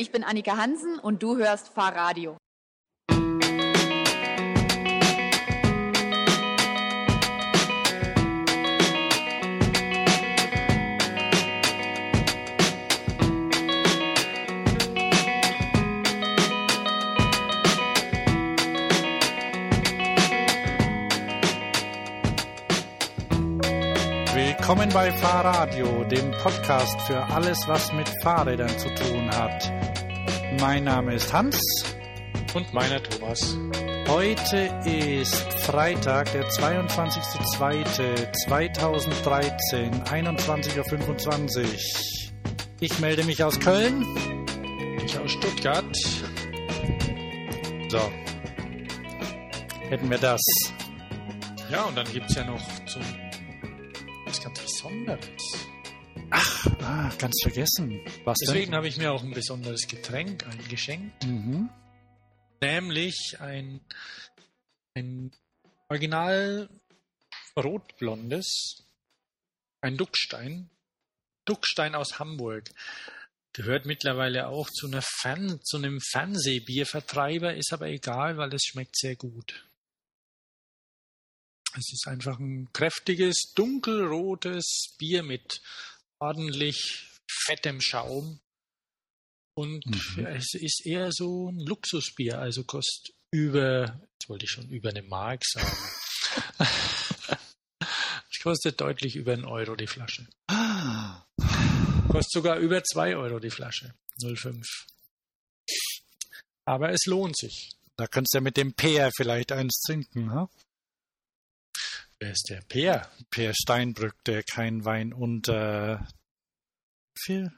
Ich bin Annika Hansen und du hörst Fahrradio. Willkommen bei Fahrradio, dem Podcast für alles, was mit Fahrrädern zu tun hat. Mein Name ist Hans. Und meiner Thomas. Heute ist Freitag, der 22.02.2013, 21.25 Uhr. Ich melde mich aus Köln. Ich aus Stuttgart. So. Hätten wir das. Ja, und dann gibt es ja noch zum was ganz Besonderes. Ach, ah, ganz vergessen. Was Deswegen habe ich mir auch ein besonderes Getränk eingeschenkt. Mhm. Nämlich ein, ein original rotblondes, ein Duckstein. Duckstein aus Hamburg. Gehört mittlerweile auch zu, einer Fan, zu einem Fernsehbiervertreiber, ist aber egal, weil es schmeckt sehr gut. Es ist einfach ein kräftiges, dunkelrotes Bier mit ordentlich fettem Schaum. Und mhm. es ist eher so ein Luxusbier, also kostet über, jetzt wollte ich schon über eine Mark sagen. es kostet deutlich über einen Euro die Flasche. Kostet sogar über zwei Euro die Flasche. 0,5. Aber es lohnt sich. Da kannst du ja mit dem Peer vielleicht eins trinken, ha? Wer ist der Peer? Peer Steinbrück, der kein Wein unter viel?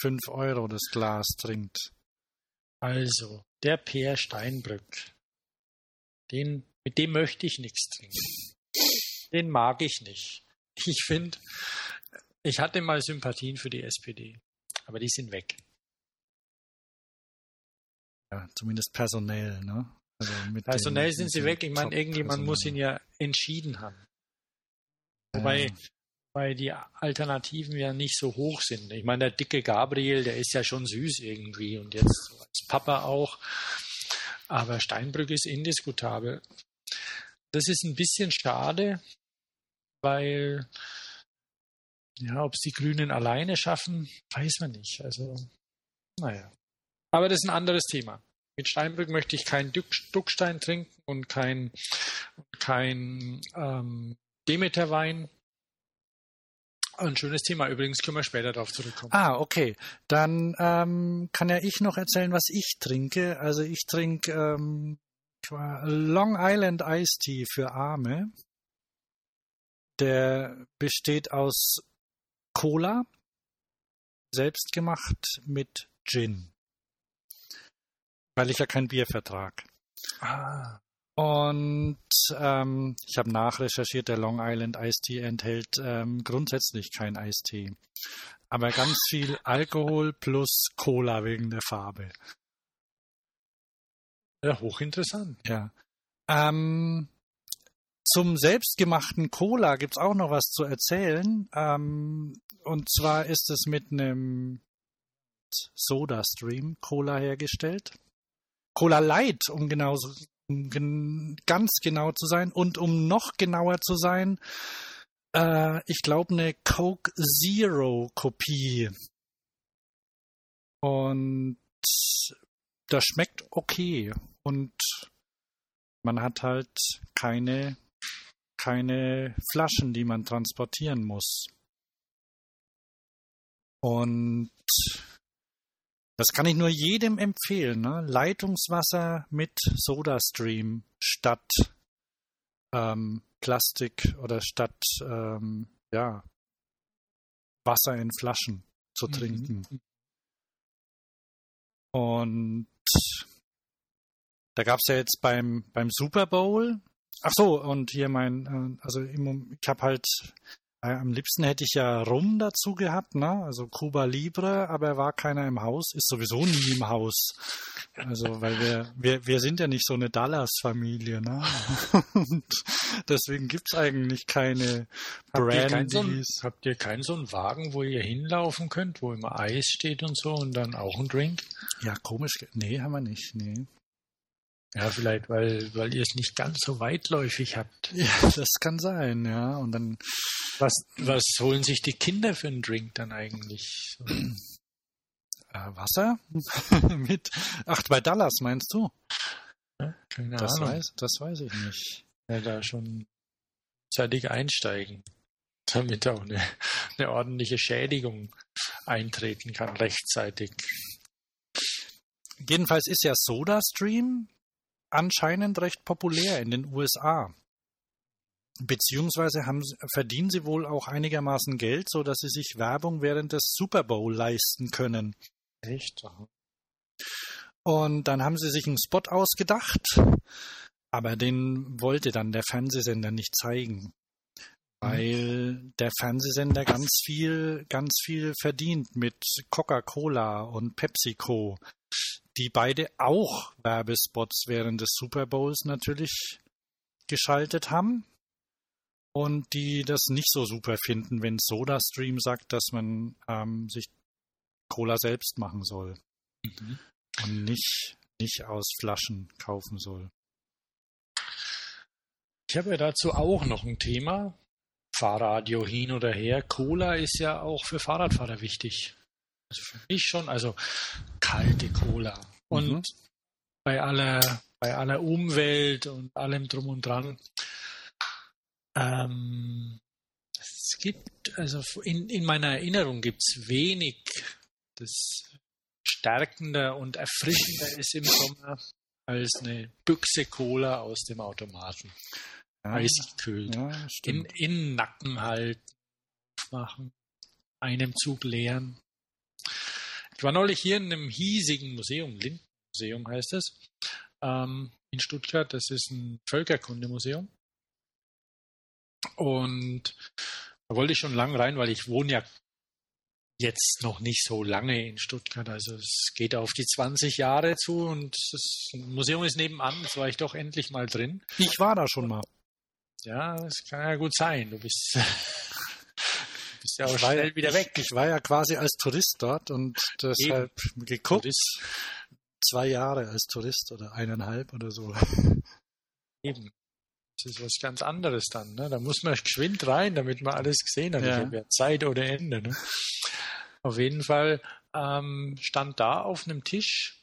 Fünf Euro das Glas trinkt. Also, der Peer Steinbrück. Den, mit dem möchte ich nichts trinken. Den mag ich nicht. Ich finde, ich hatte mal Sympathien für die SPD, aber die sind weg. Ja, zumindest personell, ne? Also Personell sind sie weg. Ich meine, irgendjemand muss ihn ja entschieden haben. Wobei, weil die Alternativen ja nicht so hoch sind. Ich meine, der dicke Gabriel, der ist ja schon süß irgendwie und jetzt als Papa auch. Aber Steinbrück ist indiskutabel. Das ist ein bisschen schade, weil, ja, ob es die Grünen alleine schaffen, weiß man nicht. Also, naja. Aber das ist ein anderes Thema. Mit Steinbrück möchte ich keinen Duckstein trinken und kein, kein ähm, Demeterwein. Ein schönes Thema. Übrigens können wir später darauf zurückkommen. Ah, okay. Dann ähm, kann ja ich noch erzählen, was ich trinke. Also ich trinke ähm, Long Island Iced Tea für Arme. Der besteht aus Cola, selbst gemacht mit Gin. Weil ich ja kein Bier vertrag. Ah. Und ähm, ich habe nachrecherchiert, der Long Island Iced Tea enthält ähm, grundsätzlich kein Eistee. Aber ganz viel Alkohol plus Cola wegen der Farbe. Ja, hochinteressant. Ja. Ähm, zum selbstgemachten Cola gibt's auch noch was zu erzählen. Ähm, und zwar ist es mit einem Soda Stream Cola hergestellt. Cola Light, um genau um ganz genau zu sein und um noch genauer zu sein, äh, ich glaube eine Coke Zero Kopie. Und das schmeckt okay und man hat halt keine keine Flaschen, die man transportieren muss. Und das kann ich nur jedem empfehlen. Ne? Leitungswasser mit SodaStream statt ähm, Plastik oder statt ähm, ja, Wasser in Flaschen zu mhm. trinken. Mhm. Und da gab es ja jetzt beim, beim Super Bowl. Ach so, und hier mein, äh, also ich habe halt am liebsten hätte ich ja Rum dazu gehabt, ne? Also Cuba Libre, aber war keiner im Haus, ist sowieso nie im Haus. Also, weil wir, wir, wir sind ja nicht so eine Dallas-Familie, ne? Und deswegen gibt's eigentlich keine habt Ihr kein so habt ihr keinen so einen Wagen, wo ihr hinlaufen könnt, wo immer Eis steht und so und dann auch ein Drink? Ja, komisch. Nee, haben wir nicht, nee. Ja, vielleicht, weil, weil ihr es nicht ganz so weitläufig habt. Ja, das kann sein, ja. Und dann. Was, was holen sich die Kinder für einen Drink dann eigentlich? Äh, Wasser? Mit. Ach, bei Dallas meinst du? Ja, keine das Ahnung. Weiß, das weiß ich nicht. Ja, da schon zeitig einsteigen, damit auch eine, eine ordentliche Schädigung eintreten kann rechtzeitig. Jedenfalls ist ja SodaStream anscheinend recht populär in den USA. Beziehungsweise haben, verdienen sie wohl auch einigermaßen Geld, so dass sie sich Werbung während des Super Bowl leisten können. Echt? Und dann haben sie sich einen Spot ausgedacht, aber den wollte dann der Fernsehsender nicht zeigen, weil der Fernsehsender ganz viel, ganz viel verdient mit Coca-Cola und PepsiCo, die beide auch Werbespots während des Super Bowls natürlich geschaltet haben und die das nicht so super finden, wenn SodaStream sagt, dass man ähm, sich Cola selbst machen soll mhm. und nicht, nicht aus Flaschen kaufen soll. Ich habe ja dazu auch noch ein Thema. Fahrradio hin oder her. Cola ist ja auch für Fahrradfahrer wichtig. Also für mich schon, also kalte Cola. Und mhm. bei aller, bei aller Umwelt und allem drum und dran. Ähm, es gibt, also in, in meiner Erinnerung gibt es wenig das stärkender und erfrischender ist im Sommer als eine Büchse Cola aus dem Automaten. Ja, Eisgekühlt. Ja, in, in Nacken halten, aufmachen, einem Zug leeren. Ich war neulich hier in einem hiesigen Museum, Lindenmuseum heißt es, ähm, in Stuttgart. Das ist ein Völkerkundemuseum. Und da wollte ich schon lange rein, weil ich wohne ja jetzt noch nicht so lange in Stuttgart. Also es geht auf die 20 Jahre zu und das Museum ist nebenan. Jetzt war ich doch endlich mal drin. Ich war da schon mal. Ja, das kann ja gut sein. Du bist, bist ja auch schnell wieder weg. Ich war ja quasi als Tourist dort und deshalb Eben. geguckt. Tourist. Zwei Jahre als Tourist oder eineinhalb oder so. Eben. Das ist was ganz anderes dann. Ne? Da muss man geschwind rein, damit man alles gesehen hat. Ja. Ich ja Zeit oder Ende. Ne? Auf jeden Fall ähm, stand da auf einem Tisch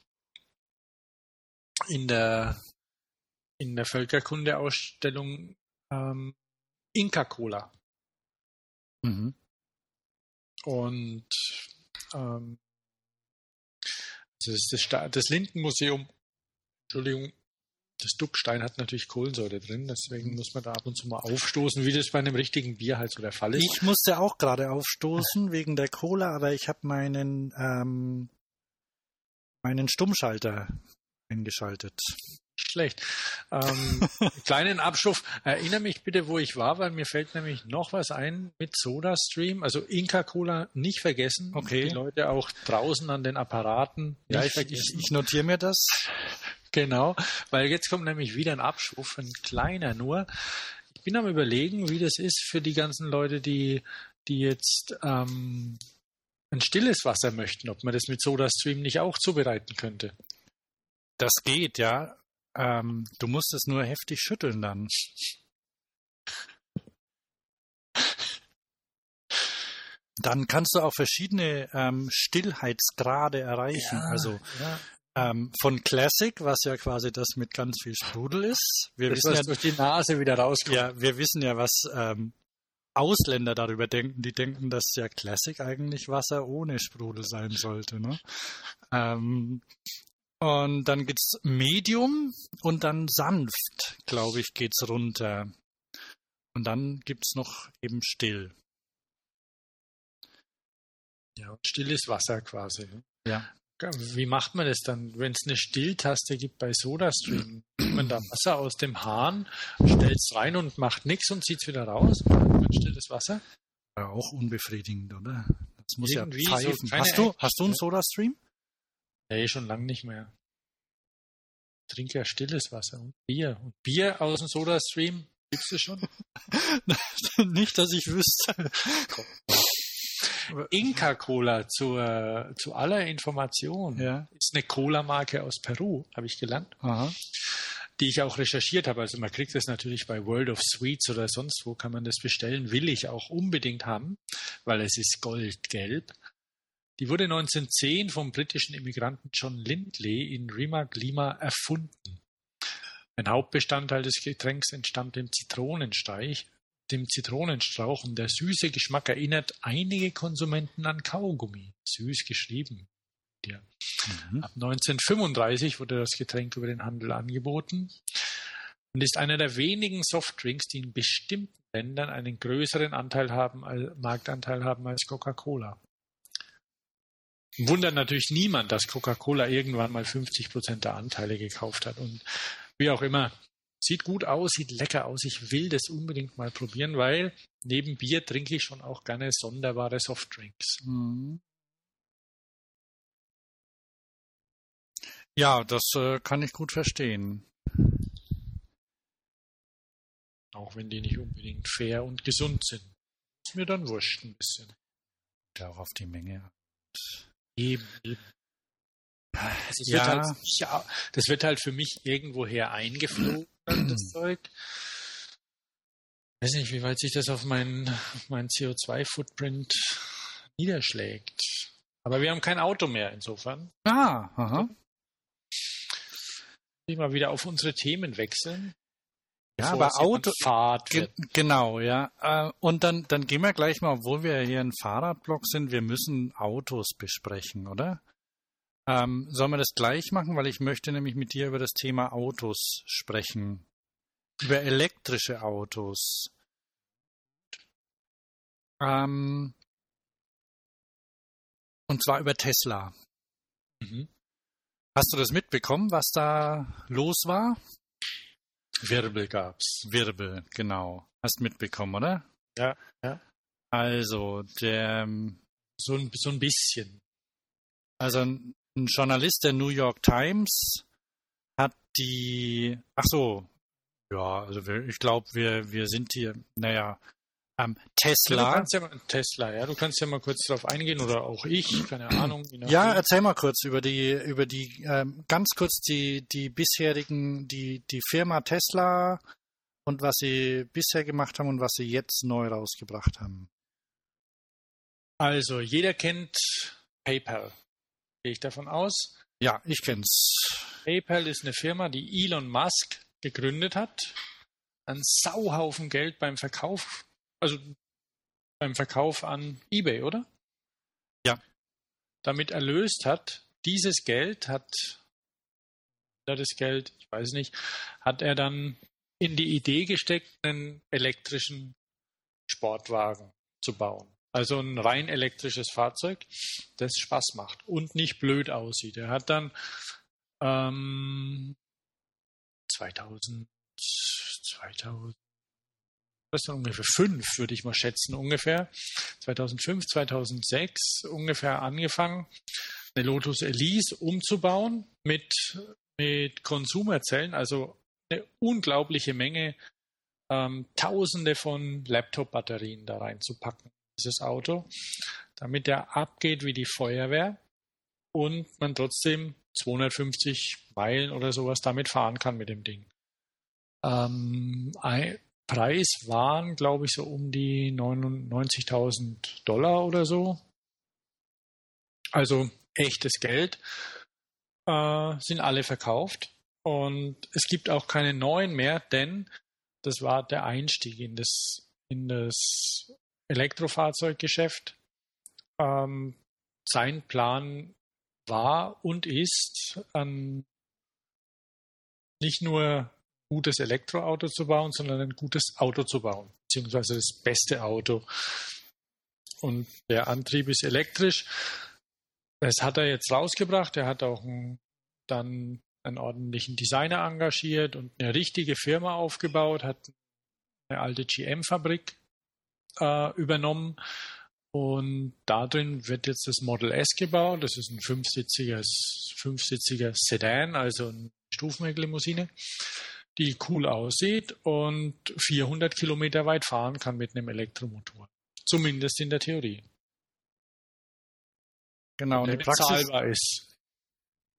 in der, in der Völkerkundeausstellung ähm, Inka-Cola. Mhm. Und ähm, das das, das Lindenmuseum, Entschuldigung, das Duckstein hat natürlich Kohlensäure drin, deswegen muss man da ab und zu mal aufstoßen, wie das bei einem richtigen Bier halt so der Fall ist. Ich musste auch gerade aufstoßen wegen der Cola, aber ich habe meinen ähm, meinen Stummschalter eingeschaltet. Schlecht. Ähm, kleinen Abschuf. Erinnere mich bitte, wo ich war, weil mir fällt nämlich noch was ein mit SodaStream. Also Inka Cola nicht vergessen. Okay. Die Leute auch draußen an den Apparaten. Ja, ich, ich, ich notiere mir das. Genau, weil jetzt kommt nämlich wieder ein Abschwuf, ein kleiner nur. Ich bin am überlegen, wie das ist für die ganzen Leute, die, die jetzt ähm, ein stilles Wasser möchten, ob man das mit SodaStream nicht auch zubereiten könnte. Das geht, ja. Ähm, du musst es nur heftig schütteln dann. Dann kannst du auch verschiedene ähm, Stillheitsgrade erreichen. Ja, also ja. Ähm, von Classic, was ja quasi das mit ganz viel Sprudel ist. Wir das wissen ja, durch die Nase wieder rauskommt. Ja, wir wissen ja, was ähm, Ausländer darüber denken. Die denken, dass ja Classic eigentlich Wasser ohne Sprudel sein sollte. Ne? Ähm, und dann geht's Medium und dann sanft, glaube ich, geht's runter. Und dann gibt's noch eben still. Ja, stilles Wasser quasi. Ja. Wie macht man das dann, wenn es eine Stilltaste gibt bei SodaStream? Nimmt man da Wasser aus dem Hahn, stellt es rein und macht nichts und zieht es wieder raus? Man stilles Wasser? Ja, auch unbefriedigend, oder? Das muss Irgendwie ja pfeifen. So hast, du, hast du einen SodaStream? Nee, schon lange nicht mehr. trinke ja stilles Wasser und Bier. Und Bier aus dem Soda-Stream gibt's es schon? Nicht, dass ich wüsste. Inca-Cola zur, zu aller Information Ja. ist eine Cola-Marke aus Peru, habe ich gelernt, Aha. die ich auch recherchiert habe. Also man kriegt das natürlich bei World of Sweets oder sonst wo kann man das bestellen. Will ich auch unbedingt haben, weil es ist goldgelb. Die wurde 1910 vom britischen Immigranten John Lindley in Rimac, Lima erfunden. Ein Hauptbestandteil des Getränks entstammt dem Zitronensteich, dem Zitronenstrauch und der süße Geschmack erinnert einige Konsumenten an Kaugummi. Süß geschrieben. Ja. Mhm. Ab 1935 wurde das Getränk über den Handel angeboten und ist einer der wenigen Softdrinks, die in bestimmten Ländern einen größeren Anteil haben, als, Marktanteil haben als Coca-Cola. Wundert natürlich niemand, dass Coca-Cola irgendwann mal 50 Prozent der Anteile gekauft hat. Und wie auch immer, sieht gut aus, sieht lecker aus. Ich will das unbedingt mal probieren, weil neben Bier trinke ich schon auch gerne sonderbare Softdrinks. Mhm. Ja, das äh, kann ich gut verstehen. Auch wenn die nicht unbedingt fair und gesund sind. Ist mir dann wurscht ein bisschen. Ja, auch auf die Menge. Eben, eben. Also Ja. wird halt, ja, das wird halt für mich irgendwoher eingeflogen, das Zeug. weiß nicht, wie weit sich das auf meinen meinen CO2-Footprint niederschlägt. Aber wir haben kein Auto mehr insofern. Ah, aha. Ich mal wieder auf unsere Themen wechseln. Ja, aber Auto, Ge genau, ja. Äh, und dann, dann gehen wir gleich mal, obwohl wir hier ein Fahrradblock sind, wir müssen Autos besprechen, oder? Ähm, sollen wir das gleich machen? Weil ich möchte nämlich mit dir über das Thema Autos sprechen. Über elektrische Autos. Ähm, und zwar über Tesla. Mhm. Hast du das mitbekommen, was da los war? Wirbel gab's. Wirbel, genau. Hast mitbekommen, oder? Ja, ja. Also, der, So ein, so ein bisschen. also ein ein Journalist der New York Times hat die, ach so, ja, also wir, ich glaube, wir, wir sind hier, naja, ähm, Du Tesla. kannst ja mal, Tesla, ja, du kannst ja mal kurz darauf eingehen oder auch ich, keine Ahnung. Ja, erzähl mal kurz über die, über die, ähm, ganz kurz die, die bisherigen, die, die Firma Tesla und was sie bisher gemacht haben und was sie jetzt neu rausgebracht haben. Also, jeder kennt PayPal. Gehe ich davon aus. Ja, ich kenn's. PayPal ist eine Firma, die Elon Musk gegründet hat. Ein Sauhaufen Geld beim Verkauf, also beim Verkauf an eBay, oder? Ja. Damit erlöst hat. Dieses Geld hat, das Geld, ich weiß nicht, hat er dann in die Idee gesteckt, einen elektrischen Sportwagen zu bauen. Also ein rein elektrisches Fahrzeug, das Spaß macht und nicht blöd aussieht. Er hat dann ähm, 2000, 2000, was denn ungefähr fünf, würde ich mal schätzen, ungefähr. 2005, 2006 ungefähr angefangen, eine Lotus Elise umzubauen mit, mit Konsumerzellen, also eine unglaubliche Menge, ähm, Tausende von Laptop-Batterien da reinzupacken, dieses Auto, damit er abgeht wie die Feuerwehr und man trotzdem 250 Meilen oder sowas damit fahren kann mit dem Ding. Ähm, Preis waren, glaube ich, so um die 99.000 Dollar oder so. Also echtes Geld. Äh, sind alle verkauft. Und es gibt auch keine neuen mehr, denn das war der Einstieg in das, in das Elektrofahrzeuggeschäft. Ähm, sein Plan war und ist, ein, nicht nur gutes Elektroauto zu bauen, sondern ein gutes Auto zu bauen, beziehungsweise das beste Auto. Und der Antrieb ist elektrisch. Das hat er jetzt rausgebracht. Er hat auch einen, dann einen ordentlichen Designer engagiert und eine richtige Firma aufgebaut, hat eine alte GM-Fabrik äh, übernommen. Und da drin wird jetzt das Model S gebaut. Das ist ein fünfsitziges, fünfsitziger Sedan, also ein Stufenhecklimousine, die cool aussieht und 400 Kilometer weit fahren kann mit einem Elektromotor. Zumindest in der Theorie. Genau, und die Praxis ist.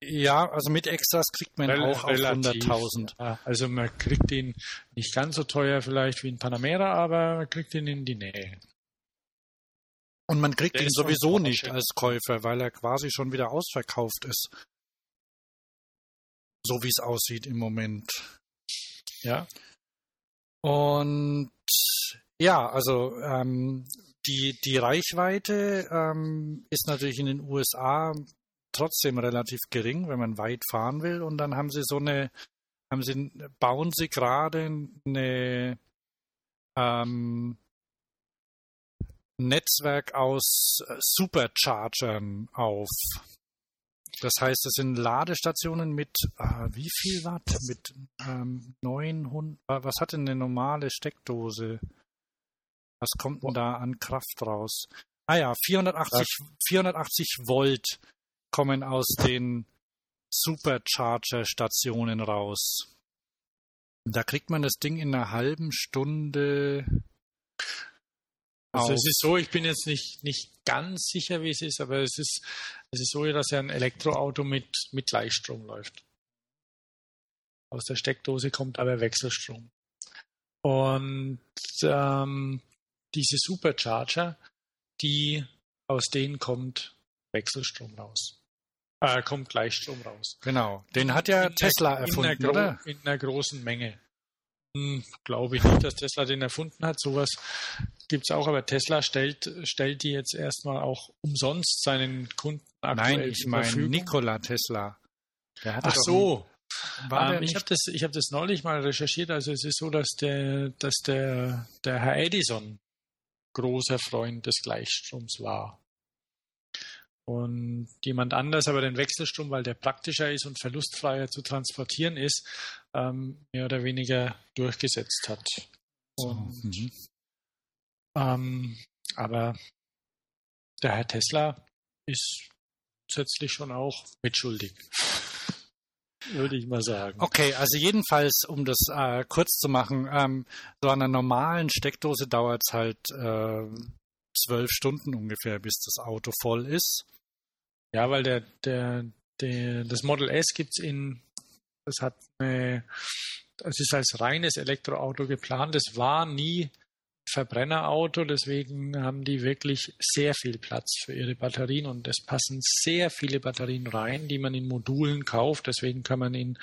Ja, also mit Extras kriegt man Rel auch auf 100.000. Ja, also man kriegt ihn nicht ganz so teuer vielleicht wie ein Panamera, aber man kriegt ihn in die Nähe. Und man kriegt Der ihn sowieso nicht als Käufer, weil er quasi schon wieder ausverkauft ist. So wie es aussieht im Moment. Ja. Und ja, also ähm, die, die Reichweite ähm, ist natürlich in den USA trotzdem relativ gering, wenn man weit fahren will. Und dann haben sie so eine, haben sie, bauen sie gerade eine ähm, Netzwerk aus Superchargern auf. Das heißt, es sind Ladestationen mit äh, wie viel Watt? Mit ähm, 900. Äh, was hat denn eine normale Steckdose? Was kommt denn da an Kraft raus? Ah ja, 480, 480 Volt kommen aus den Supercharger-Stationen raus. Da kriegt man das Ding in einer halben Stunde. Also es ist so, ich bin jetzt nicht, nicht ganz sicher, wie es ist, aber es ist, es ist so, dass ja ein Elektroauto mit, mit Gleichstrom läuft. Aus der Steckdose kommt aber Wechselstrom. Und ähm, diese Supercharger, die aus denen kommt Wechselstrom raus. Äh, kommt Gleichstrom raus. Genau. Den hat ja in Tesla der, erfunden, in oder? In einer großen Menge. Hm, Glaube ich nicht, dass Tesla den erfunden hat. Sowas gibt es auch, aber Tesla stellt, stellt die jetzt erstmal auch umsonst seinen Kunden aktuell Nein, ich meine Nikola Tesla. Ach so. Ähm, ich habe das, hab das neulich mal recherchiert. Also es ist so, dass der, dass der, der Herr Edison großer Freund des Gleichstroms war. Und jemand anders aber den Wechselstrom, weil der praktischer ist und verlustfreier zu transportieren ist, ähm, mehr oder weniger durchgesetzt hat. Und, mhm. ähm, aber der Herr Tesla ist zusätzlich schon auch mitschuldig würde ich mal sagen. Okay, also jedenfalls, um das äh, kurz zu machen, ähm, so an einer normalen Steckdose dauert es halt äh, zwölf Stunden ungefähr, bis das Auto voll ist. Ja, weil der, der, der das Model S gibt es in, das hat eine, das ist als reines Elektroauto geplant. Das war nie Verbrennerauto, deswegen haben die wirklich sehr viel Platz für ihre Batterien und es passen sehr viele Batterien rein, die man in Modulen kauft. Deswegen kann man in,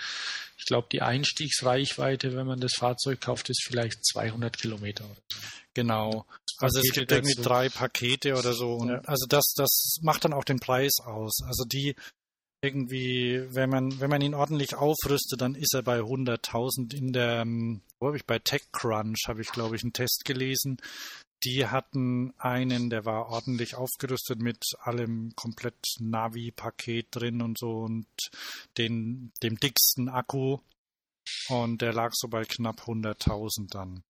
ich glaube, die Einstiegsreichweite, wenn man das Fahrzeug kauft, ist vielleicht 200 Kilometer. Genau. Also es gibt irgendwie drei Pakete oder so. Und ja. Also das, das macht dann auch den Preis aus. Also die irgendwie, wenn man, wenn man ihn ordentlich aufrüstet, dann ist er bei 100.000 in der, ähm, wo habe ich bei TechCrunch, habe ich glaube ich einen Test gelesen. Die hatten einen, der war ordentlich aufgerüstet mit allem komplett Navi-Paket drin und so und den, dem dicksten Akku. Und der lag so bei knapp 100.000 dann.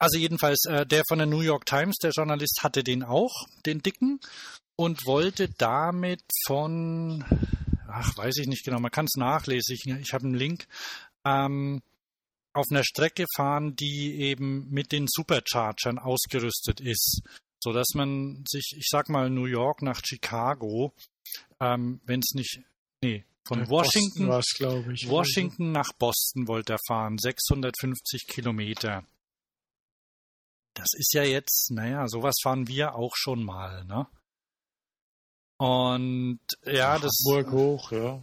Also jedenfalls, äh, der von der New York Times, der Journalist, hatte den auch, den dicken und wollte damit von, ach, weiß ich nicht genau, man kann es nachlesen, ich, ich habe einen Link, ähm, auf einer Strecke fahren, die eben mit den Superchargern ausgerüstet ist, so dass man sich, ich sag mal, New York nach Chicago, ähm, wenn es nicht, nee, von nach Washington, ich, Washington nach Boston wollte er fahren, 650 Kilometer. Das ist ja jetzt, naja, sowas fahren wir auch schon mal, ne? Und ja, das. Hamburg hoch, ja.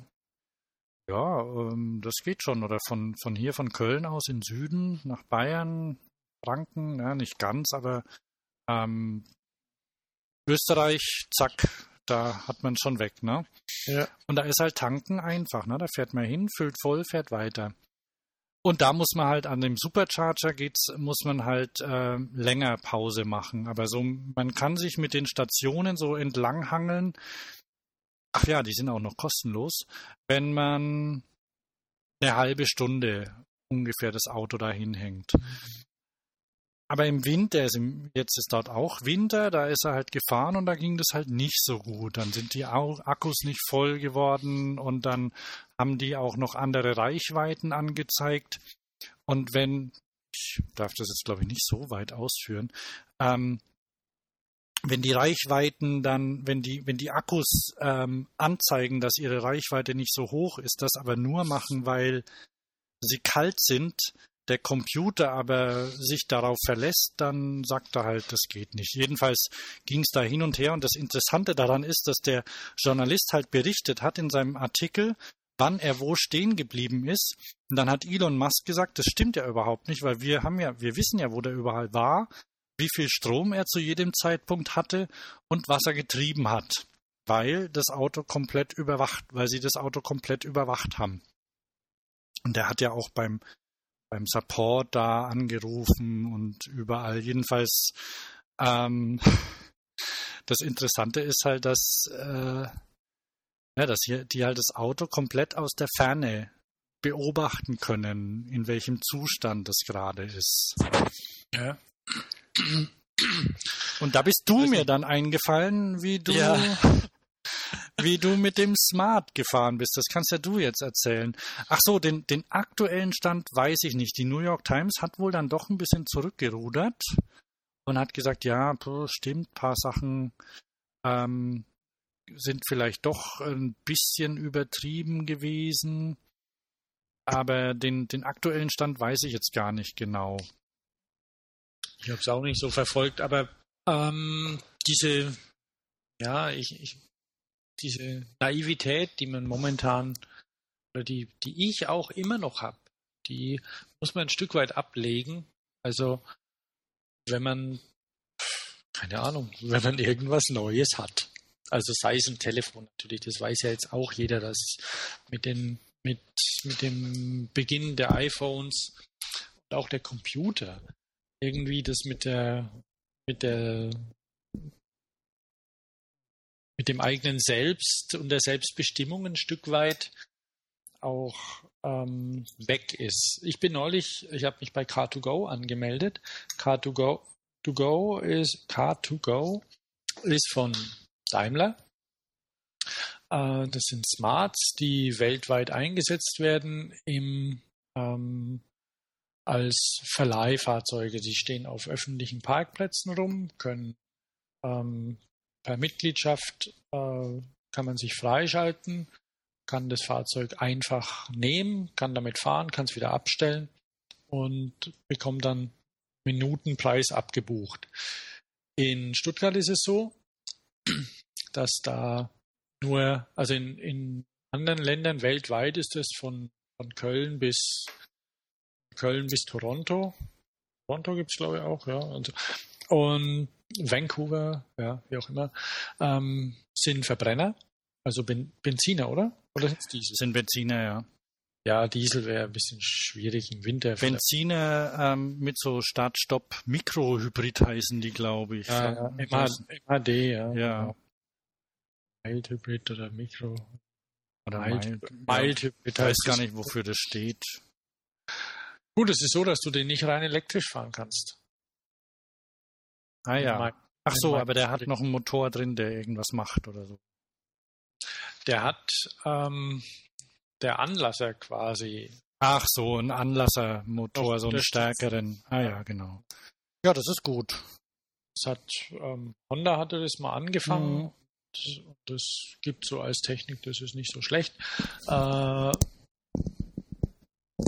Ja, ähm, das geht schon. Oder von, von hier, von Köln aus in Süden nach Bayern, Franken, ja, nicht ganz, aber ähm, Österreich, zack, da hat man schon weg, ne? Ja. Und da ist halt tanken einfach, ne? Da fährt man hin, füllt voll, fährt weiter. Und da muss man halt an dem Supercharger geht's, muss man halt äh, länger Pause machen. Aber so, man kann sich mit den Stationen so entlanghangeln. Ach ja, die sind auch noch kostenlos, wenn man eine halbe Stunde ungefähr das Auto dahin hängt. aber im Winter, ist im, jetzt ist dort auch Winter, da ist er halt gefahren und da ging das halt nicht so gut. Dann sind die Akkus nicht voll geworden und dann haben die auch noch andere Reichweiten angezeigt. Und wenn, ich darf das jetzt glaube ich nicht so weit ausführen, ähm, wenn die Reichweiten dann, wenn die, wenn die Akkus ähm, anzeigen, dass ihre Reichweite nicht so hoch ist, das aber nur machen, weil sie kalt sind, der Computer aber sich darauf verlässt, dann sagt er halt, das geht nicht. Jedenfalls ging es da hin und her und das Interessante daran ist, dass der Journalist halt berichtet hat in seinem Artikel, wann er wo stehen geblieben ist. Und dann hat Elon Musk gesagt, das stimmt ja überhaupt nicht, weil wir haben ja, wir wissen ja, wo der überall war, wie viel Strom er zu jedem Zeitpunkt hatte und was er getrieben hat, weil das Auto komplett überwacht, weil sie das Auto komplett überwacht haben. Und er hat ja auch beim beim Support da angerufen und überall. Jedenfalls, ähm, das Interessante ist halt, dass, äh, ja, dass hier die halt das Auto komplett aus der Ferne beobachten können, in welchem Zustand das gerade ist. Ja. Und da bist du mir dann eingefallen, wie du ja wie du mit dem Smart gefahren bist. Das kannst ja du jetzt erzählen. Ach so, den, den aktuellen Stand weiß ich nicht. Die New York Times hat wohl dann doch ein bisschen zurückgerudert und hat gesagt, ja, stimmt, paar Sachen ähm, sind vielleicht doch ein bisschen übertrieben gewesen. Aber den, den aktuellen Stand weiß ich jetzt gar nicht genau. Ich habe es auch nicht so verfolgt, aber ähm, diese, ja, ich, ich diese Naivität, die man momentan oder die, die ich auch immer noch habe, die muss man ein Stück weit ablegen. Also wenn man, keine Ahnung, wenn man irgendwas Neues hat. Also sei es ein Telefon natürlich, das weiß ja jetzt auch jeder, dass mit, den, mit, mit dem Beginn der iPhones und auch der Computer irgendwie das mit der mit der mit dem eigenen Selbst und der Selbstbestimmung ein Stück weit auch ähm, weg ist. Ich bin neulich, ich habe mich bei Car2Go angemeldet. Car2Go to go ist Car2Go ist von Daimler. Äh, das sind Smarts, die weltweit eingesetzt werden im ähm, als Verleihfahrzeuge. Sie stehen auf öffentlichen Parkplätzen rum, können ähm, per Mitgliedschaft äh, kann man sich freischalten, kann das Fahrzeug einfach nehmen, kann damit fahren, kann es wieder abstellen und bekommt dann Minutenpreis abgebucht. In Stuttgart ist es so, dass da nur, also in, in anderen Ländern weltweit ist es von, von Köln bis Köln bis Toronto. Toronto gibt es, glaube ich, auch, ja. Und, und Vancouver, ja, wie auch immer, ähm, sind Verbrenner, also ben Benziner, oder? Oder sind es Diesel? Sind Benziner, ja. Ja, Diesel wäre ein bisschen schwierig im Winter. Benziner ähm, mit so Start-Stopp-Mikrohybrid heißen die, glaube ich. Ja, ja. MAD, ja. ja. Mild Hybrid oder Mikro. Oder Mild, Mild, Mild Hybrid. Ich weiß gar nicht, wofür das steht. Gut, es ist so, dass du den nicht rein elektrisch fahren kannst. Ah ja. Ach so, aber der hat noch einen Motor drin, der irgendwas macht oder so. Der hat ähm, der Anlasser quasi. Ach so, ein Anlassermotor, so einen stärkeren. Ah ja, genau. Ja, das ist gut. Das hat ähm, Honda hatte das mal angefangen. Mhm. Das, das gibt so als Technik, das ist nicht so schlecht. Äh,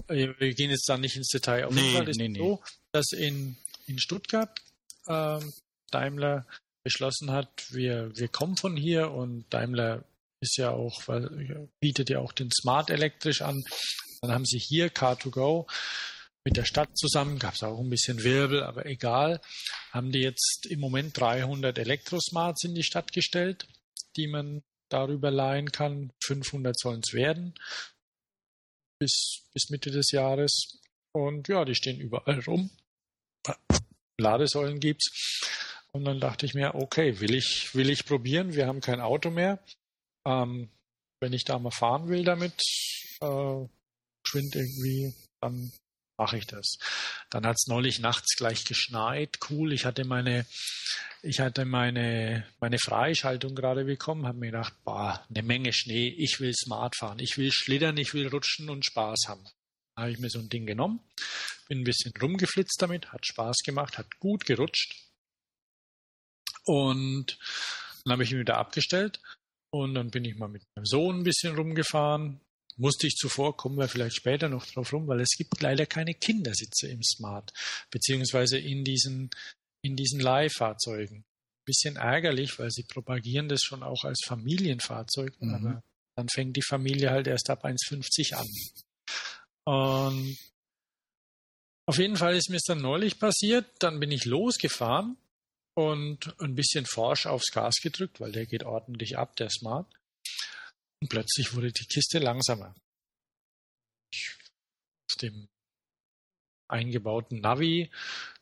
wir gehen jetzt da nicht ins Detail. Auf nee, jeden Fall ist nee, nee. so, dass in, in Stuttgart ähm, Daimler beschlossen hat, wir, wir kommen von hier und Daimler ist ja auch, bietet ja auch den Smart elektrisch an. Dann haben sie hier Car2Go mit der Stadt zusammen, gab es auch ein bisschen Wirbel, aber egal, haben die jetzt im Moment 300 Elektrosmarts in die Stadt gestellt, die man darüber leihen kann. 500 sollen es werden bis, bis Mitte des Jahres. Und ja, die stehen überall rum. Ladesäulen gibt's. Und dann dachte ich mir, okay, will ich, will ich probieren? Wir haben kein Auto mehr. Ähm, wenn ich da mal fahren will damit, äh, geschwind irgendwie, dann mache ich das. Dann hat es neulich nachts gleich geschneit. Cool, ich hatte meine, ich hatte meine, meine Freischaltung gerade bekommen, habe mir gedacht, boah, eine Menge Schnee, ich will Smart fahren, ich will schlittern, ich will rutschen und Spaß haben. Da habe ich mir so ein Ding genommen, bin ein bisschen rumgeflitzt damit, hat Spaß gemacht, hat gut gerutscht. Und dann habe ich ihn wieder abgestellt und dann bin ich mal mit meinem Sohn ein bisschen rumgefahren, musste ich zuvor, kommen wir vielleicht später noch drauf rum, weil es gibt leider keine Kindersitze im Smart, beziehungsweise in diesen, in diesen Leihfahrzeugen. Bisschen ärgerlich, weil sie propagieren das schon auch als Familienfahrzeug, mhm. aber dann fängt die Familie halt erst ab 1,50 an. Und auf jeden Fall ist mir es dann neulich passiert, dann bin ich losgefahren und ein bisschen forsch aufs Gas gedrückt, weil der geht ordentlich ab, der Smart. Und plötzlich wurde die Kiste langsamer. Ich auf dem eingebauten Navi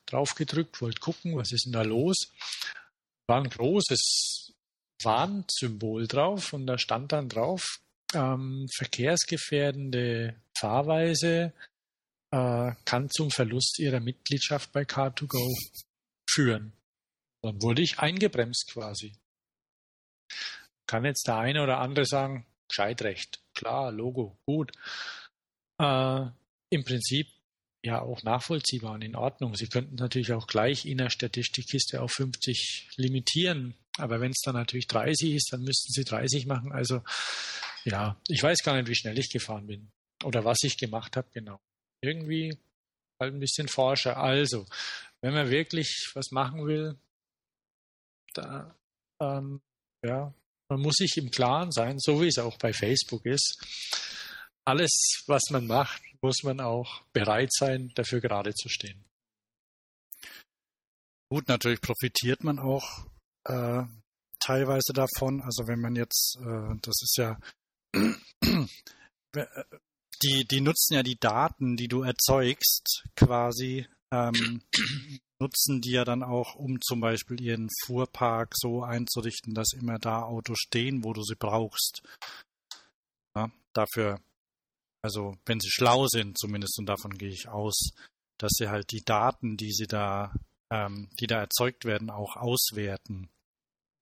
draufgedrückt, wollte gucken, was ist denn da los. War ein großes Warnsymbol drauf und da stand dann drauf, ähm, verkehrsgefährdende Fahrweise äh, kann zum Verlust ihrer Mitgliedschaft bei Car2Go führen. Dann wurde ich eingebremst quasi. Kann jetzt der eine oder andere sagen, Gescheitrecht. Klar, Logo, gut. Äh, Im Prinzip ja auch nachvollziehbar und in Ordnung. Sie könnten natürlich auch gleich innerstädtisch die Kiste auf 50 limitieren. Aber wenn es dann natürlich 30 ist, dann müssten Sie 30 machen. Also ja, ich weiß gar nicht, wie schnell ich gefahren bin oder was ich gemacht habe, genau. Irgendwie halt ein bisschen Forscher. Also, wenn man wirklich was machen will, da ähm, ja, man muss sich im Klaren sein, so wie es auch bei Facebook ist. Alles, was man macht, muss man auch bereit sein, dafür gerade zu stehen. Gut, natürlich profitiert man auch äh, teilweise davon. Also wenn man jetzt, äh, das ist ja, die, die nutzen ja die Daten, die du erzeugst, quasi ähm, nutzen die ja dann auch, um zum Beispiel ihren Fuhrpark so einzurichten, dass immer da Autos stehen, wo du sie brauchst. Ja, dafür, also wenn sie schlau sind, zumindest und davon gehe ich aus, dass sie halt die Daten, die sie da, ähm, die da erzeugt werden, auch auswerten.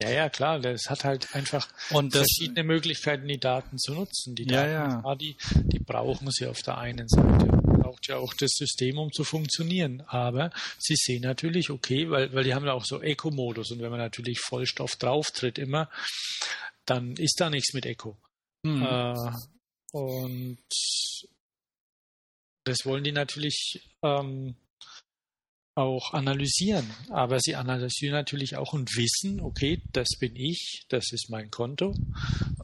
Ja, ja, klar, das hat halt einfach und das, verschiedene Möglichkeiten, die Daten zu nutzen. Die Daten, ja, ja. Die, die brauchen sie auf der einen Seite braucht ja auch das System, um zu funktionieren. Aber sie sehen natürlich, okay, weil, weil die haben ja auch so Eco-Modus und wenn man natürlich Vollstoff drauftritt immer, dann ist da nichts mit Eco. Mhm. Äh, und das wollen die natürlich ähm, auch analysieren. Aber sie analysieren natürlich auch und wissen, okay, das bin ich, das ist mein Konto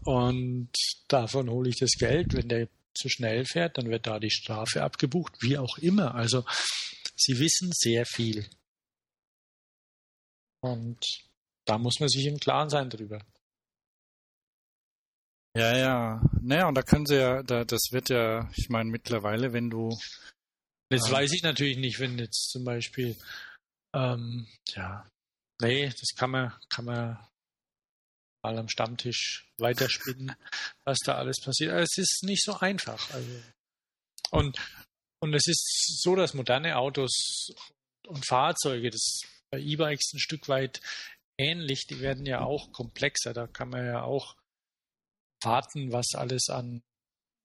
und davon hole ich das Geld. Wenn der zu schnell fährt, dann wird da die Strafe abgebucht, wie auch immer. Also sie wissen sehr viel. Und da muss man sich im Klaren sein drüber. Ja, ja. Naja, und da können sie ja, da, das wird ja, ich meine, mittlerweile, wenn du. Das äh, weiß ich natürlich nicht, wenn jetzt zum Beispiel, ähm, ja, nee, das kann man, kann man mal am Stammtisch weiterspinnen, was da alles passiert. Aber es ist nicht so einfach. Also. Und, und es ist so, dass moderne Autos und Fahrzeuge, das bei E-Bikes ein Stück weit ähnlich, die werden ja auch komplexer. Da kann man ja auch warten, was alles an,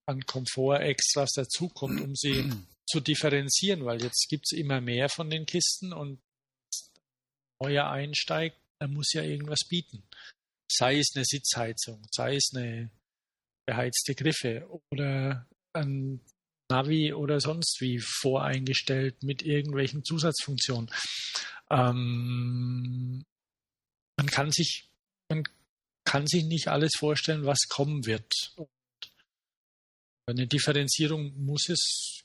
an Komfort-Extras dazukommt, um sie zu differenzieren, weil jetzt gibt es immer mehr von den Kisten und neuer einsteigt, er muss ja irgendwas bieten sei es eine Sitzheizung, sei es eine beheizte Griffe oder ein Navi oder sonst wie voreingestellt mit irgendwelchen Zusatzfunktionen. Ähm, man kann sich, man kann sich nicht alles vorstellen, was kommen wird. Und eine Differenzierung muss es,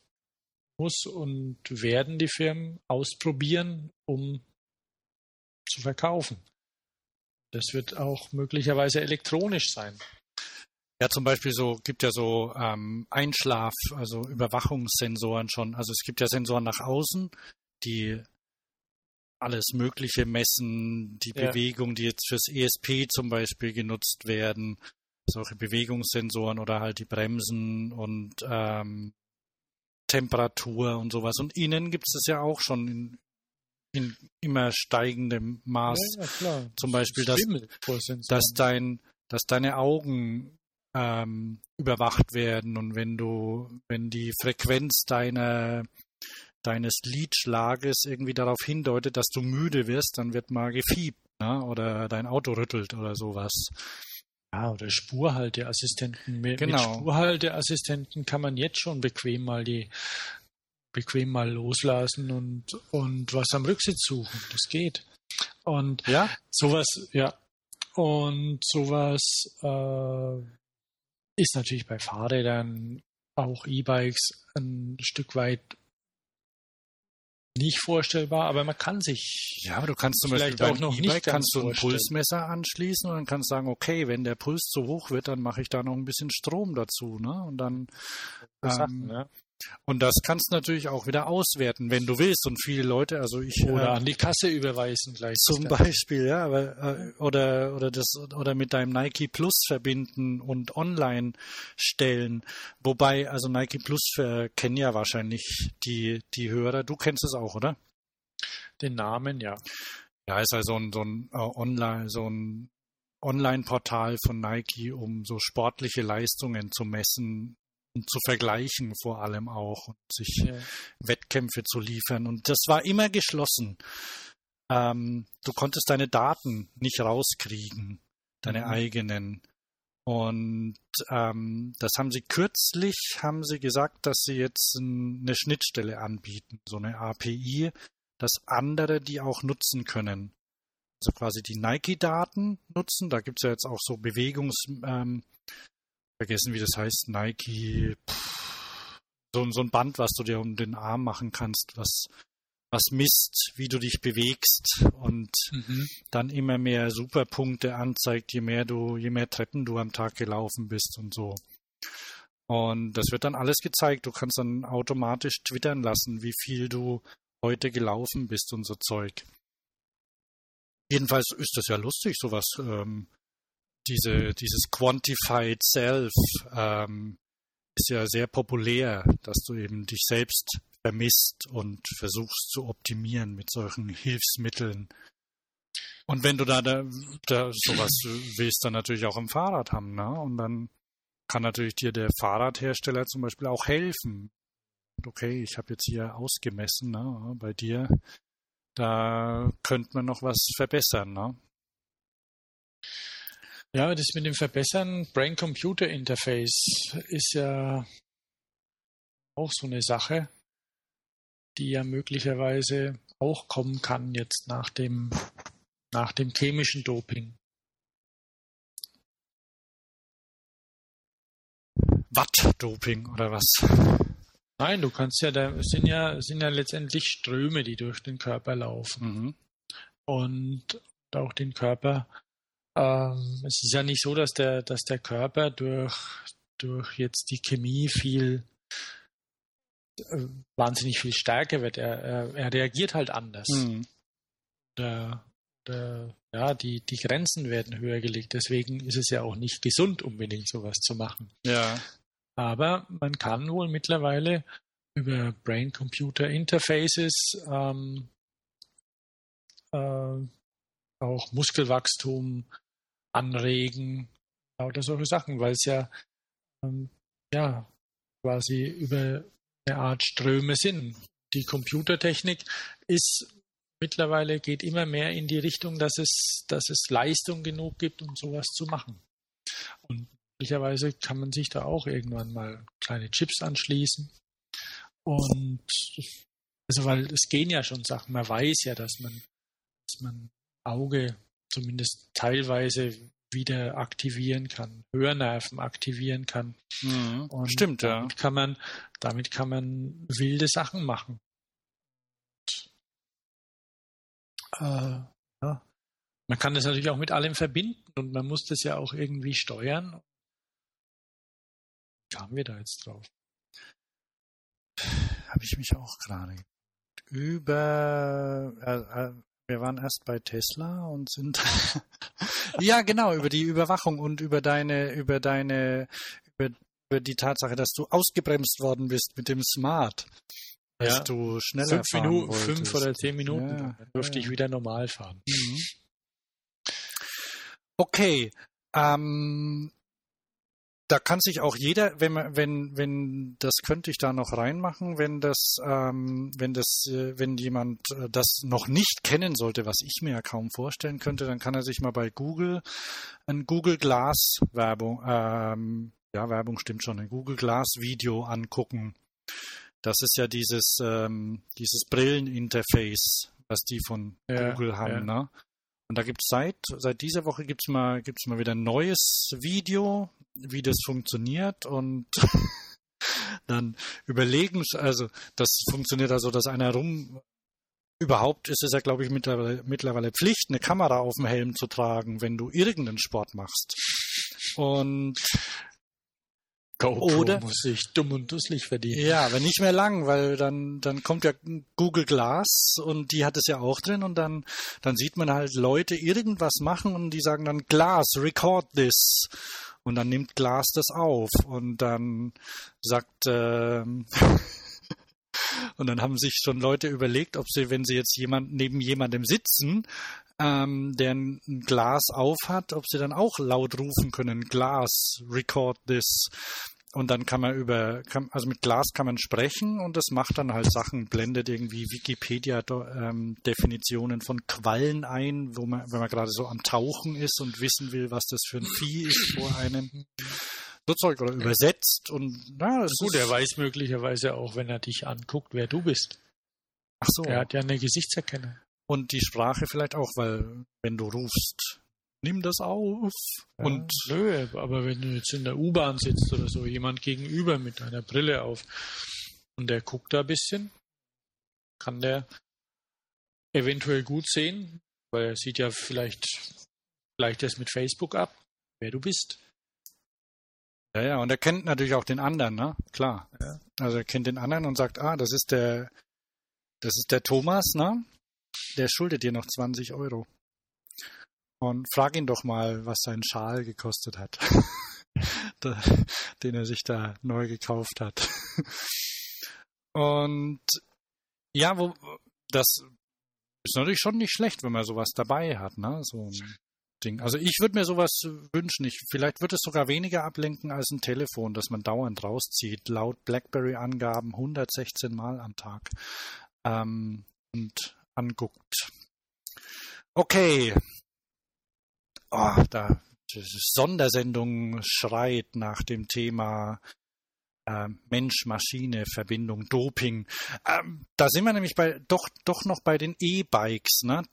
muss und werden die Firmen ausprobieren, um zu verkaufen. Das wird auch möglicherweise elektronisch sein. Ja, zum Beispiel so gibt ja so ähm, Einschlaf, also Überwachungssensoren schon. Also es gibt ja Sensoren nach außen, die alles Mögliche messen, die ja. Bewegung, die jetzt fürs ESP zum Beispiel genutzt werden, solche Bewegungssensoren oder halt die Bremsen und ähm, Temperatur und sowas. Und innen gibt es ja auch schon in, in immer steigendem Maß. Ja, Zum Beispiel, dass, dass, dein, dass deine Augen ähm, überwacht werden und wenn du, wenn die Frequenz deiner deines Lidschlages irgendwie darauf hindeutet, dass du müde wirst, dann wird mal gefiebt ne? oder dein Auto rüttelt oder sowas. Ja, oder Spurhalteassistenten. Mit, genau. mit Spurhalteassistenten kann man jetzt schon bequem mal die bequem mal loslassen und, und was am Rücksitz suchen. Das geht. Und ja? sowas, ja. Und sowas äh, ist natürlich bei Fahrrädern, auch E-Bikes, ein Stück weit nicht vorstellbar, aber man kann sich. Ja, aber du kannst zum Beispiel auch noch e kannst du ein Pulsmesser anschließen und dann kannst du sagen, okay, wenn der Puls zu hoch wird, dann mache ich da noch ein bisschen Strom dazu, ne? Und dann ähm, ja. Und das kannst du natürlich auch wieder auswerten, wenn du willst. Und viele Leute, also ich oder äh, an die Kasse überweisen gleich. Zum Beispiel, ja, aber äh, oder oder das oder mit deinem Nike Plus verbinden und online stellen. Wobei, also Nike Plus für, kennen ja wahrscheinlich die die Hörer. Du kennst es auch, oder? Den Namen, ja. Ja, ist also ein, so ein uh, Online, so ein Online-Portal von Nike, um so sportliche Leistungen zu messen zu vergleichen vor allem auch und sich ja. Wettkämpfe zu liefern. Und das war immer geschlossen. Ähm, du konntest deine Daten nicht rauskriegen, deine mhm. eigenen. Und ähm, das haben sie kürzlich, haben sie gesagt, dass sie jetzt eine Schnittstelle anbieten, so eine API, dass andere die auch nutzen können. Also quasi die Nike-Daten nutzen. Da gibt es ja jetzt auch so Bewegungs, ähm, vergessen, wie das heißt, Nike, pff, so, so ein Band, was du dir um den Arm machen kannst, was, was misst, wie du dich bewegst und mhm. dann immer mehr Superpunkte anzeigt, je mehr du, je mehr Treppen du am Tag gelaufen bist und so. Und das wird dann alles gezeigt. Du kannst dann automatisch twittern lassen, wie viel du heute gelaufen bist und so Zeug. Jedenfalls ist das ja lustig, sowas ähm, diese, dieses Quantified Self ähm, ist ja sehr populär, dass du eben dich selbst vermisst und versuchst zu optimieren mit solchen Hilfsmitteln. Und wenn du da, da, da sowas willst, dann natürlich auch im Fahrrad haben, ne? Und dann kann natürlich dir der Fahrradhersteller zum Beispiel auch helfen. Okay, ich habe jetzt hier ausgemessen, ne? Bei dir, da könnte man noch was verbessern, ne? Ja, das mit dem Verbessern Brain-Computer-Interface ist ja auch so eine Sache, die ja möglicherweise auch kommen kann jetzt nach dem, nach dem chemischen Doping. Watt-Doping oder was? Nein, du kannst ja, da sind ja, sind ja letztendlich Ströme, die durch den Körper laufen. Mhm. Und auch den Körper ähm, es ist ja nicht so, dass der, dass der Körper durch, durch jetzt die Chemie viel äh, wahnsinnig viel stärker wird. Er, er, er reagiert halt anders. Mhm. Der, der, ja, die, die Grenzen werden höher gelegt. Deswegen ist es ja auch nicht gesund, unbedingt sowas zu machen. Ja. Aber man kann wohl mittlerweile über Brain-Computer-Interfaces ähm, äh, auch Muskelwachstum anregen, lauter solche Sachen, weil es ja, ähm, ja quasi über eine Art Ströme sind. Die Computertechnik ist mittlerweile geht immer mehr in die Richtung, dass es, dass es Leistung genug gibt, um sowas zu machen. Und möglicherweise kann man sich da auch irgendwann mal kleine Chips anschließen. Und also weil es gehen ja schon Sachen, man weiß ja, dass man, dass man Auge zumindest teilweise wieder aktivieren kann, Hörnerven aktivieren kann. Mhm. Stimmt, damit ja. Kann man, damit kann man wilde Sachen machen. Und, äh, ja. Man kann das natürlich auch mit allem verbinden und man muss das ja auch irgendwie steuern. Wie kamen wir da jetzt drauf? Habe ich mich auch gerade über äh, äh, wir waren erst bei Tesla und sind ja genau über die Überwachung und über deine über deine über über die Tatsache, dass du ausgebremst worden bist mit dem Smart. Dass Ja. du schneller Fünf, fahren Minuten, wolltest. fünf oder zehn Minuten, Ja, dann durfte ja. ich wieder normal fahren. Mhm. Okay. Ähm, da kann sich auch jeder, wenn man, wenn, wenn, das könnte ich da noch reinmachen, wenn das, ähm, wenn das, äh, wenn jemand äh, das noch nicht kennen sollte, was ich mir ja kaum vorstellen könnte, dann kann er sich mal bei Google ein Google Glass Werbung, ähm, ja, Werbung stimmt schon, ein Google Glass Video angucken. Das ist ja dieses, ähm, dieses Brilleninterface, was die von Ja, Google haben, ja. ne? Und da gibt's seit, seit dieser Woche gibt's mal, gibt's mal wieder ein neues Video, wie das funktioniert und dann überlegen, also das funktioniert also, dass einer rum, überhaupt ist es ja, glaube ich, mittlerweile, mittlerweile Pflicht, eine Kamera auf dem Helm zu tragen, wenn du irgendeinen Sport machst. Und GoPro Oder- muss sich dumm und dusselig verdienen. Ja, aber nicht mehr lang, weil dann, dann kommt ja Google Glass und die hat es ja auch drin und dann, dann sieht man halt Leute irgendwas machen und die sagen dann Glass, record this. Und dann nimmt Glass das auf und dann sagt, ähm, und dann haben sich schon Leute überlegt, ob sie, wenn sie jetzt jemand neben jemandem sitzen, ähm, der ein Glas auf hat, ob sie dann auch laut rufen können, Glass, record this. Und dann kann man über, kann, also mit Glas kann man sprechen und das macht dann halt Sachen, blendet irgendwie Wikipedia-Definitionen von Quallen ein, wo man, wenn man gerade so am Tauchen ist und wissen will, was das für ein Vieh ist vor einem. So Zeug oder übersetzt und na, das Gut, ist, er weiß möglicherweise auch, wenn er dich anguckt, wer du bist. ach so. Er hat ja eine Gesichtserkennung. Und die Sprache vielleicht auch, weil wenn du rufst, nimm das auf. Und ja, nö, aber wenn du jetzt in der U-Bahn sitzt oder so, jemand gegenüber mit einer Brille auf und der guckt da ein bisschen, kann der eventuell gut sehen, weil er sieht ja vielleicht, vielleicht das mit Facebook ab, wer du bist. Ja, ja, und er kennt natürlich auch den anderen, ne? Klar. Ja. Also er kennt den anderen und sagt, ah, das ist der, das ist der Thomas, ne? Der schuldet dir noch 20 Euro. Und frag ihn doch mal, was sein Schal gekostet hat. Den er sich da neu gekauft hat. Und ja, wo das ist natürlich schon nicht schlecht, wenn man sowas dabei hat, ne? So ein Ding. Also ich würde mir sowas wünschen. Ich, vielleicht wird es sogar weniger ablenken als ein Telefon, das man dauernd rauszieht. Laut BlackBerry-Angaben 116 Mal am Tag ähm, und anguckt. Okay. Oh, da Sondersendung schreit nach dem Thema ähm, Mensch-Maschine-Verbindung, Doping. Ähm, da sind wir nämlich bei doch doch noch bei den E-Bikes, ne?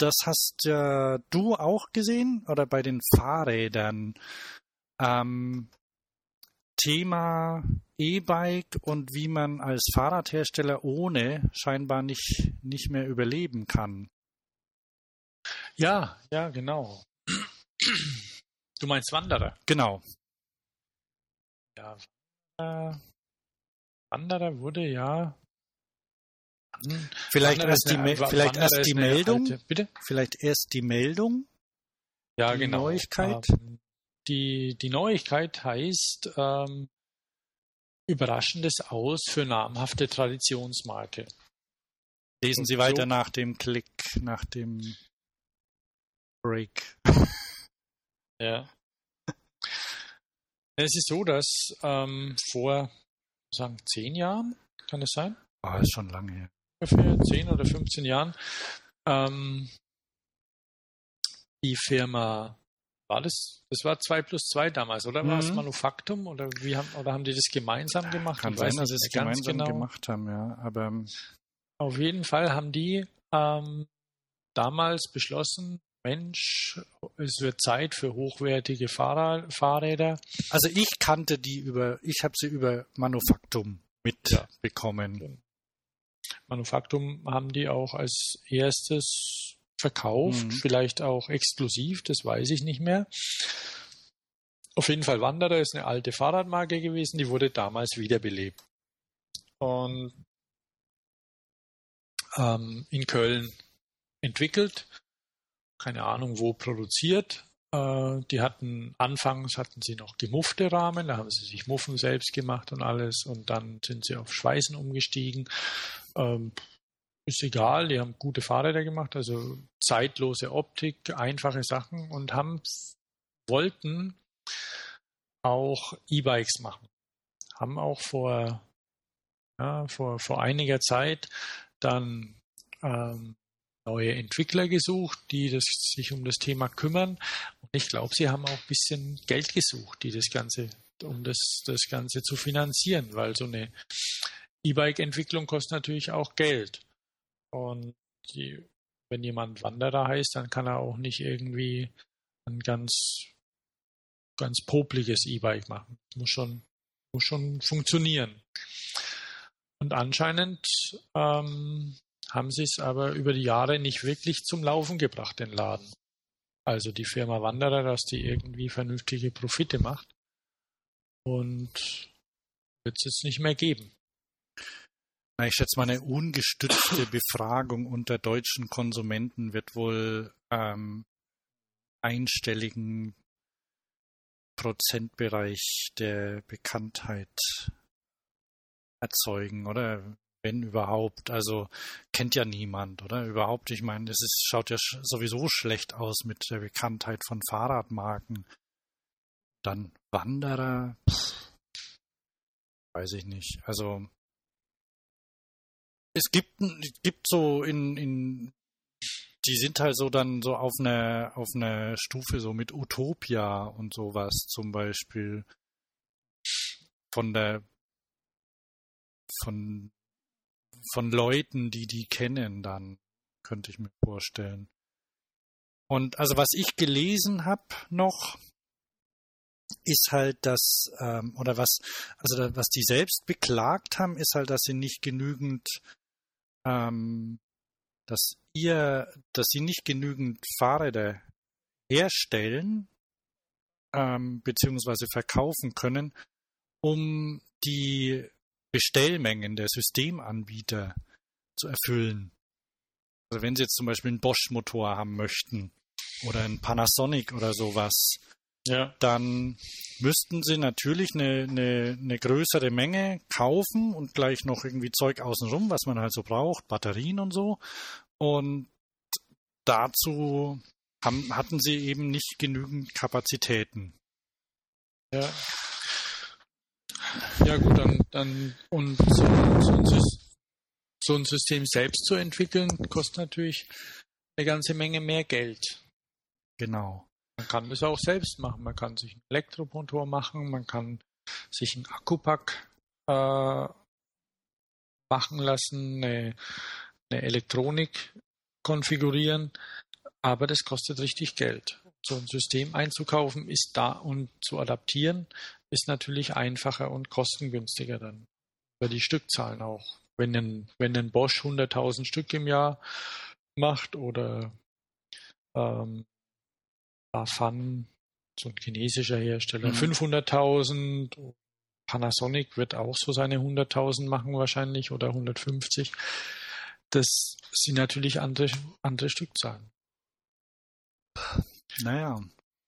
Das hast ja du auch gesehen oder bei den Fahrrädern. Ähm, Thema E-Bike und wie man als Fahrradhersteller ohne scheinbar nicht, nicht mehr überleben kann. Ja, ja, genau. Du meinst Wanderer? Genau. Ja. Äh, Wanderer wurde ja. Vielleicht Wanderer erst die, eine- vielleicht erst die Meldung. alte- bitte? Vielleicht erst die Meldung. Ja, Die genau. Neuigkeit? Ähm, die, die Neuigkeit heißt ähm, Überraschendes Aus für namhafte Traditionsmarke. Lesen Sie So. weiter nach dem Klick, nach dem Break. Ja. Es ist so, dass ähm, vor sagen zehn Jahren, kann es sein? Ah, ist schon lange her. Ungefähr 10 oder 15 Jahren ähm, die Firma, war das, das war 2 plus 2 damals, oder war es Mhm. Manufaktum oder wie haben, oder haben die das gemeinsam gemacht? Kann Ich sein, dass sie es gemeinsam genau. gemacht haben, ja. Aber ähm, Auf jeden Fall haben die ähm, damals beschlossen, Mensch, es wird Zeit für hochwertige Fahrrad, Fahrräder. also ich kannte die über, ich habe sie über Manufaktum mitbekommen. Manufaktum haben die auch als erstes verkauft, Mhm. vielleicht auch exklusiv, das weiß ich nicht mehr. Auf jeden Fall Wanderer ist eine alte Fahrradmarke gewesen, die wurde damals wiederbelebt. Und ähm, in Köln entwickelt, keine Ahnung wo produziert, Äh, die hatten anfangs hatten sie noch gemuffte Rahmen, da haben sie sich Muffen selbst gemacht und alles und dann sind sie auf Schweißen umgestiegen. Ähm, ist egal, die haben gute Fahrräder gemacht, also zeitlose Optik, einfache Sachen und haben wollten auch E-Bikes machen. Haben auch vor, ja, vor, vor einiger Zeit dann ähm, neue Entwickler gesucht, die das, sich um das Thema kümmern. Und ich glaube, sie haben auch ein bisschen Geld gesucht, die das Ganze, um das, das Ganze zu finanzieren, weil so eine E-Bike-Entwicklung kostet natürlich auch Geld. Und die, wenn jemand Wanderer heißt, dann kann er auch nicht irgendwie ein ganz, ganz popliges E-Bike machen. Muss schon, muss schon funktionieren. Und anscheinend ähm, haben sie es aber über die Jahre nicht wirklich zum Laufen gebracht, den Laden. Also die Firma Wanderer, dass die irgendwie vernünftige Profite macht. Und wird es jetzt nicht mehr geben. Ich schätze mal, eine ungestützte Befragung unter deutschen Konsumenten wird wohl ähm, einstelligen Prozentbereich der Bekanntheit erzeugen, oder? Wenn überhaupt. Also kennt ja niemand, oder? Überhaupt. Ich meine, es ist, schaut ja sowieso schlecht aus mit der Bekanntheit von Fahrradmarken. Dann Wanderer, pff, weiß ich nicht. Also es gibt, gibt so in, in, die sind halt so dann so auf einer auf einer Stufe so mit Utopia und sowas zum Beispiel von der von von Leuten, die die kennen, dann könnte ich mir vorstellen. Und also was ich gelesen habe noch, ist halt das, ähm, oder was, also was die selbst beklagt haben, ist halt, dass sie nicht genügend ähm, dass ihr, dass sie nicht genügend Fahrräder herstellen ähm, beziehungsweise verkaufen können, um die Bestellmengen der Systemanbieter zu erfüllen. Also wenn Sie jetzt zum Beispiel einen Bosch-Motor haben möchten oder einen Panasonic oder sowas, ja. dann müssten sie natürlich eine, eine, eine größere Menge kaufen und gleich noch irgendwie Zeug außenrum, was man halt so braucht, Batterien und so. Und dazu haben, hatten sie eben nicht genügend Kapazitäten. Ja. Ja gut, dann, dann und so, so, ein, so ein System selbst zu entwickeln, kostet natürlich eine ganze Menge mehr Geld. Genau. Man kann das auch selbst machen. Man kann sich einen Elektromotor machen, man kann sich einen Akkupack äh, machen lassen, eine, eine Elektronik konfigurieren, aber das kostet richtig Geld. So ein System einzukaufen ist da und zu adaptieren ist natürlich einfacher und kostengünstiger dann. Über die Stückzahlen auch. Wenn ein, wenn ein Bosch 100.000 Stück im Jahr macht oder ähm, Bafan, so ein chinesischer Hersteller, mhm. 500.000. Panasonic wird auch so seine 100.000 machen wahrscheinlich oder 150. Das sind natürlich andere, andere Stückzahlen. Naja.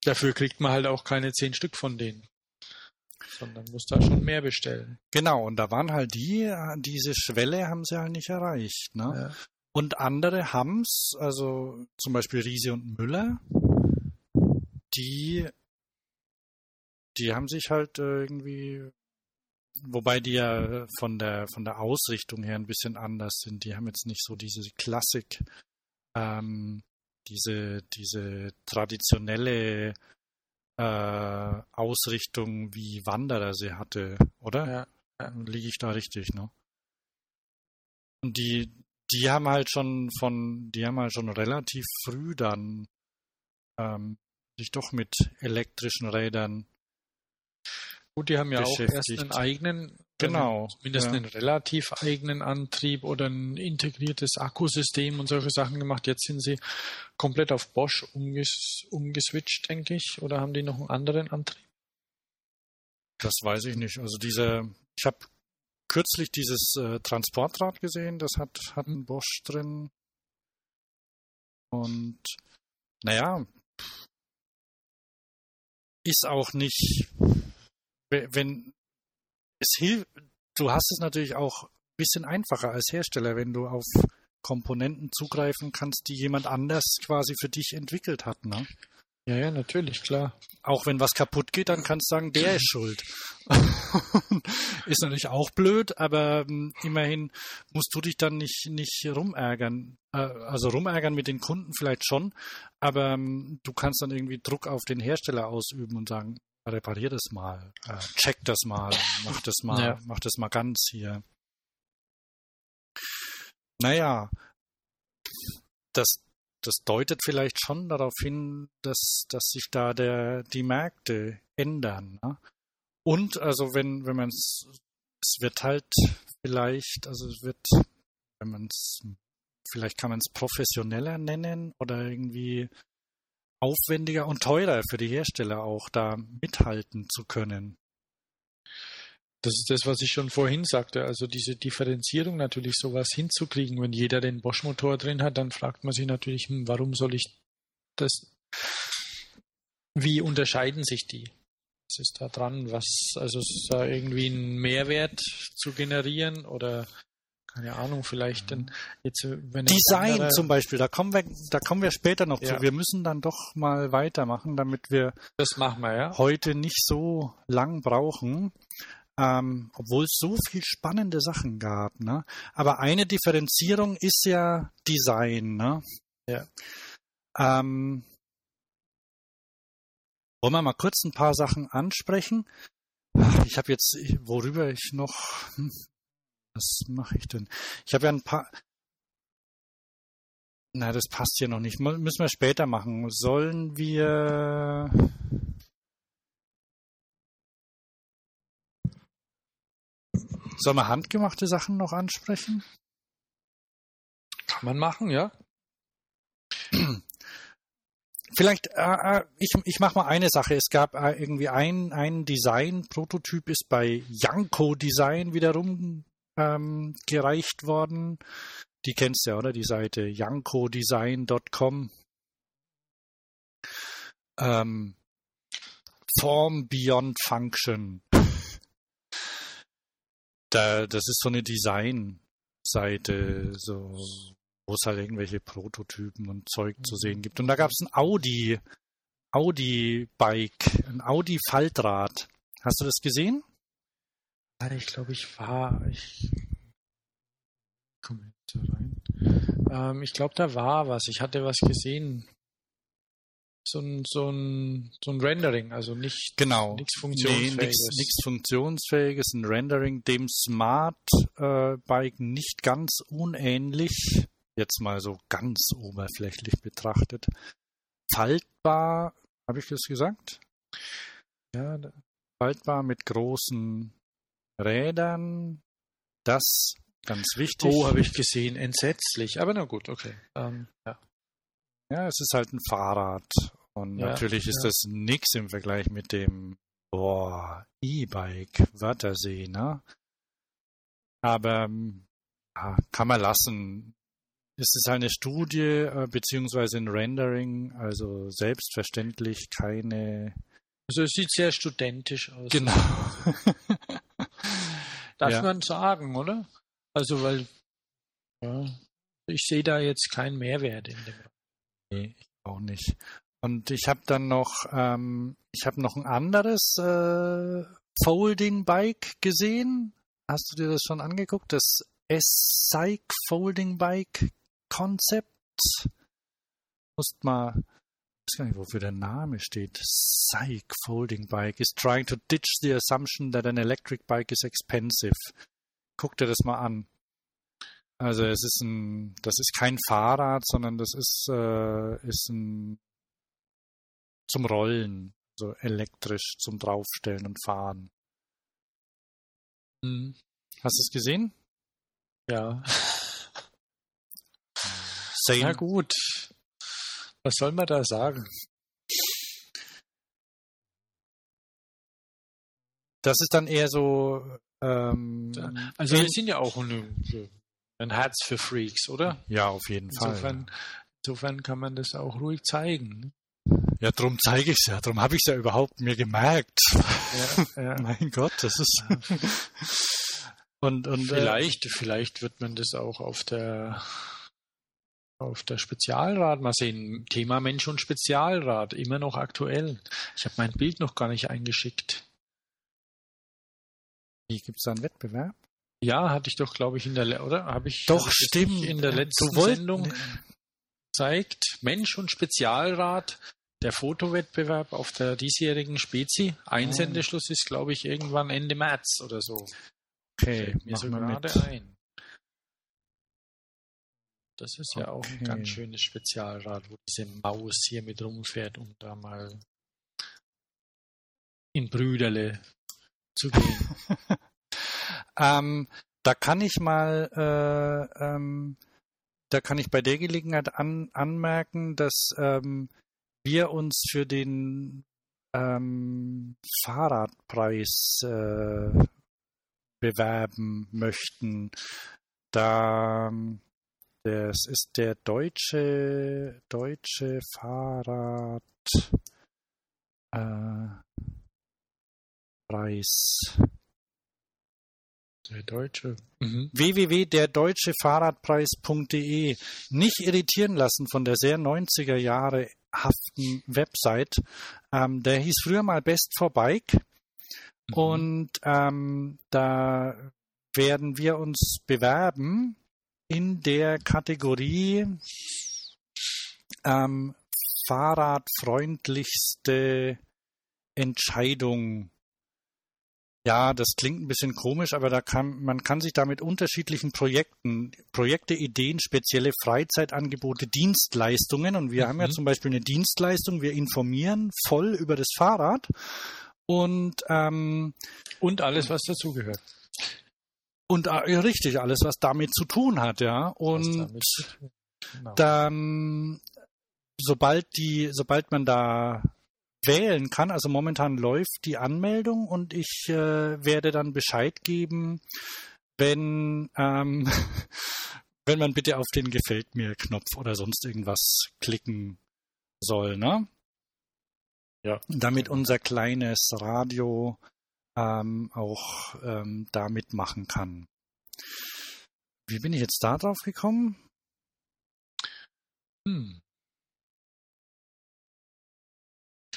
Dafür kriegt man halt auch keine 10 Stück von denen. Sondern muss da schon mehr bestellen. Genau, und da waren halt die, diese Schwelle haben sie halt nicht erreicht. Ne? Ja. Und andere haben es, also zum Beispiel Riese und Müller, die, die haben sich halt irgendwie, wobei die ja von der, von der Ausrichtung her ein bisschen anders sind. Die haben jetzt nicht so diese Klassik, ähm, diese, diese traditionelle äh, Ausrichtung, wie Wanderer sie hatte, oder? Ja. ja. Liege ich da richtig, ne? Und die, die haben halt schon von, die haben halt schon relativ früh dann ähm, sich doch mit elektrischen Rädern. Gut, die haben ja auch erst einen eigenen, genau, mindestens ja. einen relativ eigenen Antrieb oder ein integriertes Akkusystem und solche Sachen gemacht. Jetzt sind sie komplett auf Bosch umges umgeswitcht, denke ich. Oder haben die noch einen anderen Antrieb? Das weiß ich nicht. Also diese, ich habe kürzlich dieses äh, Transportrad gesehen, das hat, hat einen Bosch drin. Und naja, ist auch nicht, wenn es hilft, du hast es natürlich auch ein bisschen einfacher als Hersteller, wenn du auf Komponenten zugreifen kannst, die jemand anders quasi für dich entwickelt hat. Ne? Ja, ja, natürlich, klar. Auch wenn was kaputt geht, dann kannst du sagen, der ist schuld. ist natürlich auch blöd, aber ähm, immerhin musst du dich dann nicht, nicht rumärgern. Äh, also rumärgern mit den Kunden vielleicht schon, aber ähm, du kannst dann irgendwie Druck auf den Hersteller ausüben und sagen, reparier das mal, äh, check das mal, mach das mal, ja. mach das mal ganz hier. Naja, das, das deutet vielleicht schon darauf hin, dass, dass sich da der, die Märkte ändern. Ne? Und also wenn, wenn man es, es wird halt vielleicht, also es wird, wenn man es, vielleicht kann man es professioneller nennen oder irgendwie aufwendiger und teurer für die Hersteller auch da mithalten zu können. Das ist das, was ich schon vorhin sagte. Also diese Differenzierung natürlich sowas hinzukriegen. Wenn jeder den Bosch-Motor drin hat, dann fragt man sich natürlich, hm, warum soll ich das? Wie unterscheiden sich die? Was ist da dran? Was, also ist da irgendwie ein Mehrwert zu generieren oder keine Ahnung, vielleicht dann jetzt wenn Design andere... zum Beispiel, da kommen wir, da kommen wir später noch ja. zu. Wir müssen dann doch mal weitermachen, damit wir das machen wir, ja. heute nicht so lang brauchen ähm, obwohl es so viel spannende Sachen gab. Ne? Aber eine Differenzierung ist ja Design. Ne? Ja. Ähm, wollen wir mal kurz ein paar Sachen ansprechen? Ich habe jetzt, worüber ich noch, hm, was mache ich denn? Ich habe ja ein paar, na, das passt hier noch nicht. Müssen wir später machen. Sollen wir Sollen wir handgemachte Sachen noch ansprechen? Kann man machen, ja. Vielleicht, äh, äh ich, ich mache mal eine Sache. Es gab äh, irgendwie ein, ein Design-Prototyp, ist bei Janko Design wiederum ähm, gereicht worden. Die kennst du ja, oder? Die Seite jankodesign.com. Ähm, Form Beyond Function da, das ist so eine Design-Seite, so, wo es halt irgendwelche Prototypen und Zeug zu sehen gibt. Und da gab es ein Audi, Audi-Bike, ein Audi-Faltrad. Hast du das gesehen? Ich glaube, ich war, ich komme jetzt rein. Ähm, ich glaube, da war was. Ich hatte was gesehen so ein, so ein, so ein Rendering, also nicht genau. nichts Funktionsfähiges. Nee, nichts Funktionsfähiges, ein Rendering, dem Smart äh, Bike nicht ganz unähnlich, jetzt mal so ganz oberflächlich betrachtet. Faltbar, habe ich das gesagt? Ja, faltbar mit großen Rädern. Das ganz wichtig. Oh, habe ich gesehen, entsetzlich. Aber na gut, okay. Ähm, ja. Ja, es ist halt ein Fahrrad. Und ja, natürlich ist ja. das nichts im Vergleich mit dem boah, E-Bike Wörthersee, ne? Aber ja, kann man lassen. Es ist eine Studie äh, beziehungsweise ein Rendering, also selbstverständlich keine. Also es sieht sehr studentisch aus. Genau. Darf ja. man sagen, oder? Also weil ja, ich sehe da jetzt keinen Mehrwert in dem. Nee, ich auch nicht. Und ich habe dann noch, ähm, ich habe noch ein anderes äh, Folding Bike gesehen. Hast du dir das schon angeguckt? Das S-Psych Folding Bike Concept. Musst mal, ich weiß gar nicht, wofür der Name steht. Psych Folding Bike is trying to ditch the assumption that an electric bike is expensive. Guck dir das mal an. Also es ist ein, das ist kein Fahrrad, sondern das ist, äh, ist ein zum Rollen, so elektrisch zum Draufstellen und Fahren. Hm. Hast du es gesehen? Ja. Same. Na gut. Was soll man da sagen? Das ist dann eher so. Ähm, also wir sind ja auch eine, ein Herz für Freaks, oder? Ja, auf jeden insofern, Fall. Insofern kann man das auch ruhig zeigen. Ja, darum zeige ich es ja. Darum habe ich es ja überhaupt mir gemerkt. Ja, ja. mein Gott, das ist. und, und, äh, vielleicht, äh, vielleicht wird man das auch auf der auf der Spezialrat mal sehen. Thema Mensch und Spezialrat, immer noch aktuell. Ich habe mein Bild noch gar nicht eingeschickt. Wie gibt es da einen Wettbewerb? Ja, hatte ich doch, glaube ich, in der, oder? Habe ich doch stimmt in der letzten wollt, Sendung zeigt Mensch und Spezialrat der Fotowettbewerb auf der diesjährigen Spezi. Einsendeschluss ist, glaube ich, irgendwann Ende März oder so. Okay, Fällt mir so gerade ein. Das ist ja okay. auch ein ganz schönes Spezialrad, wo diese Maus hier mit rumfährt, um da mal in Brüderle zu gehen. ähm, da kann ich mal, äh, ähm, da kann ich bei der Gelegenheit an, anmerken, dass ähm, wir uns für den ähm, Fahrradpreis äh, bewerben möchten. Da das ist der deutsche deutsche Fahrrad äh. Der deutsche. Mhm. www.derdeutschefahrradpreis.de. Nicht irritieren lassen von der sehr 90er Jahre haften Website. Ähm, der hieß früher mal Best for Bike. Mhm. Und ähm, da werden wir uns bewerben in der Kategorie ähm, fahrradfreundlichste Entscheidung ja, das klingt ein bisschen komisch, aber da kann, man kann sich da mit unterschiedlichen Projekten, Projekte, Ideen, spezielle Freizeitangebote, Dienstleistungen und wir mhm. haben ja mhm. zum Beispiel eine Dienstleistung, wir informieren voll über das Fahrrad und ähm, und alles, was dazugehört. Und äh, richtig, alles, was damit zu tun hat, ja. Und genau. dann, sobald die, sobald man da wählen kann. Also momentan läuft die Anmeldung und ich äh, werde dann Bescheid geben, wenn, ähm, wenn man bitte auf den Gefällt mir Knopf oder sonst irgendwas klicken soll, ne? Ja. Damit unser kleines Radio ähm, auch ähm, da mitmachen kann. Wie bin ich jetzt da drauf gekommen? Hm.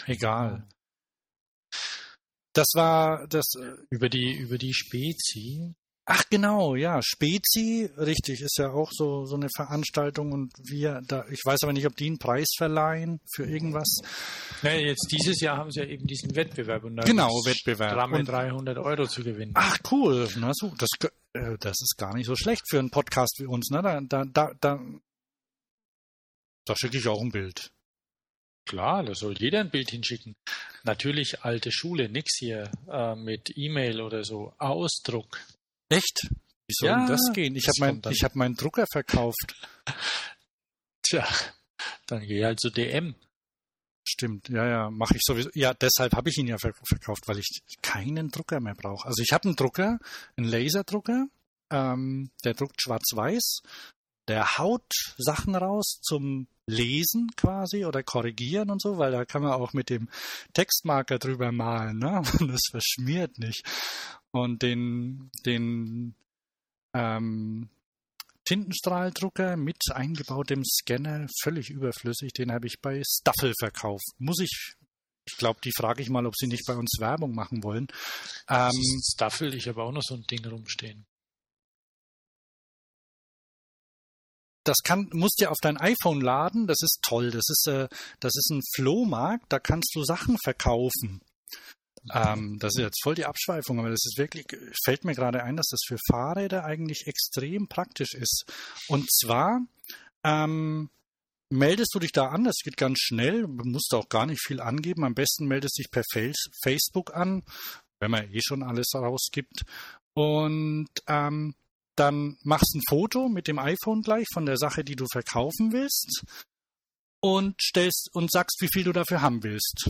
Egal. Das war das. Äh, über die, über die Spezi. Ach genau, ja, Spezi, richtig, ist ja auch so, so eine Veranstaltung und wir da, ich weiß aber nicht, ob die einen Preis verleihen für irgendwas. Naja, jetzt dieses Jahr haben sie ja eben diesen Wettbewerb und da genau, Wettbewerb. Stramme 300 Euro zu gewinnen. Ach cool, na so, das, äh, das ist gar nicht so schlecht für einen Podcast wie uns, ne? Da, da, da, da, da schicke ich auch ein Bild. Klar, da soll jeder ein Bild hinschicken. Natürlich alte Schule, nix hier äh, mit E-Mail oder so. Ausdruck. Echt? Wie soll ja, denn das gehen? Ich habe mein, hab meinen Drucker verkauft. Tja, dann geh halt zu DM. Stimmt, ja, ja, mache ich sowieso. Ja, deshalb habe ich ihn ja verkauft, weil ich keinen Drucker mehr brauche. Also ich habe einen Drucker, einen Laserdrucker, ähm, der druckt schwarz-weiß, der haut Sachen raus zum lesen quasi oder korrigieren und so, weil da kann man auch mit dem Textmarker drüber malen, ne? Und das verschmiert nicht. Und den, den ähm, Tintenstrahldrucker mit eingebautem Scanner, völlig überflüssig, den habe ich bei Staffel verkauft. Muss ich ich glaube, die frage ich mal, ob sie nicht bei uns Werbung machen wollen. Ähm, Staffel, ich habe auch noch so ein Ding rumstehen. Das kann, musst du auf dein iPhone laden. Das ist toll. Das ist, äh, das ist ein Flohmarkt. Da kannst du Sachen verkaufen. Ähm, das ist jetzt voll die Abschweifung, aber das ist wirklich, fällt mir gerade ein, dass das für Fahrräder eigentlich extrem praktisch ist. Und zwar ähm, meldest du dich da an, das geht ganz schnell, du musst auch gar nicht viel angeben. Am besten meldest dich per Facebook an, wenn man eh schon alles rausgibt. Und ähm, dann machst ein Foto mit dem iPhone gleich von der Sache, die du verkaufen willst und stellst und sagst, wie viel du dafür haben willst.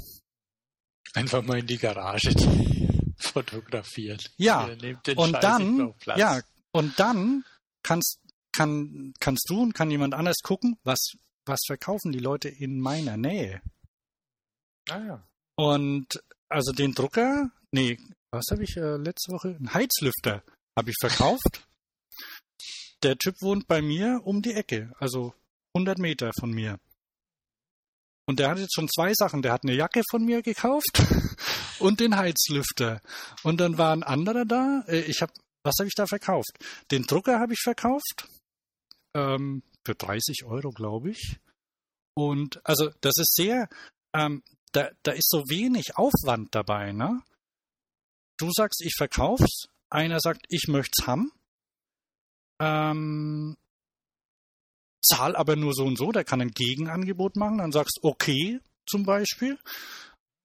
Einfach mal in die Garage fotografiert. Ja. Und dann, ja, und dann kannst, kann, kannst du und kann jemand anders gucken, was, was verkaufen die Leute in meiner Nähe. Ah ja. Und also den Drucker, nee, was habe ich äh, letzte Woche? Ein Heizlüfter habe ich verkauft. Der Typ wohnt bei mir um die Ecke, also 100 Meter von mir. Und der hat jetzt schon zwei Sachen. Der hat eine Jacke von mir gekauft und den Heizlüfter. Und dann war ein anderer da. Äh, ich habe, was habe ich da verkauft? Den Drucker habe ich verkauft. Ähm, für 30 Euro, glaube ich. Und also das ist sehr, ähm, da, da ist so wenig Aufwand dabei, ne? Du sagst, ich verkauf's. Einer sagt, ich möchte's haben. Ähm, zahl aber nur so und so, der kann ein Gegenangebot machen, dann sagst okay zum Beispiel.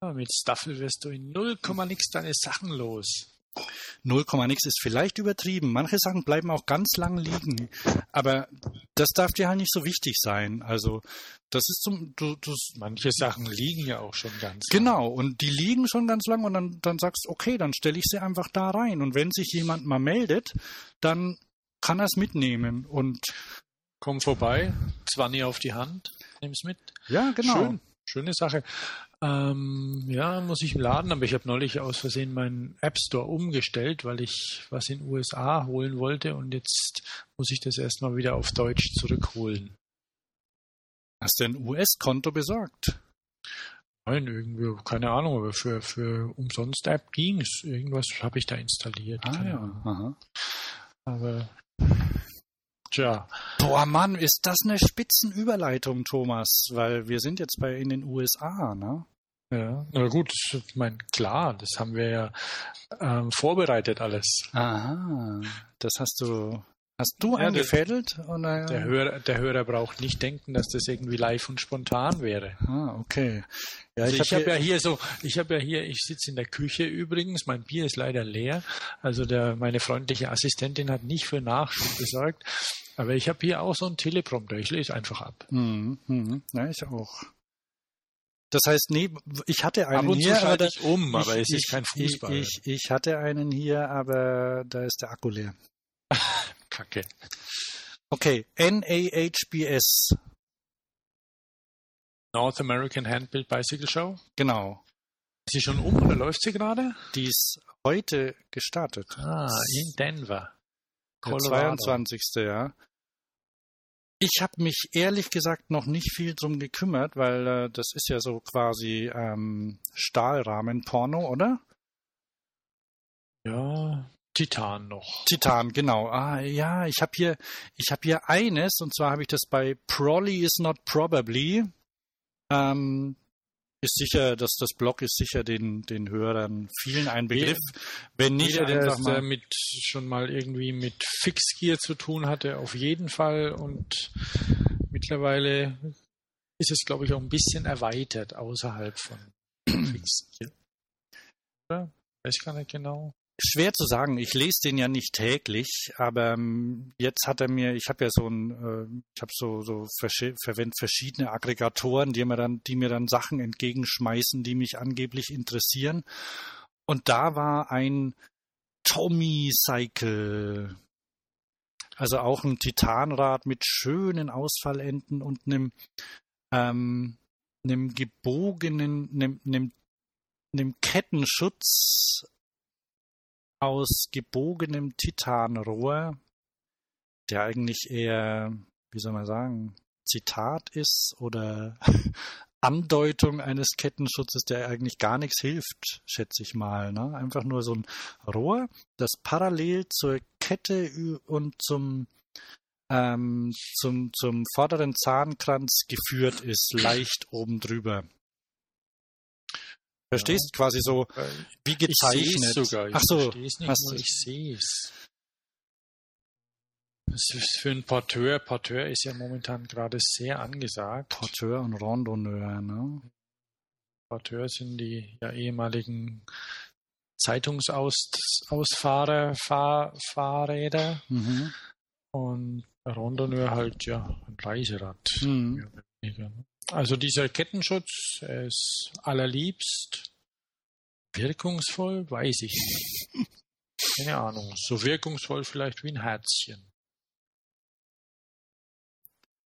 Ja, mit Staffel wirst du in 0, nix deine Sachen los. 0, nix ist vielleicht übertrieben. Manche Sachen bleiben auch ganz lang liegen. Aber das darf dir halt nicht so wichtig sein. Also, das ist zum, du, du, Manche Sachen liegen ja auch schon ganz Genau. Lang. Und die liegen schon ganz lang und dann, dann sagst okay, dann stelle ich sie einfach da rein. Und wenn sich jemand mal meldet, dann kann es mitnehmen und komm vorbei, 20 auf die Hand, nimm's mit. Ja, genau. Schön, schöne Sache. Ähm, ja, muss ich im Laden, aber ich habe neulich aus Versehen meinen App Store umgestellt, weil ich was in USA holen wollte und jetzt muss ich das erstmal wieder auf Deutsch zurückholen. Hast du ein US-Konto besorgt? Nein, irgendwie, keine Ahnung, aber für, für umsonst App ging es. Irgendwas habe ich da installiert. Ah, ja. Aha. Aber Tja. Boah, Mann, ist das eine Spitzenüberleitung, Thomas, weil wir sind jetzt bei in den USA, ne? Ja, na gut, ich meine, klar, das haben wir ja ähm, vorbereitet alles. Aha, das hast du Hast du ja, eingefädelt? Oder? Der, Hörer, der Hörer braucht nicht denken, dass das irgendwie live und spontan wäre. Ah, okay. Ja, also ich, ich habe hab ja hier so, ich habe ja hier, ich sitze in der Küche übrigens, mein Bier ist leider leer. Also der, meine freundliche Assistentin hat nicht für Nachschub gesorgt. Aber ich habe hier auch so einen Teleprompter, ich lese einfach ab. Mhm, mhm. Ja, ich auch. Das heißt, nee, ich hatte einen Ab und hier, zu aber ich um, aber es ist kein Fußball. Ich, ich, ich hatte einen hier, aber da ist der Akku leer. Kacke. Okay, NAHBS. North American Handbuilt Bicycle Show. Genau. Ist sie schon um oder läuft sie gerade? Die ist heute gestartet. Ah, in Denver. Der 22. Ja. Ich habe mich ehrlich gesagt noch nicht viel drum gekümmert, weil äh, das ist ja so quasi ähm, Stahlrahmen-Porno, oder? Ja, Titan noch. Titan, genau. Ah, ja, ich habe hier, ich habe hier eines und zwar habe ich das bei Probably is not probably. Ähm, ist sicher, dass das Blog ist sicher den, den Hörern vielen ein Begriff. Wenn nicht, Jeder, der mal mit schon mal irgendwie mit Fixgear zu tun hatte, auf jeden Fall. Und mittlerweile ist es, glaube ich, auch ein bisschen erweitert außerhalb von Fixgear. Oder? Weiß gar nicht genau. Schwer zu sagen. Ich lese den ja nicht täglich, aber ähm, jetzt hat er mir, ich habe ja so ein, äh, ich habe so so verwende verschiedene Aggregatoren, die mir dann, die mir dann Sachen entgegenschmeißen, die mich angeblich interessieren. Und da war ein Tommy Cycle, also auch ein Titanrad mit schönen Ausfallenden und einem ähm, einem gebogenen, einem, einem, einem Kettenschutz aus gebogenem Titanrohr, der eigentlich eher, wie soll man sagen, Zitat ist oder Andeutung eines Kettenschutzes, der eigentlich gar nichts hilft, schätze ich mal. Ne? Einfach nur so ein Rohr, das parallel zur Kette und zum, ähm, zum, zum vorderen Zahnkranz geführt ist, leicht oben drüber. Verstehst ja. quasi so wie gezeichnet. Ich sogar. Ich Ach so, nicht hast nur, ich sehe es. Für einen Porteur, Porteur ist ja momentan gerade sehr angesagt. Porteur und Randonneur, ne? Porteur sind die ja ehemaligen Zeitungsausfahrer, Fahr, Fahrräder. Mhm. Und Randonneur halt ja ein Reiserad. Mhm. Also dieser Kettenschutz ist allerliebst. Wirkungsvoll, weiß ich nicht. Keine Ahnung. So wirkungsvoll vielleicht wie ein Herzchen.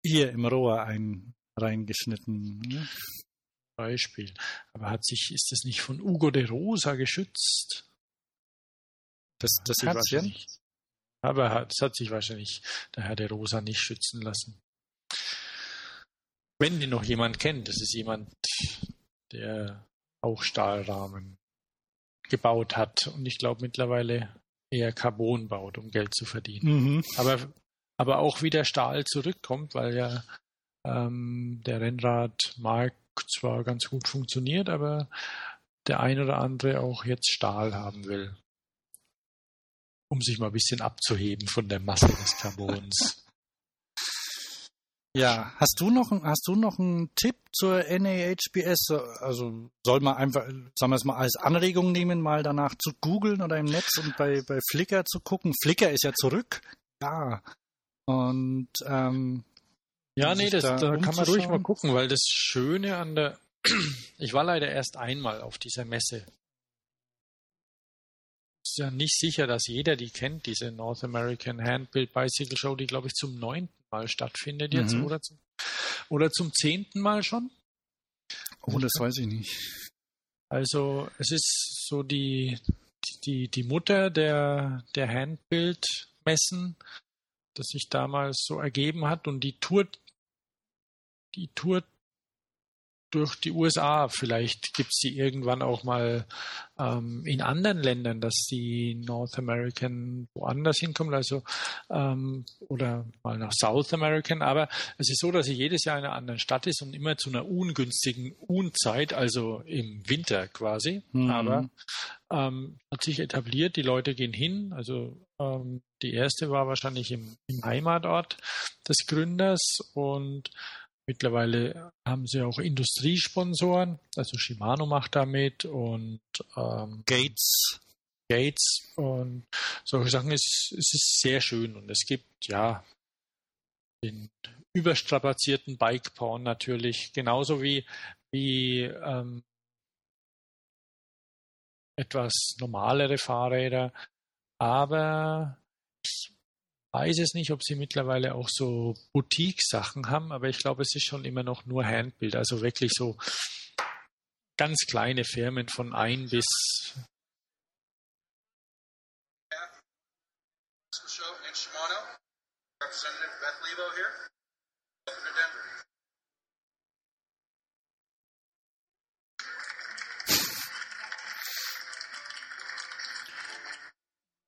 Hier im Rohr ein reingeschnitten. Ne? Beispiel. Aber hat sich, ist das nicht von Ugo de Rosa geschützt? Das, das Herzchen? Aber das hat sich wahrscheinlich der Herr de Rosa nicht schützen lassen. Wenn den noch jemand kennt, das ist jemand, der auch Stahlrahmen gebaut hat und ich glaube mittlerweile eher Carbon baut, um Geld zu verdienen. Mhm. Aber, aber auch wieder Stahl zurückkommt, weil ja ähm, der Rennradmarkt zwar ganz gut funktioniert, aber der ein oder andere auch jetzt Stahl haben will. Um sich mal ein bisschen abzuheben von der Masse des Carbons. Ja, hast du noch, hast du noch einen Tipp zur NAHBS? Also soll man einfach, sagen wir es mal, als Anregung nehmen, mal danach zu googeln oder im Netz und bei, bei Flickr zu gucken. Flickr ist ja zurück. Ja. Und ähm, ja, nee, das, da, da kann man ruhig mal gucken, weil das Schöne an der, ich war leider erst einmal auf dieser Messe. Ist ja nicht sicher, dass jeder die kennt, diese North American Handbuild Bicycle Show, die glaube ich zum neunten Mal stattfindet jetzt mhm. oder, zum, oder zum zehnten Mal schon. Oh, das weiß ich nicht. Also es ist so die, die, die Mutter der, der Handbild-Messen, das sich damals so ergeben hat und die tourt, die tourt durch die USA. Vielleicht gibt es die irgendwann auch mal ähm, in anderen Ländern, dass die North American woanders hinkommen, also ähm, oder mal nach South American. Aber es ist so, dass sie jedes Jahr in einer anderen Stadt ist und immer zu einer ungünstigen Unzeit, also im Winter quasi. Mhm. Aber ähm, hat sich etabliert, die Leute gehen hin. Also ähm, die erste war wahrscheinlich im, im Heimatort des Gründers und Mittlerweile haben sie auch Industriesponsoren, also Shimano macht damit und ähm, Gates. Gates und solche Sachen. Es, es ist sehr schön und es gibt ja den überstrapazierten Bike-Porn natürlich, genauso wie, wie ähm, etwas normalere Fahrräder. Aber ich weiß es nicht, ob sie mittlerweile auch so Boutique-Sachen haben, aber ich glaube, es ist schon immer noch nur Handbild, also wirklich so ganz kleine Firmen von ein bis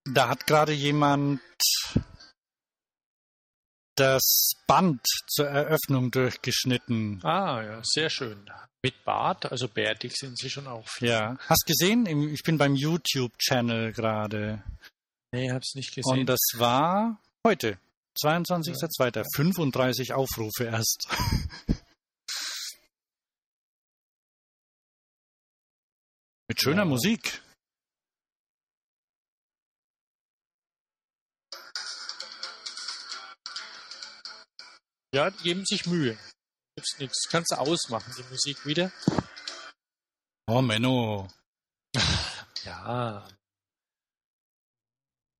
Da hat gerade jemand das Band zur Eröffnung durchgeschnitten. Ah, ja, sehr schön. Mit Bart, also bärtig sind sie schon auch. Viel. Ja. Hast gesehen? Ich bin beim YouTube-Channel gerade. Nee, hab's nicht gesehen. Und das war heute, 22.02. Ja. 35 Aufrufe erst. Mit schöner ja. Musik. Ja, die geben sich Mühe. Gibt's nichts. Kannst du ausmachen, die Musik wieder. Oh, Menno. ja.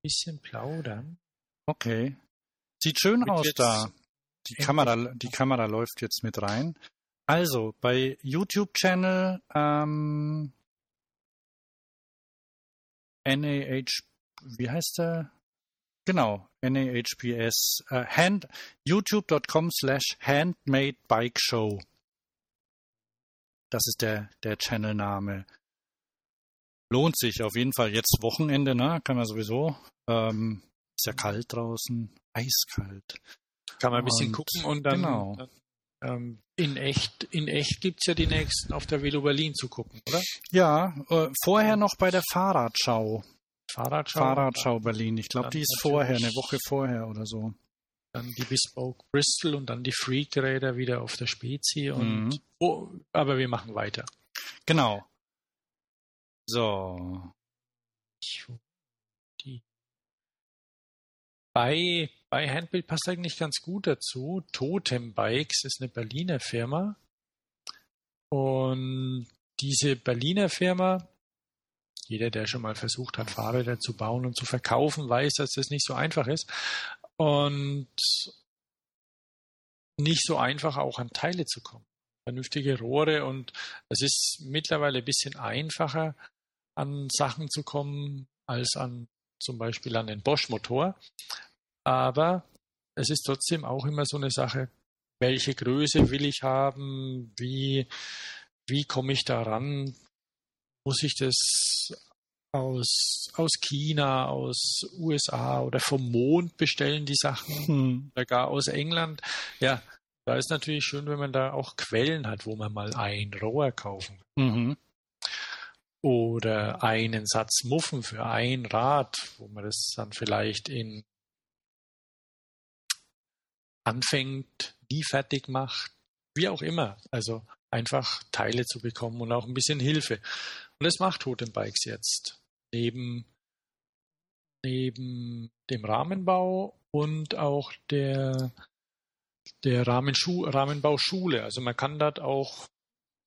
Bisschen plaudern. Okay. Sieht schön mit aus da. Die Kamera, die Kamera läuft jetzt mit rein. Also, bei YouTube-Channel ähm, NAH, wie heißt der? Genau, NAHPS, äh, hand, youtube.com slash handmade bike show. Das ist der, der Channelname. Lohnt sich auf jeden Fall jetzt Wochenende, ne? Kann man sowieso. Ähm, ist ja kalt draußen, eiskalt. Kann man ein bisschen und, gucken und dann, genau. dann ähm, in echt, in echt gibt's ja die nächsten auf der Velo Berlin zu gucken, oder? Ja, äh, vorher noch bei der Fahrradschau. Fahrradschau? Fahrradschau Berlin. Ich glaube, die ist vorher, eine Woche vorher oder so. Dann die Bespoke Bristol und dann die Freak-Räder wieder auf der Spezi. Und, mhm. oh, aber wir machen weiter. Genau. So. Die. Bei, bei Handbild passt eigentlich ganz gut dazu. Totem Bikes ist eine Berliner Firma. Und diese Berliner Firma jeder, der schon mal versucht hat, Fahrräder zu bauen und zu verkaufen, weiß, dass das nicht so einfach ist. Und nicht so einfach auch an Teile zu kommen. vernünftige Rohre und es ist mittlerweile ein bisschen einfacher, an Sachen zu kommen, als an zum Beispiel an den Bosch-Motor. Aber es ist trotzdem auch immer so eine Sache, welche Größe will ich haben, wie, wie komme ich daran, muss ich das aus, aus China, aus USA oder vom Mond bestellen, die Sachen, hm. oder gar aus England. Ja, da ist natürlich schön, wenn man da auch Quellen hat, wo man mal ein Rohr kaufen kann. Mhm. Oder einen Satz Muffen für ein Rad, wo man das dann vielleicht in anfängt, nie fertig macht, wie auch immer. Also einfach Teile zu bekommen und auch ein bisschen Hilfe. Und das macht Totem Bikes jetzt. Neben, neben dem Rahmenbau und auch der, der Rahmenschu Rahmenbauschule. Also man kann dort auch,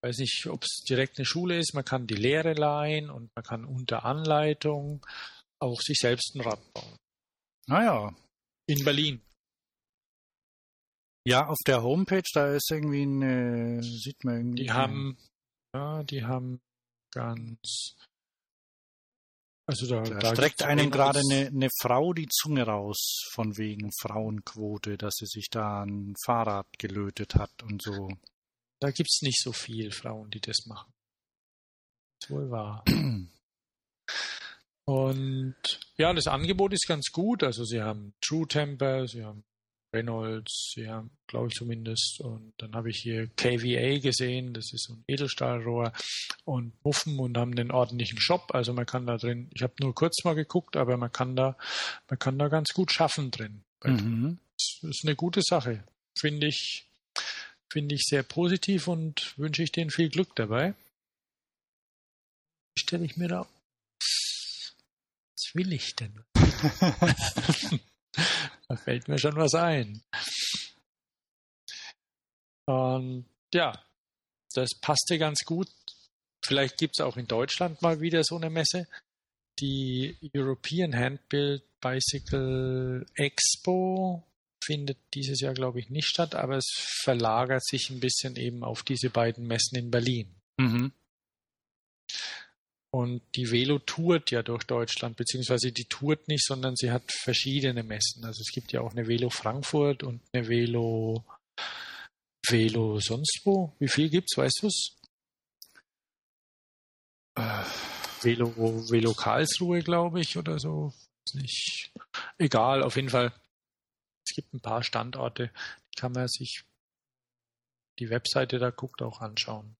weiß nicht, ob es direkt eine Schule ist, man kann die Lehre leihen und man kann unter Anleitung auch sich selbst ein Rad bauen. Naja. In Berlin. Ja, auf der Homepage, da ist irgendwie eine, sieht man irgendwie. Die haben, ja, die haben ganz, also da, da, da streckt einem gerade eine, eine Frau die Zunge raus, von wegen Frauenquote, dass sie sich da ein Fahrrad gelötet hat und so. Da gibt's nicht so viel Frauen, die das machen. Das ist wohl wahr. und ja, das Angebot ist ganz gut. Also sie haben True Temper, sie haben Reynolds, ja, glaube ich zumindest. Und dann habe ich hier KVA gesehen, das ist so ein Edelstahlrohr und Muffen und haben den ordentlichen Shop. Also man kann da drin, ich habe nur kurz mal geguckt, aber man kann da, man kann da ganz gut schaffen drin. Mhm. Das ist eine gute Sache. Finde ich, finde ich sehr positiv und wünsche ich denen viel Glück dabei. Stelle ich mir da. Was will ich denn? da fällt mir schon was ein. Und ja, das passte ganz gut. Vielleicht gibt es auch in Deutschland mal wieder so eine Messe. Die European Handbuild Bicycle Expo findet dieses Jahr, glaube ich, nicht statt, aber es verlagert sich ein bisschen eben auf diese beiden Messen in Berlin. Mhm. Und die Velo tourt ja durch Deutschland, beziehungsweise die tourt nicht, sondern sie hat verschiedene Messen. Also es gibt ja auch eine Velo Frankfurt und eine Velo Velo sonst wo. Wie viel gibt's, weißt du's? Äh, Velo, Velo Karlsruhe, glaube ich, oder so. Nicht. Egal, auf jeden Fall. Es gibt ein paar Standorte, die kann man sich die Webseite da guckt auch anschauen.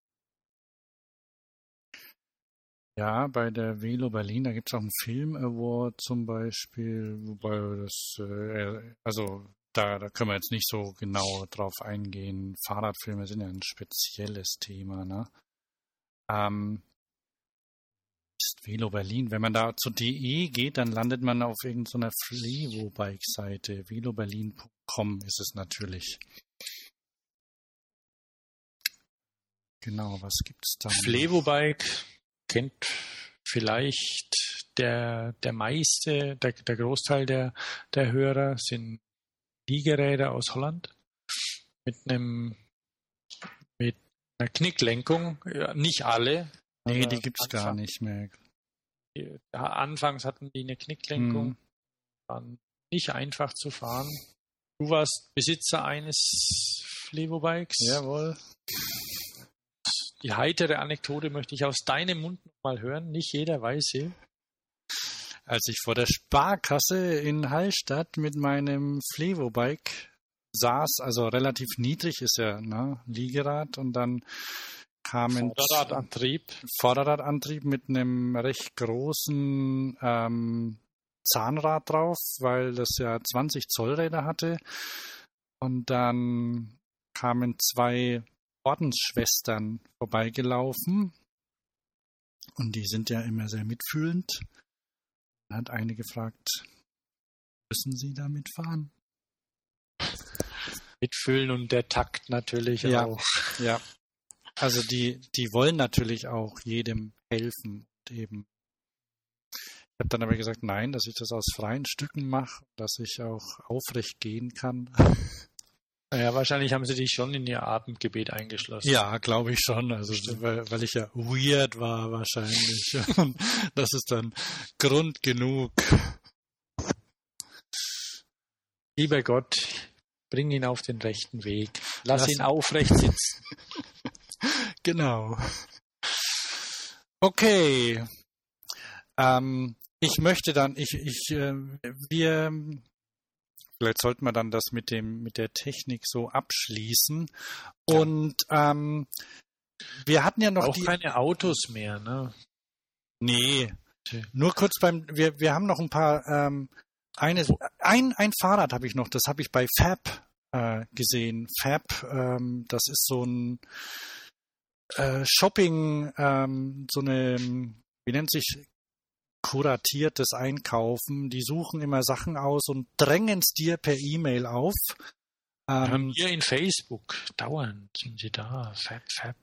Ja, bei der Velo Berlin, da gibt es auch einen Film Award zum Beispiel, wobei das, äh, also da, da können wir jetzt nicht so genau drauf eingehen. Fahrradfilme sind ja ein spezielles Thema, ne? Ähm, ist Velo Berlin. Wenn man da zu DE geht, dann landet man auf irgendeiner Flevo-Bike-Seite. veloberlin.com ist es natürlich. Genau, was gibt's da? Flevo-Bike kennt vielleicht der, der meiste, der, der Großteil der, der Hörer sind Liegeräder aus Holland mit einem mit einer Knicklenkung. Ja, nicht alle. Nee, die gibt es gar nicht mehr. Die, anfangs hatten die eine Knicklenkung, hm. waren nicht einfach zu fahren. Du warst Besitzer eines Flevo-Bikes. Jawohl die heitere Anekdote möchte ich aus deinem Mund mal hören. Nicht jeder weiß sie. Als ich vor der Sparkasse in Hallstatt mit meinem Flevo-Bike saß, also relativ niedrig ist ja, ne, Liegerad und dann kam ein Vorderradantrieb. Vorderradantrieb mit einem recht großen ähm, Zahnrad drauf, weil das ja 20 Zoll Räder hatte. Und dann kamen zwei Ordensschwestern vorbeigelaufen und die sind ja immer sehr mitfühlend. Dann hat eine gefragt, müssen Sie damit fahren? Mitfühlen und der Takt natürlich ja, auch. Ja, also die, die wollen natürlich auch jedem helfen und eben. Ich habe dann aber gesagt, nein, dass ich das aus freien Stücken mache, dass ich auch aufrecht gehen kann. Ja, wahrscheinlich haben sie dich schon in ihr Abendgebet eingeschlossen. Ja, glaube ich schon. Also weil, weil, ich ja weird war wahrscheinlich. das ist dann Grund genug. Lieber Gott, bring ihn auf den rechten Weg. Lass, Lass ihn aufrecht sitzen. genau. Okay. Ähm, ich möchte dann, ich, ich, äh, wir, vielleicht sollten wir dann das mit dem, mit der Technik so abschließen. Und ähm, wir hatten ja noch auch die, keine Autos mehr, ne? Nee. Okay. Nur kurz beim, wir, wir haben noch ein paar, ähm, eine, ein, ein Fahrrad habe ich noch, das habe ich bei Fab äh, gesehen. Fab, ähm, das ist so ein äh, Shopping, ähm, so eine, wie nennt sich, kuratiertes Einkaufen. Die suchen immer Sachen aus und drängen es dir per E-Mail auf. Ähm, hier in Facebook, dauernd sind sie da, Fab, Fab.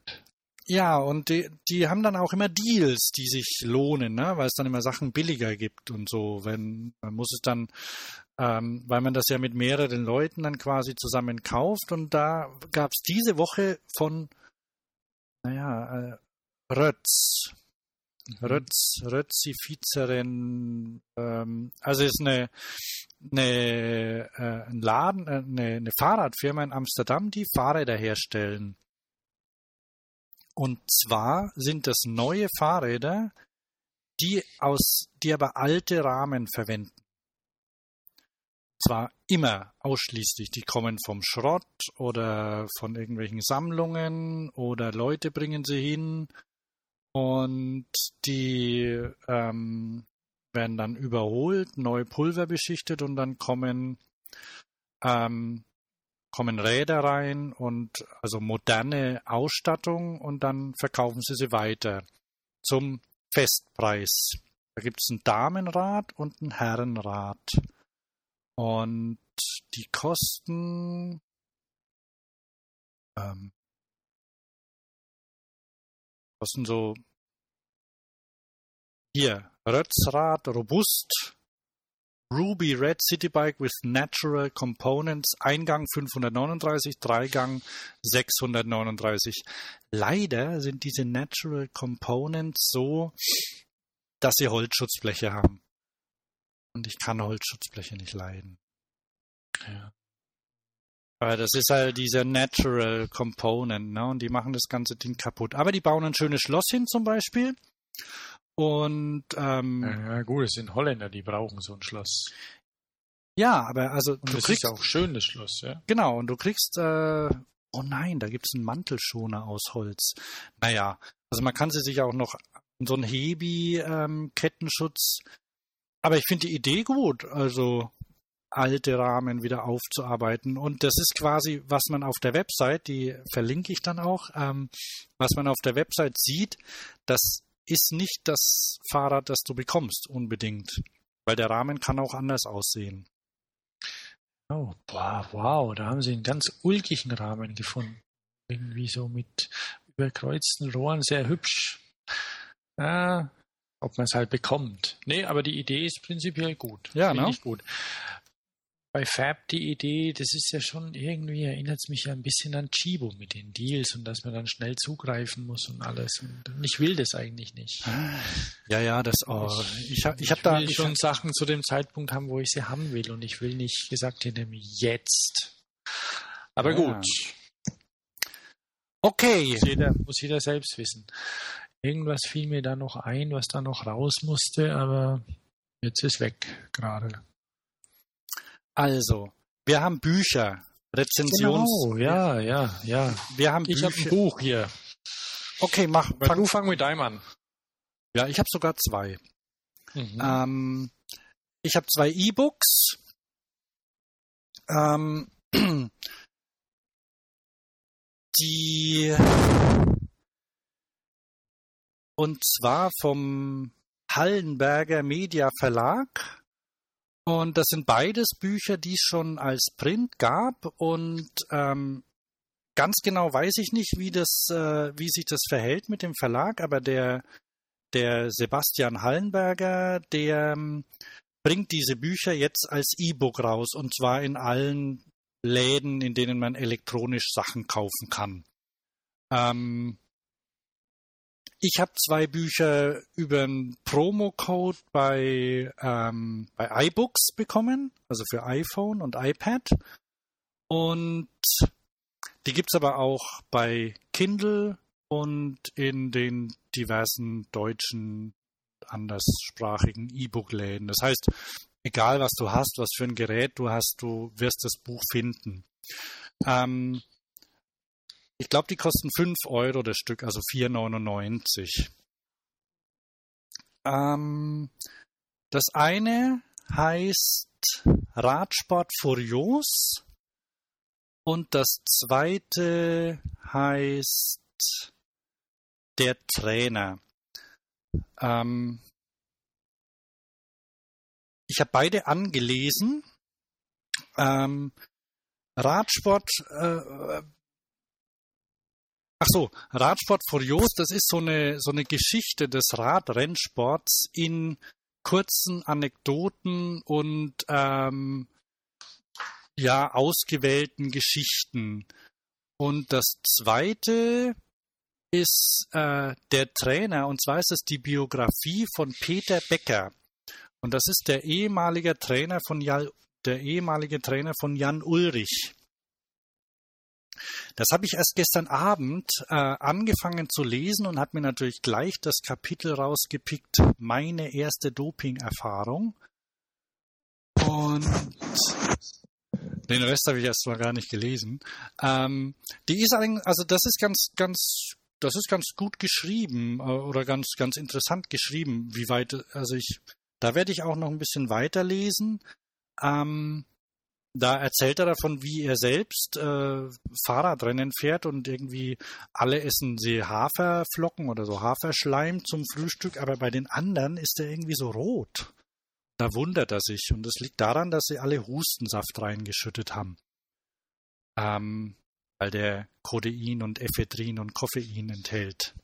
Ja, und die, die haben dann auch immer Deals, die sich lohnen, ne? weil es dann immer Sachen billiger gibt und so. Wenn man muss es dann, ähm, weil man das ja mit mehreren Leuten dann quasi zusammen kauft und da gab es diese Woche von, naja, äh, Rötz. Rötz, Rötzifizerin, ähm, also ist eine, eine äh, ein Laden, äh, eine, eine Fahrradfirma in Amsterdam, die Fahrräder herstellen. Und zwar sind das neue Fahrräder, die aus, die aber alte Rahmen verwenden. Zwar immer ausschließlich, die kommen vom Schrott oder von irgendwelchen Sammlungen oder Leute bringen sie hin und die ähm, werden dann überholt, neu pulverbeschichtet und dann kommen ähm, kommen Räder rein und also moderne Ausstattung und dann verkaufen sie sie weiter zum Festpreis. Da gibt es ein Damenrad und ein Herrenrad. Und die kosten ähm, kosten so hier Rötzrad robust Ruby Red City Bike with Natural Components, Eingang 539, Dreigang 639. Leider sind diese Natural Components so, dass sie Holzschutzbleche haben. Und ich kann Holzschutzbleche nicht leiden. Ja. Das ist halt dieser Natural Component, ne? Und die machen das ganze Ding kaputt. Aber die bauen ein schönes Schloss hin zum Beispiel. Und ähm, ja, gut, es sind Holländer, die brauchen so ein Schloss. Ja, aber also und du kriegst auch schön das Schloss, ja. Genau, und du kriegst äh, oh nein, da gibt's einen Mantelschoner aus Holz. Naja, also man kann sie sich auch noch so ein Hebi ähm, Kettenschutz. Aber ich finde die Idee gut, also alte Rahmen wieder aufzuarbeiten. Und das ist quasi, was man auf der Website, die verlinke ich dann auch, ähm, was man auf der Website sieht, dass ist nicht das Fahrrad, das du bekommst, unbedingt. Weil der Rahmen kann auch anders aussehen. Oh, boah, wow, da haben sie einen ganz ulkigen Rahmen gefunden. Irgendwie so mit überkreuzten Rohren, sehr hübsch. Ah, ob man es halt bekommt. Nee, aber die Idee ist prinzipiell gut. Ja, ne? gut bei Fab die Idee, das ist ja schon irgendwie, erinnert es mich ja ein bisschen an Chibo mit den Deals und dass man dann schnell zugreifen muss und alles. Und ich will das eigentlich nicht. Ja, ja, das oh, ich, ich habe ich hab da ich schon Sachen zu dem Zeitpunkt haben, wo ich sie haben will und ich will nicht gesagt mir jetzt. Aber ja. gut. Okay. Muss jeder, muss jeder selbst wissen. Irgendwas fiel mir da noch ein, was da noch raus musste, aber jetzt ist weg gerade. Also, wir haben Bücher, Rezensions. Genau, ja, ja, ja. Wir haben ich habe ein Buch hier. Okay, mach. Fang, du fang mit deinem an. Ja, ich habe sogar zwei. Mhm. Ähm, ich habe zwei E-Books. Ähm, die und zwar vom Hallenberger Media Verlag und das sind beides Bücher, die es schon als Print gab und ähm, ganz genau weiß ich nicht, wie das, äh, wie sich das verhält mit dem Verlag, aber der der Sebastian Hallenberger, der ähm, bringt diese Bücher jetzt als E-Book raus und zwar in allen Läden, in denen man elektronisch Sachen kaufen kann. Ähm, ich habe zwei Bücher über einen Promo-Code bei, ähm, bei iBooks bekommen, also für iPhone und iPad. Und die gibt es aber auch bei Kindle und in den diversen deutschen anderssprachigen E-Book-Läden. Das heißt, egal was du hast, was für ein Gerät du hast, du wirst das Buch finden. Ähm, ich glaube, die kosten 5 Euro das Stück, also 4,99. Ähm, das eine heißt Radsport Furios und das zweite heißt Der Trainer. Ähm, ich habe beide angelesen. Ähm, Radsport äh, Ach so, Radsport Furios, das ist so eine, so eine Geschichte des Radrennsports in kurzen Anekdoten und ähm, ja, ausgewählten Geschichten. Und das zweite ist äh, der Trainer, und zwar ist es die Biografie von Peter Becker. Und das ist der ehemalige Trainer von Jan, der ehemalige Trainer von Jan Ulrich. Das habe ich erst gestern Abend äh, angefangen zu lesen und habe mir natürlich gleich das Kapitel rausgepickt, meine erste Doping-Erfahrung. Und den Rest habe ich erst mal gar nicht gelesen. Ähm, die ist also das ist ganz, ganz, das ist ganz gut geschrieben äh, oder ganz, ganz interessant geschrieben, wie weit, also ich, da werde ich auch noch ein bisschen weiterlesen. Ähm, da erzählt er davon, wie er selbst äh, Fahrradrennen fährt und irgendwie alle essen sie Haferflocken oder so Haferschleim zum Frühstück, aber bei den anderen ist er irgendwie so rot. Da wundert er sich und das liegt daran, dass sie alle Hustensaft reingeschüttet haben. Ähm, weil der Codein und Ephedrin und Koffein enthält.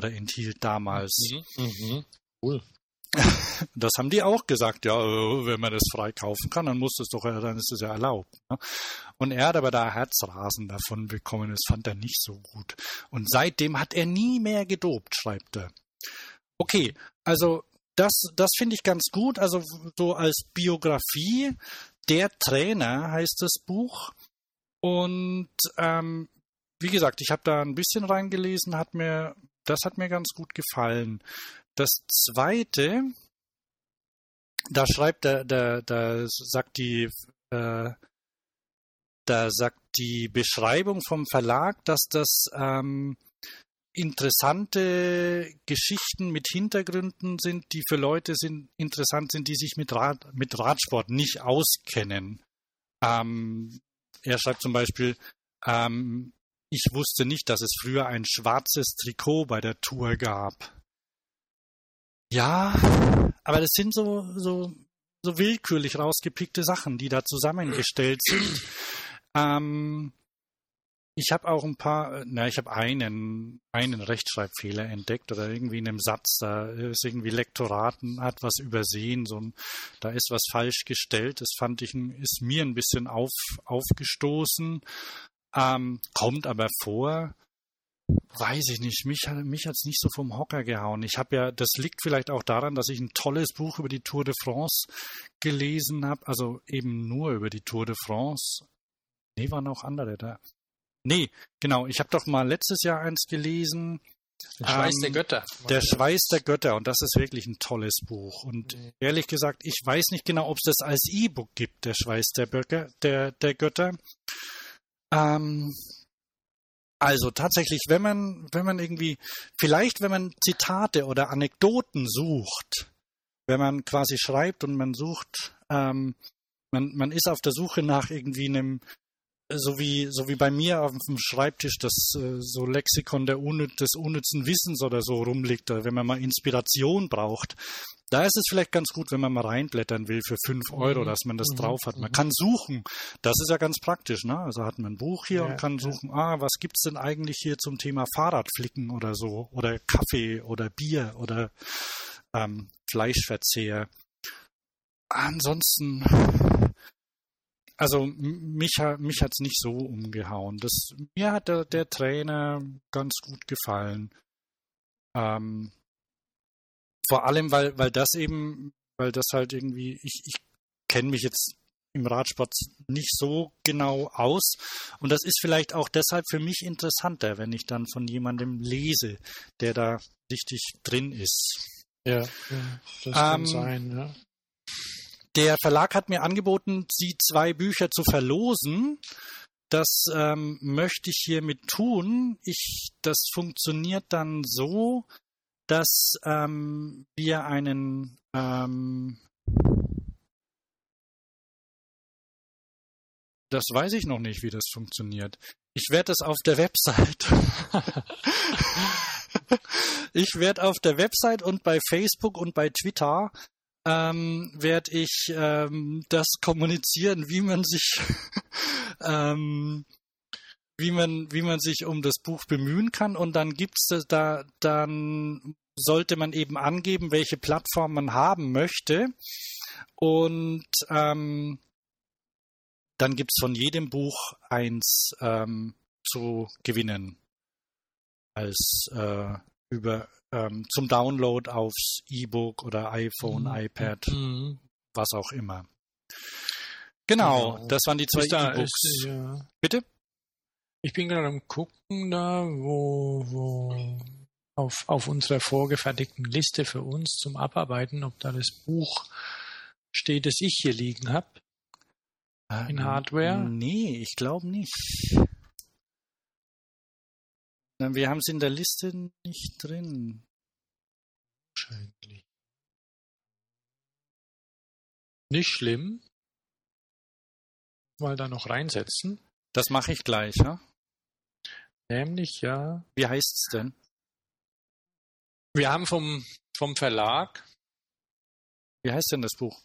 Oder enthielt damals. Mhm, mhm. Cool. Das haben die auch gesagt, ja, äh, wenn man das frei kaufen kann, dann muss das doch, dann ist es ja erlaubt. Ne? Und er hat aber da Herzrasen davon bekommen, das fand er nicht so gut. Und seitdem hat er nie mehr gedopt, schreibt er. Okay, also das, das finde ich ganz gut. Also so als Biografie, der Trainer heißt das Buch. Und ähm, wie gesagt, ich habe da ein bisschen reingelesen, hat mir, das hat mir ganz gut gefallen. Das zweite, da schreibt er, da, da sagt die, äh, da sagt die Beschreibung vom Verlag, dass das ähm, interessante Geschichten mit Hintergründen sind, die für Leute sind, interessant sind, die sich mit, Rad, mit Radsport nicht auskennen. Ähm, er schreibt zum Beispiel, ähm, ich wusste nicht, dass es früher ein schwarzes Trikot bei der Tour gab. Ja, aber das sind so, so, so willkürlich rausgepickte Sachen, die da zusammengestellt sind. Ähm, ich habe auch ein paar, na, ich habe einen, einen Rechtschreibfehler entdeckt oder irgendwie in einem Satz, da ist irgendwie Lektoraten, hat was übersehen, so ein, da ist was falsch gestellt. Das fand ich, ist mir ein bisschen auf, aufgestoßen, ähm, kommt aber vor weiß ich nicht. Mich, mich hat es nicht so vom Hocker gehauen. Ich habe ja, das liegt vielleicht auch daran, dass ich ein tolles Buch über die Tour de France gelesen habe. Also eben nur über die Tour de France. Nee, waren auch andere da. Nee, genau. Ich habe doch mal letztes Jahr eins gelesen. Der Schweiß ähm, der Götter. Der Schweiß der Götter. Und das ist wirklich ein tolles Buch. Und nee. ehrlich gesagt, ich weiß nicht genau, ob es das als E-Book gibt, der Schweiß der, Böcke, der, der Götter. Ähm, also tatsächlich, wenn man, wenn man irgendwie, vielleicht wenn man Zitate oder Anekdoten sucht, wenn man quasi schreibt und man sucht, ähm, man, man ist auf der Suche nach irgendwie einem, so wie, so wie bei mir auf dem Schreibtisch das äh, so Lexikon der des unnützen Wissens oder so rumliegt, wenn man mal Inspiration braucht, da ist es vielleicht ganz gut, wenn man mal reinblättern will für fünf Euro, mhm. dass man das mhm. drauf hat. Man mhm. kann suchen. Das ist ja ganz praktisch. Ne? Also hat man ein Buch hier ja, und kann suchen, ah, was gibt's denn eigentlich hier zum Thema Fahrradflicken oder so oder Kaffee oder Bier oder ähm, Fleischverzehr. Ansonsten also mich, mich hat es nicht so umgehauen. Das, mir hat der, der Trainer ganz gut gefallen. Ähm, vor allem, weil, weil das eben, weil das halt irgendwie, ich, ich kenne mich jetzt im Radsport nicht so genau aus. Und das ist vielleicht auch deshalb für mich interessanter, wenn ich dann von jemandem lese, der da richtig drin ist. Ja, ja das kann ähm, sein, ja. Der Verlag hat mir angeboten, sie zwei Bücher zu verlosen. Das ähm, möchte ich hiermit tun. Ich, das funktioniert dann so, dass ähm, wir einen ähm, Das weiß ich noch nicht, wie das funktioniert. Ich werde das auf der Website. ich werde auf der Website und bei Facebook und bei Twitter ähm, werde ich ähm, das kommunizieren, wie man sich ähm, wie man wie man sich um das Buch bemühen kann und dann gibt's da dann sollte man eben angeben, welche Plattform man haben möchte und ähm, dann gibt es von jedem Buch eins ähm, zu gewinnen als äh, über ähm, zum Download aufs E-Book oder iPhone, mhm. iPad, mhm. was auch immer. Genau, genau. das waren die zwei E-Books. Ja. Bitte? Ich bin gerade am gucken da, wo, wo auf, auf unserer vorgefertigten Liste für uns zum Abarbeiten, ob da das Buch steht, das ich hier liegen habe. Ah, in Hardware? Nee, ich glaube nicht. Wir haben es in der Liste nicht drin. Wahrscheinlich. Nicht schlimm. Mal da noch reinsetzen. Das mache ich gleich, ja? Nämlich, ja. Wie heißt es denn? Wir haben vom, vom Verlag. Wie heißt denn das Buch?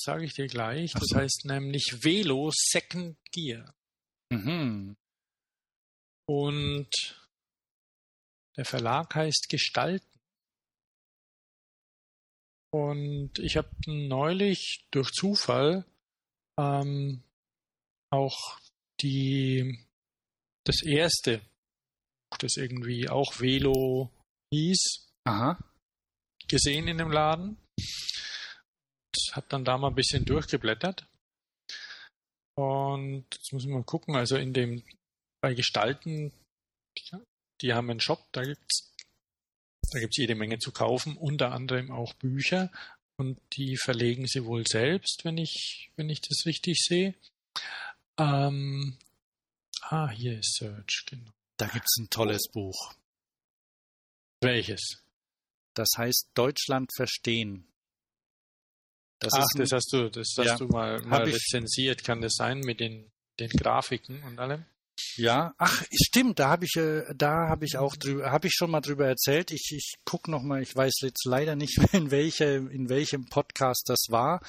Sage ich dir gleich. Das so. heißt nämlich Velo Second Gear. Mhm. Und der Verlag heißt Gestalten. Und ich habe neulich durch Zufall ähm, auch die das erste, das irgendwie auch Velo hieß, Aha. gesehen in dem Laden habe dann da mal ein bisschen durchgeblättert. Und jetzt muss ich mal gucken, also in dem, bei Gestalten, die haben einen Shop, da gibt's da gibt's jede Menge zu kaufen, unter anderem auch Bücher. Und die verlegen sie wohl selbst, wenn ich, wenn ich das richtig sehe. Ähm, ah, hier ist Search, genau. Da gibt's ein tolles Buch. Welches? Das heißt Deutschland verstehen. Das Ach, das hast du, das hast ja, du mal, mal rezensiert, kann das sein mit den, den Grafiken und allem? Ja, ach, stimmt, da habe ich, äh, da habe ich auch drüber, habe ich schon mal drüber erzählt. Ich, ich guck noch mal, ich weiß jetzt leider nicht, in welche, in welchem Podcast das war.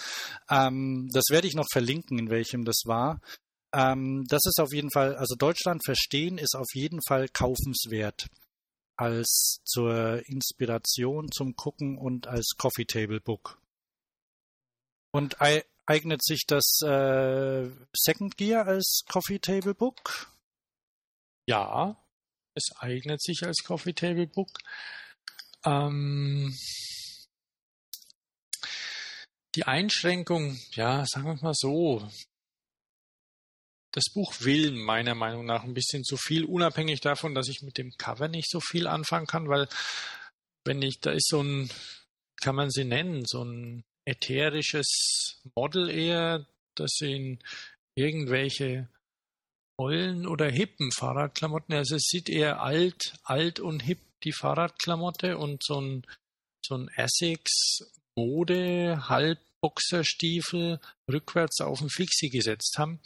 Ähm, das werde ich noch verlinken, in welchem das war. Ähm, das ist auf jeden Fall, also Deutschland verstehen ist auf jeden Fall kaufenswert als zur Inspiration zum Gucken und als Coffee Table Book. Und eignet sich das äh, Second Gear als Coffee Table Book? Ja, es eignet sich als Coffee Table Book. Ähm, die Einschränkung, ja, sagen wir mal so, das Buch will meiner Meinung nach ein bisschen zu viel, unabhängig davon, dass ich mit dem Cover nicht so viel anfangen kann, weil wenn ich, da ist so ein, kann man sie nennen, so ein ätherisches Model eher, das in irgendwelche ollen oder hippen Fahrradklamotten, also es sieht eher alt, alt und hip die Fahrradklamotte und so ein, so ein Essex Mode Halbboxerstiefel rückwärts auf ein Fixie gesetzt haben.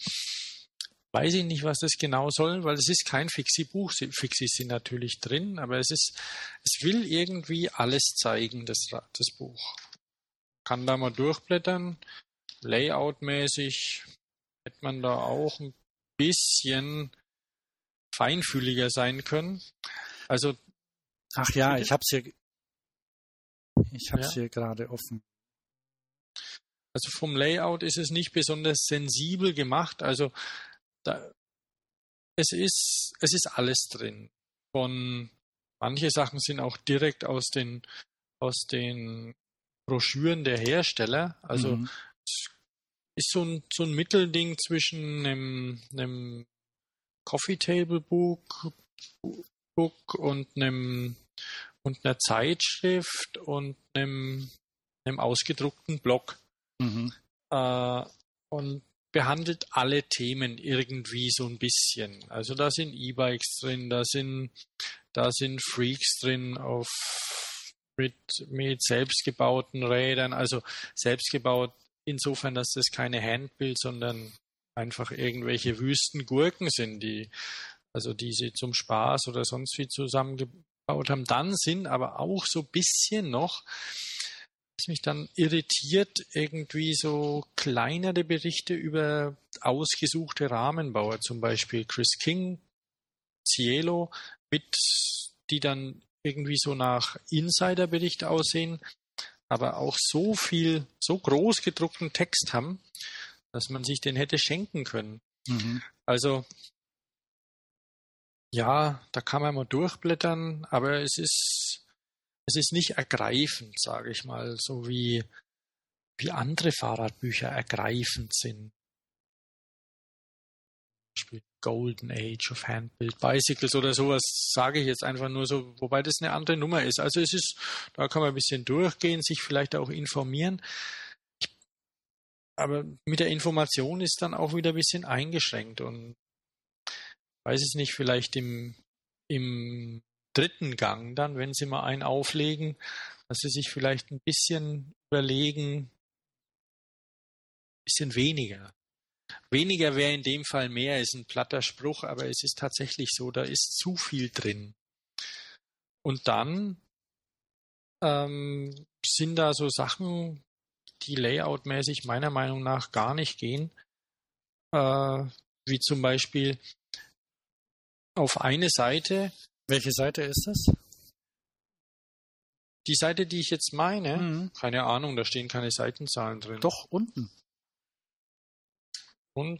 Weiß ich nicht, was das genau soll, weil es ist kein Fixie-Buch. Fixies sind natürlich drin, aber es ist, es will irgendwie alles zeigen, das, das Buch kann da mal durchblättern. Layout-mäßig hätte man da auch ein bisschen feinfühliger sein können. Also Ach ja, ich hab's hier ich hab's ja. hier gerade offen. Also vom Layout ist es nicht besonders sensibel gemacht. Also da, es ist, es ist alles drin. Von manche Sachen sind auch direkt aus den, aus den Broschüren der Hersteller. Also mhm. es ist so ein, so ein Mittelding zwischen einem, einem Coffee Table Book, Book und einem und einer Zeitschrift und einem, einem ausgedruckten Blog. Mhm. Äh, und behandelt alle Themen irgendwie so ein bisschen. Also da sind E-Bikes drin, da sind, da sind Freaks drin auf mit, mit selbstgebauten Rädern, also selbstgebaut insofern, dass das keine Handbild, sondern einfach irgendwelche Wüstengurken sind, die also die sie zum Spaß oder sonst wie zusammengebaut haben. Dann sind aber auch so ein bisschen noch was mich dann irritiert, irgendwie so kleinere Berichte über ausgesuchte Rahmenbauer, zum Beispiel Chris King, Cielo, mit, die dann irgendwie so nach Insiderbericht aussehen, aber auch so viel, so groß gedruckten Text haben, dass man sich den hätte schenken können. Mhm. Also, ja, da kann man mal durchblättern, aber es ist, es ist nicht ergreifend, sage ich mal, so wie, wie andere Fahrradbücher ergreifend sind. Golden Age of Handbuild Bicycles oder sowas sage ich jetzt einfach nur so, wobei das eine andere Nummer ist. Also es ist, da kann man ein bisschen durchgehen, sich vielleicht auch informieren. aber mit der Information ist dann auch wieder ein bisschen eingeschränkt und weiß es nicht, vielleicht im, im dritten Gang dann, wenn Sie mal einen auflegen, dass Sie sich vielleicht ein bisschen überlegen, ein bisschen weniger. Weniger wäre in dem Fall mehr, ist ein platter Spruch, aber es ist tatsächlich so, da ist zu viel drin. Und dann ähm, sind da so Sachen, die layoutmäßig meiner Meinung nach gar nicht gehen, äh, wie zum Beispiel auf eine Seite welche Seite ist das? Die Seite, die ich jetzt meine, mhm. keine Ahnung, da stehen keine Seitenzahlen drin. Doch, unten. Und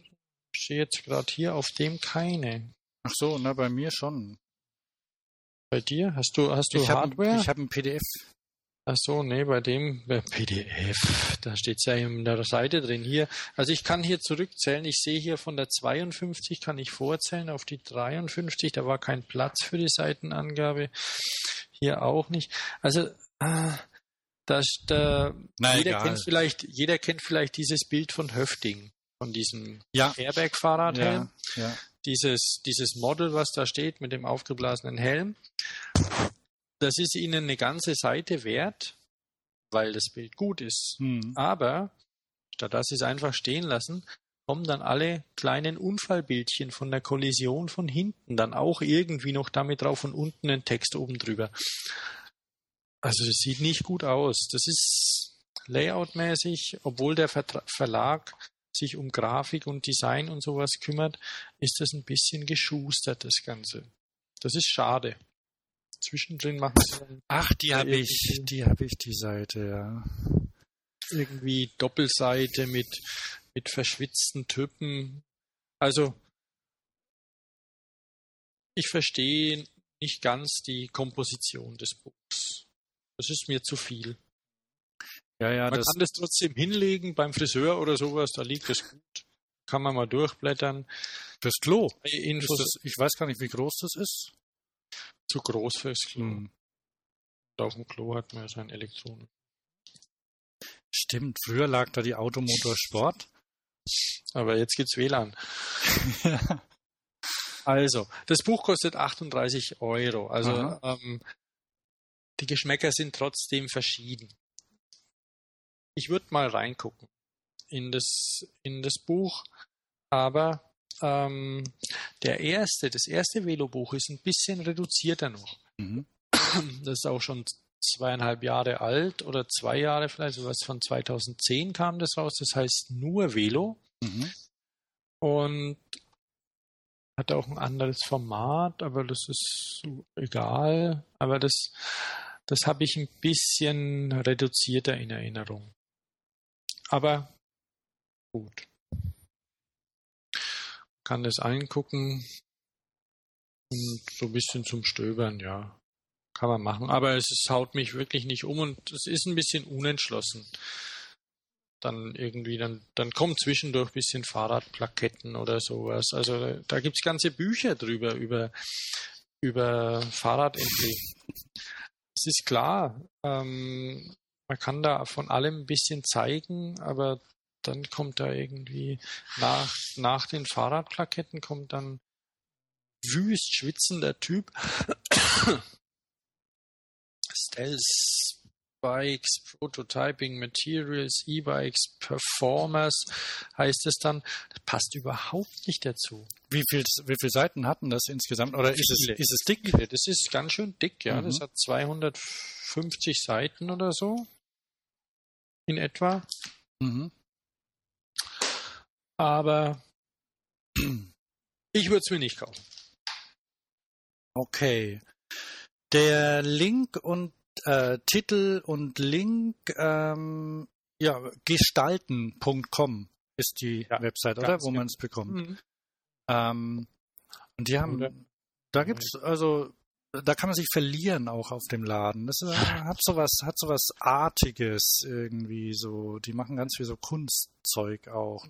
ich sehe jetzt gerade hier auf dem keine. Ach so, na bei mir schon. Bei dir? Hast du, hast du ich Hardware? Hab, ich habe ein PDF. Ach so, nee, bei dem bei PDF, da steht es ja in der Seite drin. Hier, also ich kann hier zurückzählen. Ich sehe hier von der 52 kann ich vorzählen auf die 53. Da war kein Platz für die Seitenangabe. Hier auch nicht. Also äh, da, da Na, jeder egal. kennt vielleicht, jeder kennt vielleicht dieses Bild von Höfting, von diesem ja. Airbag-Fahrradhelm. Ja, ja. Dieses, dieses Model, was da steht mit dem aufgeblasenen Helm. Das ist Ihnen eine ganze Seite wert, weil das Bild gut ist. Hm. Aber statt dass Sie es einfach stehen lassen, kommen dann alle kleinen Unfallbildchen von der Kollision von hinten dann auch irgendwie noch damit drauf und unten ein Text oben drüber. Also das sieht nicht gut aus. Das ist layoutmäßig, obwohl der Vertra Verlag sich um Grafik und Design und sowas kümmert, ist das ein bisschen geschustert, das Ganze. Das ist schade zwischendrin machen sie dann Ach, die habe ich, die habe ich, die Seite, ja. Irgendwie Doppelseite mit, mit verschwitzten Typen. Also, ich verstehe nicht ganz die Komposition des Buchs. Das ist mir zu viel. Ja, ja, man das kann das trotzdem hinlegen beim Friseur oder sowas, da liegt es gut. Kann man mal durchblättern. Fürs Klo. Das, ich weiß gar nicht, wie groß das ist zu groß fürs Klo. Mhm. auf dem Klo hat man ja sein Elektronen. Stimmt, früher lag da die Automotor Sport. Aber jetzt gibt's WLAN. Also, das Buch kostet 38 Euro. Also ähm, die Geschmäcker sind trotzdem verschieden. Ich würde mal reingucken in das, in das Buch, aber ähm, der erste, das erste Velobuch ist ein bisschen reduzierter noch. Mhm. Das ist auch schon zweieinhalb Jahre alt oder zwei Jahre vielleicht, sowas von 2010 kam das raus. Das heißt nur Velo. Mhm. Und hat auch ein anderes Format, aber das ist egal. Aber das, das habe ich ein bisschen reduzierter in Erinnerung. aber gut. Kann das eingucken und so ein bisschen zum Stöbern, ja. Kann man machen. Aber es, es haut mich wirklich nicht um und es ist ein bisschen unentschlossen. Dann irgendwie, dann, dann kommt zwischendurch ein bisschen Fahrradplaketten oder sowas. Also da gibt es ganze Bücher drüber, über, über Fahrradentwicklung. Es ist klar, ähm, man kann da von allem ein bisschen zeigen, aber dann kommt da irgendwie nach, nach den Fahrradplaketten kommt dann wüst schwitzender Typ. Stealth Bikes, Prototyping Materials, E-Bikes, Performers heißt es dann. Das passt überhaupt nicht dazu. Wie, viel, wie viele Seiten hatten das insgesamt? Oder ist es, ist es dick? Das ist ganz schön dick, ja. Mhm. Das hat 250 Seiten oder so. In etwa. Mhm. Aber ich würde es mir nicht kaufen. Okay. Der Link und äh, Titel und Link, ähm, ja, gestalten.com ist die ja, Website, oder? Wo man es bekommt. Mhm. Ähm, und die haben, oder? da gibt's also, da kann man sich verlieren auch auf dem Laden. Das ist, hat sowas, hat sowas Artiges irgendwie so. Die machen ganz viel so Kunstzeug auch.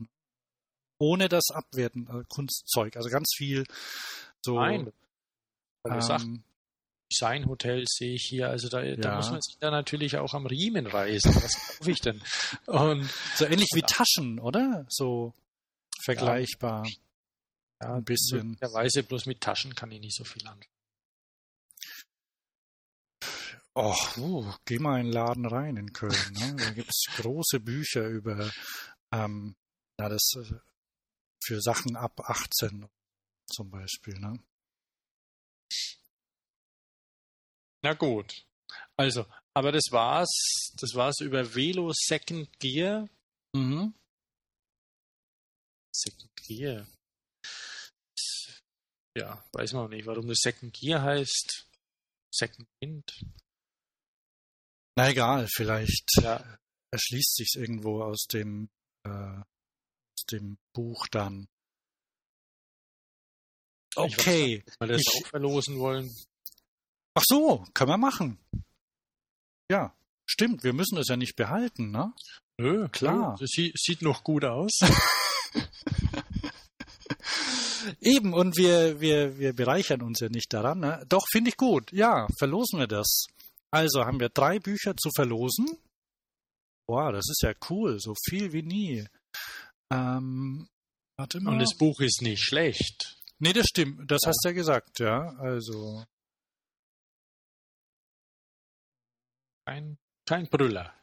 Ohne das Abwerten, also Kunstzeug, also ganz viel so. Nein. Ähm, Designhotels sehe ich hier. Also da, ja. da, muss man sich da natürlich auch am Riemen reißen. Was kaufe ich denn? Und so ähnlich wie Taschen, oder? So vergleichbar. Ja, ja ein bisschen. Möglicherweise bloß mit Taschen kann ich nicht so viel anfangen. Oh, uh, geh mal in den Laden rein in Köln. Ne? Da gibt es große Bücher über ähm, na, das äh, für Sachen ab 18 zum Beispiel. Ne? Na gut. Also, aber das war's. Das war's über Velo Second Gear. Mhm. Second Gear. Ja, weiß man auch nicht, warum das Second Gear heißt. Second Wind. Na egal, vielleicht ja. erschließt sich irgendwo aus dem äh, dem Buch dann. Okay. Weil wir das ich, auch verlosen wollen. Ach so, können wir machen. Ja, stimmt. Wir müssen es ja nicht behalten, ne? Nö, klar. Das sieht, sieht noch gut aus. Eben, und wir, wir, wir bereichern uns ja nicht daran. Ne? Doch, finde ich gut. Ja, verlosen wir das. Also haben wir drei Bücher zu verlosen. Boah, das ist ja cool. So viel wie nie. Ähm, warte mal. Und das Buch ist nicht schlecht. Nee, das stimmt. Das ja. hast du ja gesagt, ja. Also. kein, kein Brüller.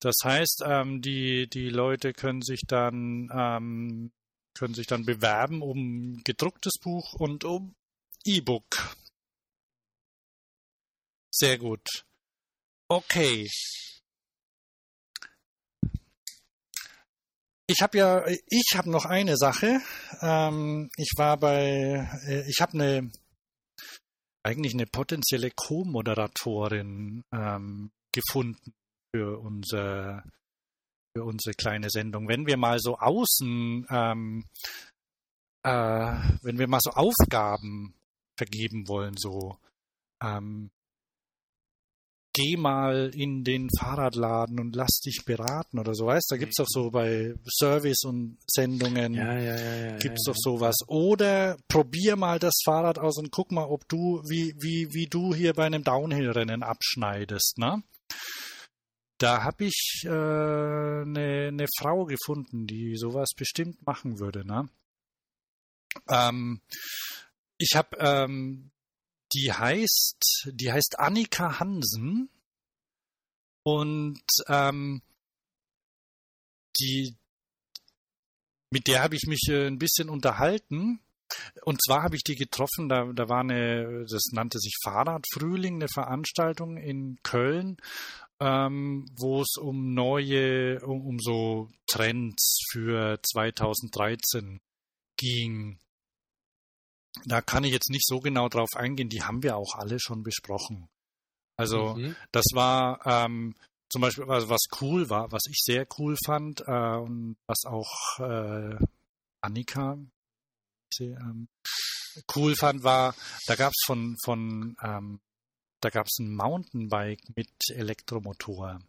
Das heißt, ähm, die, die Leute können sich dann ähm, können sich dann bewerben um gedrucktes Buch und um E-Book. Sehr gut. Okay. Ich habe ja, ich habe noch eine Sache. Ähm, ich war bei, äh, ich habe eine eigentlich eine potenzielle Co-Moderatorin ähm, gefunden für unser für unsere kleine Sendung. Wenn wir mal so außen, ähm, äh, wenn wir mal so Aufgaben vergeben wollen, so ähm, geh mal in den Fahrradladen und lass dich beraten oder so, weißt du, da gibt es doch so bei Service und Sendungen, ja, ja, ja, ja, gibt es doch sowas. Oder probier mal das Fahrrad aus und guck mal, ob du, wie, wie, wie du hier bei einem Downhill-Rennen abschneidest, ne? Da habe ich eine äh, ne, ne Frau gefunden, die sowas bestimmt machen würde, ne? Ähm, ich habe ähm, die heißt, die heißt Annika Hansen und ähm, die, mit der habe ich mich äh, ein bisschen unterhalten. Und zwar habe ich die getroffen, da, da war eine, das nannte sich Fahrradfrühling, eine Veranstaltung in Köln, ähm, wo es um neue, um, um so Trends für 2013 ging. Da kann ich jetzt nicht so genau drauf eingehen, die haben wir auch alle schon besprochen. Also mhm. das war ähm, zum Beispiel, was, was cool war, was ich sehr cool fand äh, und was auch äh, Annika sie, ähm, cool fand, war, da gab es von, von ähm, da gab es ein Mountainbike mit Elektromotor.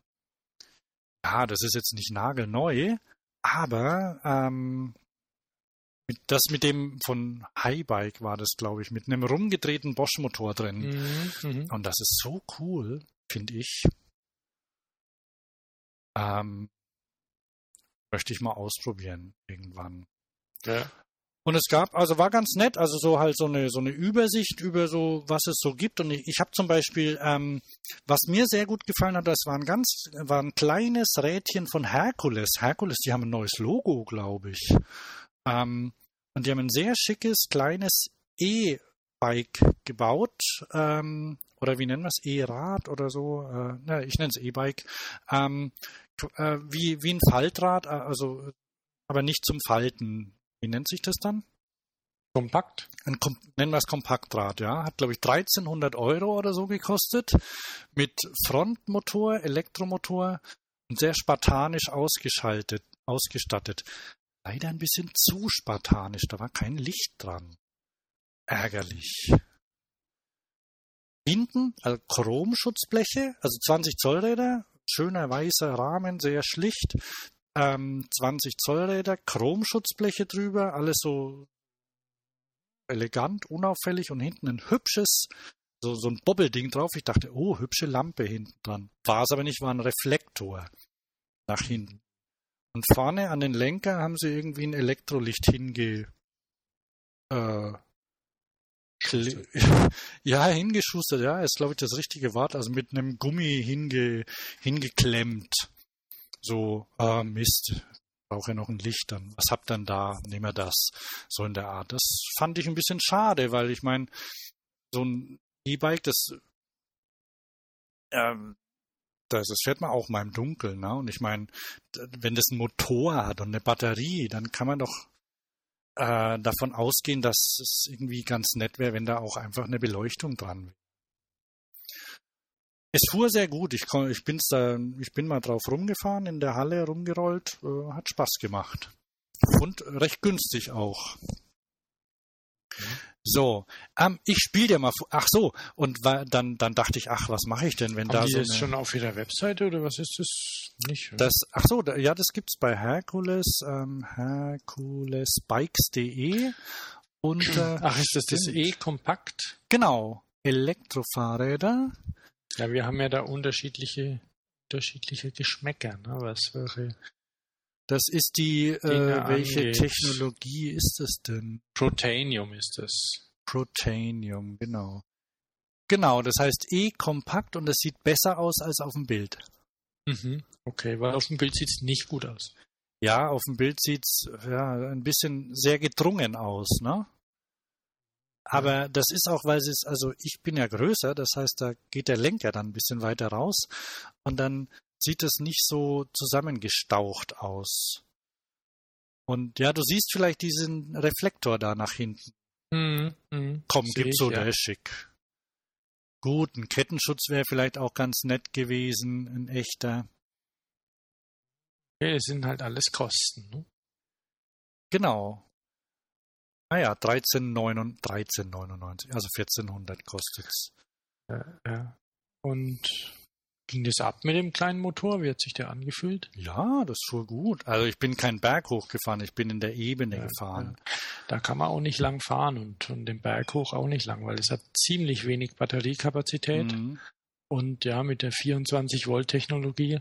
Ja, das ist jetzt nicht nagelneu, aber ähm, das mit dem von Highbike war das, glaube ich, mit einem rumgedrehten Bosch-Motor drin. Mhm, mhm, Und das ist so cool, finde ich. Ähm, möchte ich mal ausprobieren irgendwann. Ja. Und es gab, also war ganz nett, also so halt so eine so eine Übersicht über so, was es so gibt. Und ich, ich habe zum Beispiel, ähm, was mir sehr gut gefallen hat, das war ein ganz, war ein kleines Rädchen von Herkules. Herkules, die haben ein neues Logo, glaube ich. Ähm, und die haben ein sehr schickes, kleines E-Bike gebaut. Ähm, oder wie nennen wir es? E-Rad oder so. Äh, na, ich nenne es E-Bike. Ähm, äh, wie, wie ein Faltrad, äh, also aber nicht zum Falten. Wie nennt sich das dann? Kompakt? Ein, nennen wir es Kompaktrad, ja. Hat, glaube ich, 1300 Euro oder so gekostet. Mit Frontmotor, Elektromotor und sehr spartanisch ausgeschaltet, ausgestattet. Leider ein bisschen zu spartanisch, da war kein Licht dran. Ärgerlich. Hinten, also Chromschutzbleche, also 20 Zoll Räder, schöner weißer Rahmen, sehr schlicht. Ähm, 20 Zoll Räder, Chromschutzbleche drüber, alles so elegant, unauffällig und hinten ein hübsches, so, so ein Bobbelding drauf. Ich dachte, oh, hübsche Lampe hinten dran. War es aber nicht, war ein Reflektor nach hinten. Und vorne an den Lenker haben sie irgendwie ein Elektrolicht hinge. Äh, ja, hingeschustert, ja, ist glaube ich das richtige Wort, also mit einem Gummi hinge, hingeklemmt. So, ah, Mist, brauche ja noch ein Licht, dann, was habt dann da, nehmen wir das, so in der Art. Das fand ich ein bisschen schade, weil ich meine, so ein E-Bike, das ähm, das, das fährt man auch mal im Dunkeln. Ne? Und ich meine, wenn das einen Motor hat und eine Batterie, dann kann man doch äh, davon ausgehen, dass es irgendwie ganz nett wäre, wenn da auch einfach eine Beleuchtung dran wäre. Es fuhr sehr gut. Ich, ich, bin's da, ich bin mal drauf rumgefahren, in der Halle rumgerollt. Äh, hat Spaß gemacht. Und recht günstig auch. Mhm. So, ähm, ich spiele dir mal. Ach so, und dann, dann dachte ich, ach, was mache ich denn, wenn Haben da die so. Ist schon auf ihrer Webseite oder was ist das? Nicht. Das, ach so, da, ja, das gibt's bei Herkules, ähm, Herkulesbikes.de und. Äh, ach, ist das das E-Kompakt? Genau, Elektrofahrräder. Ja, wir haben ja da unterschiedliche, unterschiedliche Geschmäcker, ne? Was wäre das ist die, äh, welche angeht. Technologie ist es denn? Protanium ist es. Protanium, genau. Genau, das heißt E-kompakt und es sieht besser aus als auf dem Bild. Mhm, okay, weil auf dem Bild sieht es nicht gut aus. Ja, auf dem Bild sieht es ja, ein bisschen sehr gedrungen aus, ne? Aber das ist auch, weil es, also ich bin ja größer, das heißt, da geht der Lenker dann ein bisschen weiter raus und dann sieht es nicht so zusammengestaucht aus. Und ja, du siehst vielleicht diesen Reflektor da nach hinten. Mhm, mh, Komm, gib so, ja. der ist schick. Gut, ein Kettenschutz wäre vielleicht auch ganz nett gewesen, ein echter. Ja, es sind halt alles Kosten, ne? Genau. Naja, 13,99, also 1400 kostet es. Ja, ja. Und Ging das ab mit dem kleinen Motor? Wie hat sich der angefühlt? Ja, das fuhr gut. Also ich bin keinen Berg hochgefahren, ich bin in der Ebene ja, gefahren. Ja. Da kann man auch nicht lang fahren und, und den Berg hoch auch nicht lang, weil es hat ziemlich wenig Batteriekapazität. Mhm. Und ja, mit der 24 Volt Technologie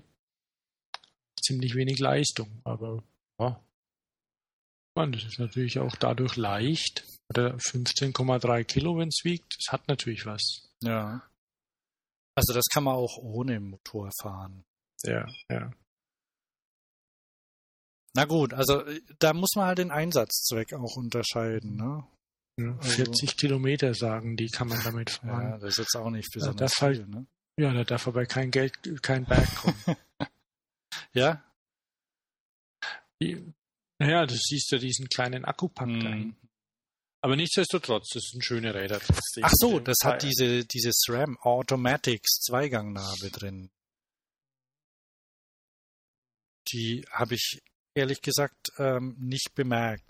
ziemlich wenig Leistung. Aber ja, man, das ist natürlich auch dadurch leicht. Oder 15,3 Kilo, wenn es wiegt. Das hat natürlich was. Ja. Also das kann man auch ohne Motor fahren. Ja, ja. Na gut, also äh, da muss man halt den Einsatzzweck auch unterscheiden, ne? Ja, 40 also, Kilometer sagen, die kann man damit fahren. Ja, das ist jetzt auch nicht besonders ja, viel, halt, ne? Ja, da darf aber kein Geld, kein Berg kommen. ja? Die, naja, du siehst ja diesen kleinen Akkupack hm. Aber nichtsdestotrotz, das sind schöne Räder. Ach so, das hat diese, diese SRAM Automatics Zweigangnarbe drin. die habe ich ehrlich gesagt ähm, nicht bemerkt.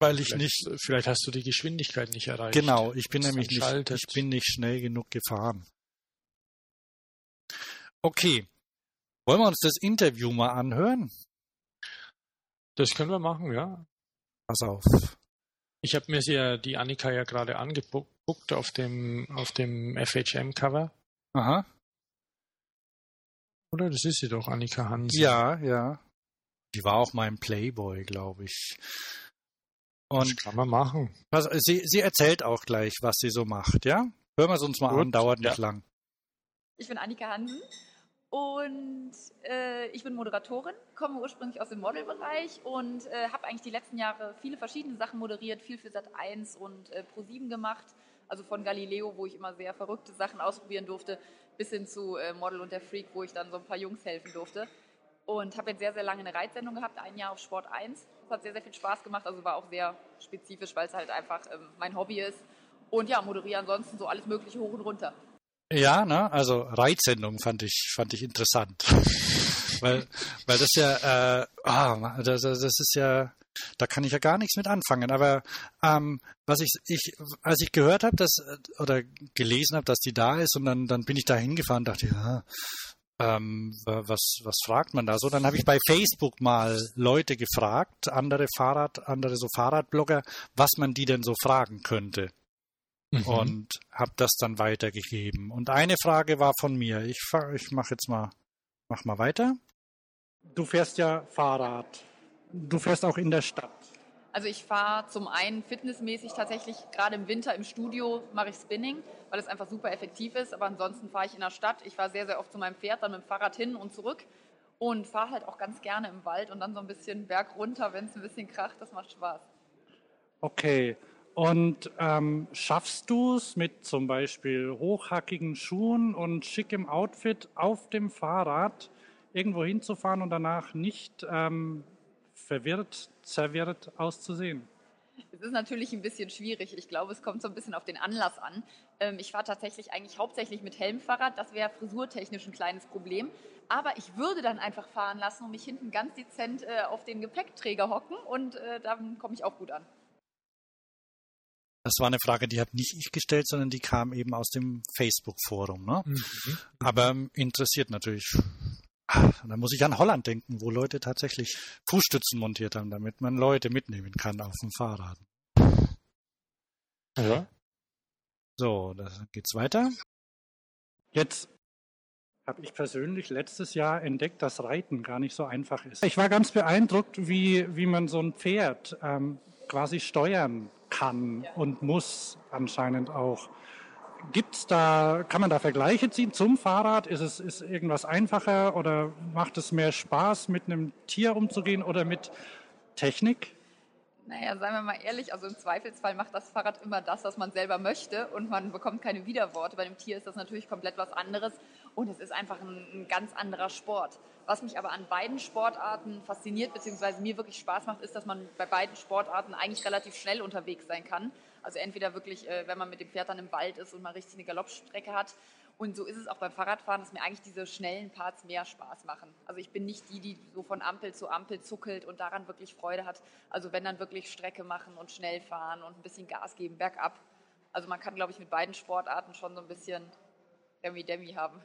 Weil ich vielleicht, nicht. Vielleicht hast du die Geschwindigkeit nicht erreicht. Genau, ich bin nämlich nicht, ich bin nicht schnell genug gefahren. Okay. Wollen wir uns das Interview mal anhören? Das können wir machen, ja. Pass auf. Ich habe mir ja die Annika ja gerade angeguckt auf dem auf dem FHM Cover. Aha. Oder das ist sie doch, Annika Hansen. Ja, ja. Die war auch mein Playboy, glaube ich. Und das kann man machen. Also, sie, sie erzählt auch gleich, was sie so macht, ja? Hören wir es uns mal Gut, an, dauert nicht ja. lang. Ich bin Annika Hansen und äh, ich bin Moderatorin, komme ursprünglich aus dem Modelbereich und äh, habe eigentlich die letzten Jahre viele verschiedene Sachen moderiert, viel für Sat1 und äh, Pro7 gemacht. Also von Galileo, wo ich immer sehr verrückte Sachen ausprobieren durfte, bis hin zu äh, Model und der Freak, wo ich dann so ein paar Jungs helfen durfte. Und habe jetzt sehr, sehr lange eine Reitsendung gehabt, ein Jahr auf Sport 1. Das hat sehr, sehr viel Spaß gemacht, also war auch sehr spezifisch, weil es halt einfach ähm, mein Hobby ist. Und ja, moderiere ansonsten so alles Mögliche hoch und runter. Ja, ne, also Reitsendung fand ich, fand ich interessant. weil, weil das ja, äh, oh, das, das ist ja, da kann ich ja gar nichts mit anfangen. Aber ähm, was ich, ich, als ich gehört habe, dass oder gelesen habe, dass die da ist, und dann, dann bin ich da hingefahren, dachte ja, ähm, was, was fragt man da so? Dann habe ich bei Facebook mal Leute gefragt, andere Fahrrad, andere so Fahrradblogger, was man die denn so fragen könnte. Mhm. Und habe das dann weitergegeben. Und eine Frage war von mir. Ich, ich mache jetzt mal, mach mal weiter. Du fährst ja Fahrrad. Du fährst auch in der Stadt. Also ich fahre zum einen fitnessmäßig tatsächlich gerade im Winter im Studio mache ich Spinning, weil es einfach super effektiv ist. Aber ansonsten fahre ich in der Stadt. Ich fahre sehr, sehr oft zu meinem Pferd, dann mit dem Fahrrad hin und zurück und fahre halt auch ganz gerne im Wald und dann so ein bisschen berg runter, wenn es ein bisschen kracht. Das macht Spaß. Okay. Und ähm, schaffst du es mit zum Beispiel hochhackigen Schuhen und schickem Outfit auf dem Fahrrad irgendwo hinzufahren und danach nicht ähm, verwirrt, zerwirrt auszusehen? Es ist natürlich ein bisschen schwierig. Ich glaube, es kommt so ein bisschen auf den Anlass an. Ähm, ich fahre tatsächlich eigentlich hauptsächlich mit Helmfahrrad. Das wäre frisurtechnisch ein kleines Problem. Aber ich würde dann einfach fahren lassen und mich hinten ganz dezent äh, auf den Gepäckträger hocken und äh, dann komme ich auch gut an. Das war eine Frage, die habe nicht ich gestellt, sondern die kam eben aus dem Facebook-Forum. Ne? Mhm. Aber ähm, interessiert natürlich da muss ich an Holland denken, wo Leute tatsächlich Fußstützen montiert haben, damit man Leute mitnehmen kann auf dem Fahrrad. Ja. So, da geht's weiter. Jetzt habe ich persönlich letztes Jahr entdeckt, dass Reiten gar nicht so einfach ist. Ich war ganz beeindruckt, wie, wie man so ein Pferd ähm, quasi steuern kann und muss anscheinend auch. Gibt's da, kann man da Vergleiche ziehen zum Fahrrad? Ist es ist irgendwas einfacher oder macht es mehr Spaß, mit einem Tier umzugehen oder mit Technik? Naja, seien wir mal ehrlich, also im Zweifelsfall macht das Fahrrad immer das, was man selber möchte und man bekommt keine Widerworte. Bei dem Tier ist das natürlich komplett was anderes und es ist einfach ein, ein ganz anderer Sport. Was mich aber an beiden Sportarten fasziniert, beziehungsweise mir wirklich Spaß macht, ist, dass man bei beiden Sportarten eigentlich relativ schnell unterwegs sein kann. Also entweder wirklich, äh, wenn man mit dem Pferd dann im Wald ist und mal richtig eine Galoppstrecke hat. Und so ist es auch beim Fahrradfahren, dass mir eigentlich diese schnellen Parts mehr Spaß machen. Also ich bin nicht die, die so von Ampel zu Ampel zuckelt und daran wirklich Freude hat. Also wenn dann wirklich Strecke machen und schnell fahren und ein bisschen Gas geben, bergab. Also man kann, glaube ich, mit beiden Sportarten schon so ein bisschen Demi-Demi haben.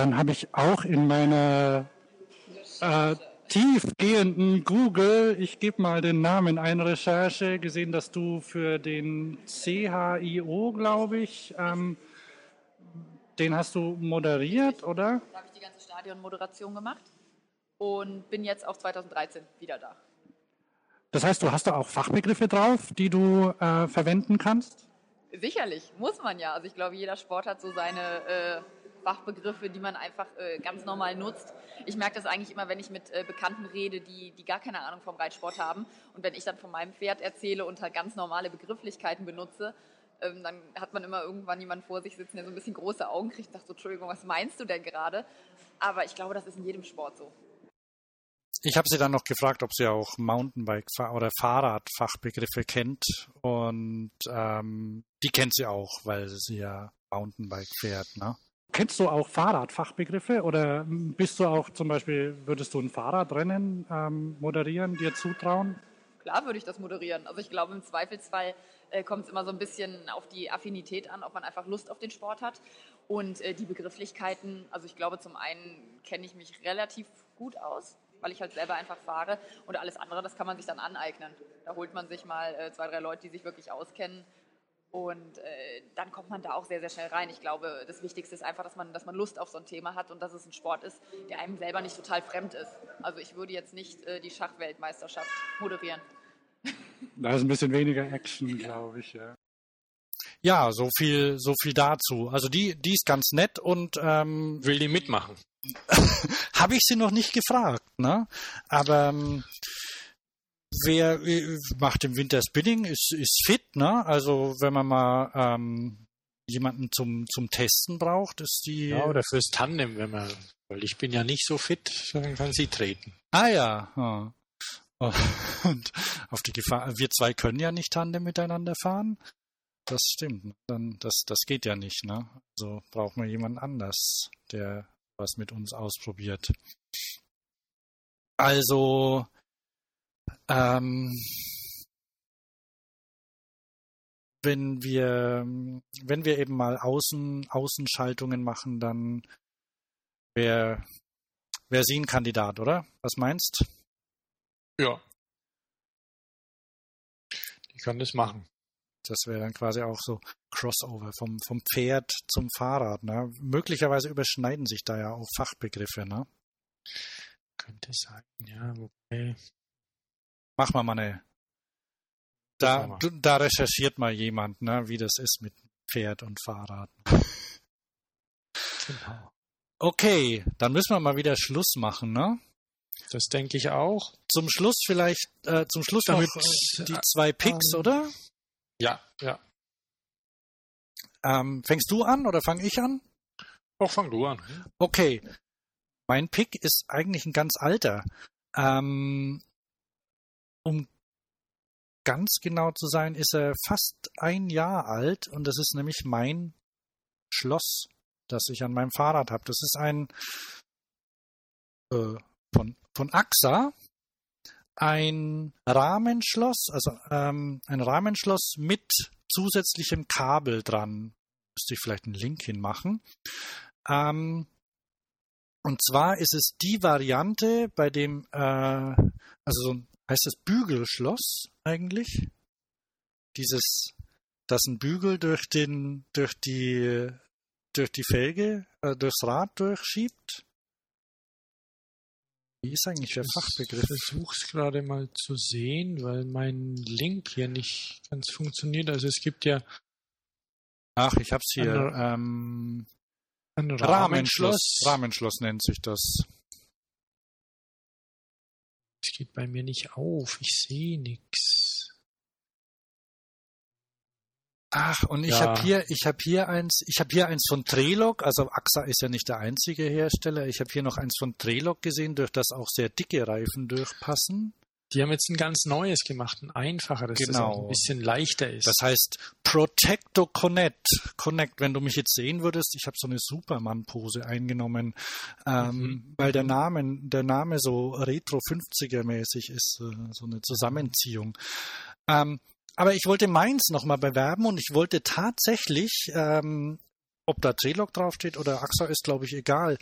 Dann habe ich auch in meiner äh, tiefgehenden Google, ich gebe mal den Namen ein, Recherche, gesehen, dass du für den CHIO, glaube ich, ähm, den hast du moderiert, oder? Da habe ich die ganze Stadionmoderation gemacht und bin jetzt auch 2013 wieder da. Das heißt, du hast da auch Fachbegriffe drauf, die du äh, verwenden kannst? Sicherlich, muss man ja. Also ich glaube, jeder Sport hat so seine äh, Fachbegriffe, die man einfach äh, ganz normal nutzt. Ich merke das eigentlich immer, wenn ich mit äh, Bekannten rede, die, die gar keine Ahnung vom Reitsport haben. Und wenn ich dann von meinem Pferd erzähle und halt ganz normale Begrifflichkeiten benutze, ähm, dann hat man immer irgendwann jemanden vor sich sitzen, der so ein bisschen große Augen kriegt und sagt so, Entschuldigung, was meinst du denn gerade? Aber ich glaube, das ist in jedem Sport so. Ich habe sie dann noch gefragt, ob sie auch Mountainbike oder Fahrradfachbegriffe kennt und ähm, die kennt sie auch, weil sie ja Mountainbike fährt. Ne? Kennst du auch Fahrradfachbegriffe oder bist du auch zum Beispiel, würdest du ein Fahrradrennen ähm, moderieren, dir zutrauen? Klar würde ich das moderieren. Also ich glaube, im Zweifelsfall äh, kommt es immer so ein bisschen auf die Affinität an, ob man einfach Lust auf den Sport hat. Und äh, die Begrifflichkeiten, also ich glaube, zum einen kenne ich mich relativ gut aus, weil ich halt selber einfach fahre. Und alles andere, das kann man sich dann aneignen. Da holt man sich mal äh, zwei, drei Leute, die sich wirklich auskennen und äh, dann kommt man da auch sehr, sehr schnell rein. Ich glaube, das Wichtigste ist einfach, dass man, dass man Lust auf so ein Thema hat und dass es ein Sport ist, der einem selber nicht total fremd ist. Also ich würde jetzt nicht äh, die Schachweltmeisterschaft moderieren. Da ist ein bisschen weniger Action, glaube ich, ja. Ja, so viel, so viel dazu. Also die, die ist ganz nett und ähm, will die mitmachen. Habe ich sie noch nicht gefragt, ne? Aber ähm, wer äh, macht im Winter Spinning, ist, ist fit, ne? Also wenn man mal ähm, jemanden zum, zum Testen braucht, ist die. Ja, oder fürs Tandem, wenn man, weil ich bin ja nicht so fit, dann kann sie treten. Ah ja. ja. Und auf die Gefahr, wir zwei können ja nicht Tandem miteinander fahren. Das stimmt. Dann, das, das geht ja nicht, ne? Also brauchen wir jemanden anders, der was mit uns ausprobiert. Also, ähm, wenn wir, wenn wir eben mal Außen, Außenschaltungen machen, dann wäre wär sie ein Kandidat, oder? Was meinst? Ja. Die kann das machen. Das wäre dann quasi auch so Crossover vom, vom Pferd zum Fahrrad. Ne? Möglicherweise überschneiden sich da ja auch Fachbegriffe. Ne? Könnte sein, ja. Wobei Mach mal mal eine. Da, da recherchiert mal jemand, ne, wie das ist mit Pferd und Fahrrad. Genau. Okay, dann müssen wir mal wieder Schluss machen, ne? Das denke ich auch. Zum Schluss vielleicht, äh, zum Schluss Damit, noch äh, die zwei Picks, ähm, oder? Ja, ja. Ähm, fängst du an oder fange ich an? Auch fang du an. Okay. Mein Pick ist eigentlich ein ganz alter. Ähm, um ganz genau zu sein, ist er fast ein Jahr alt und das ist nämlich mein Schloss, das ich an meinem Fahrrad habe. Das ist ein äh, von, von AXA, ein Rahmenschloss, also ähm, ein Rahmenschloss mit zusätzlichem Kabel dran. Müsste ich vielleicht einen Link hinmachen. Ähm, und zwar ist es die Variante, bei dem, äh, also so ein heißt das Bügelschloss eigentlich? Dieses, dass ein Bügel durch den, durch die, durch die Felge, äh, durchs Rad durchschiebt? Wie ist eigentlich der Fachbegriff? Ich versuche es gerade mal zu sehen, weil mein Link hier nicht ganz funktioniert. Also es gibt ja. Ach, ich hab's hier. Ein, ähm, ein Rahmenschloss. Rahmenschloss. Rahmenschloss nennt sich das geht bei mir nicht auf. Ich sehe nichts. Ach, und ich ja. habe hier, ich habe hier eins, ich habe hier eins von Trelog, also AXA ist ja nicht der einzige Hersteller. Ich habe hier noch eins von Trelog gesehen, durch das auch sehr dicke Reifen durchpassen. Die haben jetzt ein ganz neues gemacht, ein einfacheres, genau. das auch ein bisschen leichter ist. Das heißt Protecto Connect. Connect, wenn du mich jetzt sehen würdest, ich habe so eine Superman-Pose eingenommen, ähm, mhm. weil der Name, der Name so Retro 50er-mäßig ist, äh, so eine Zusammenziehung. Ähm, aber ich wollte meins nochmal bewerben und ich wollte tatsächlich, ähm, ob da Trelog draufsteht oder AXA ist, glaube ich, egal.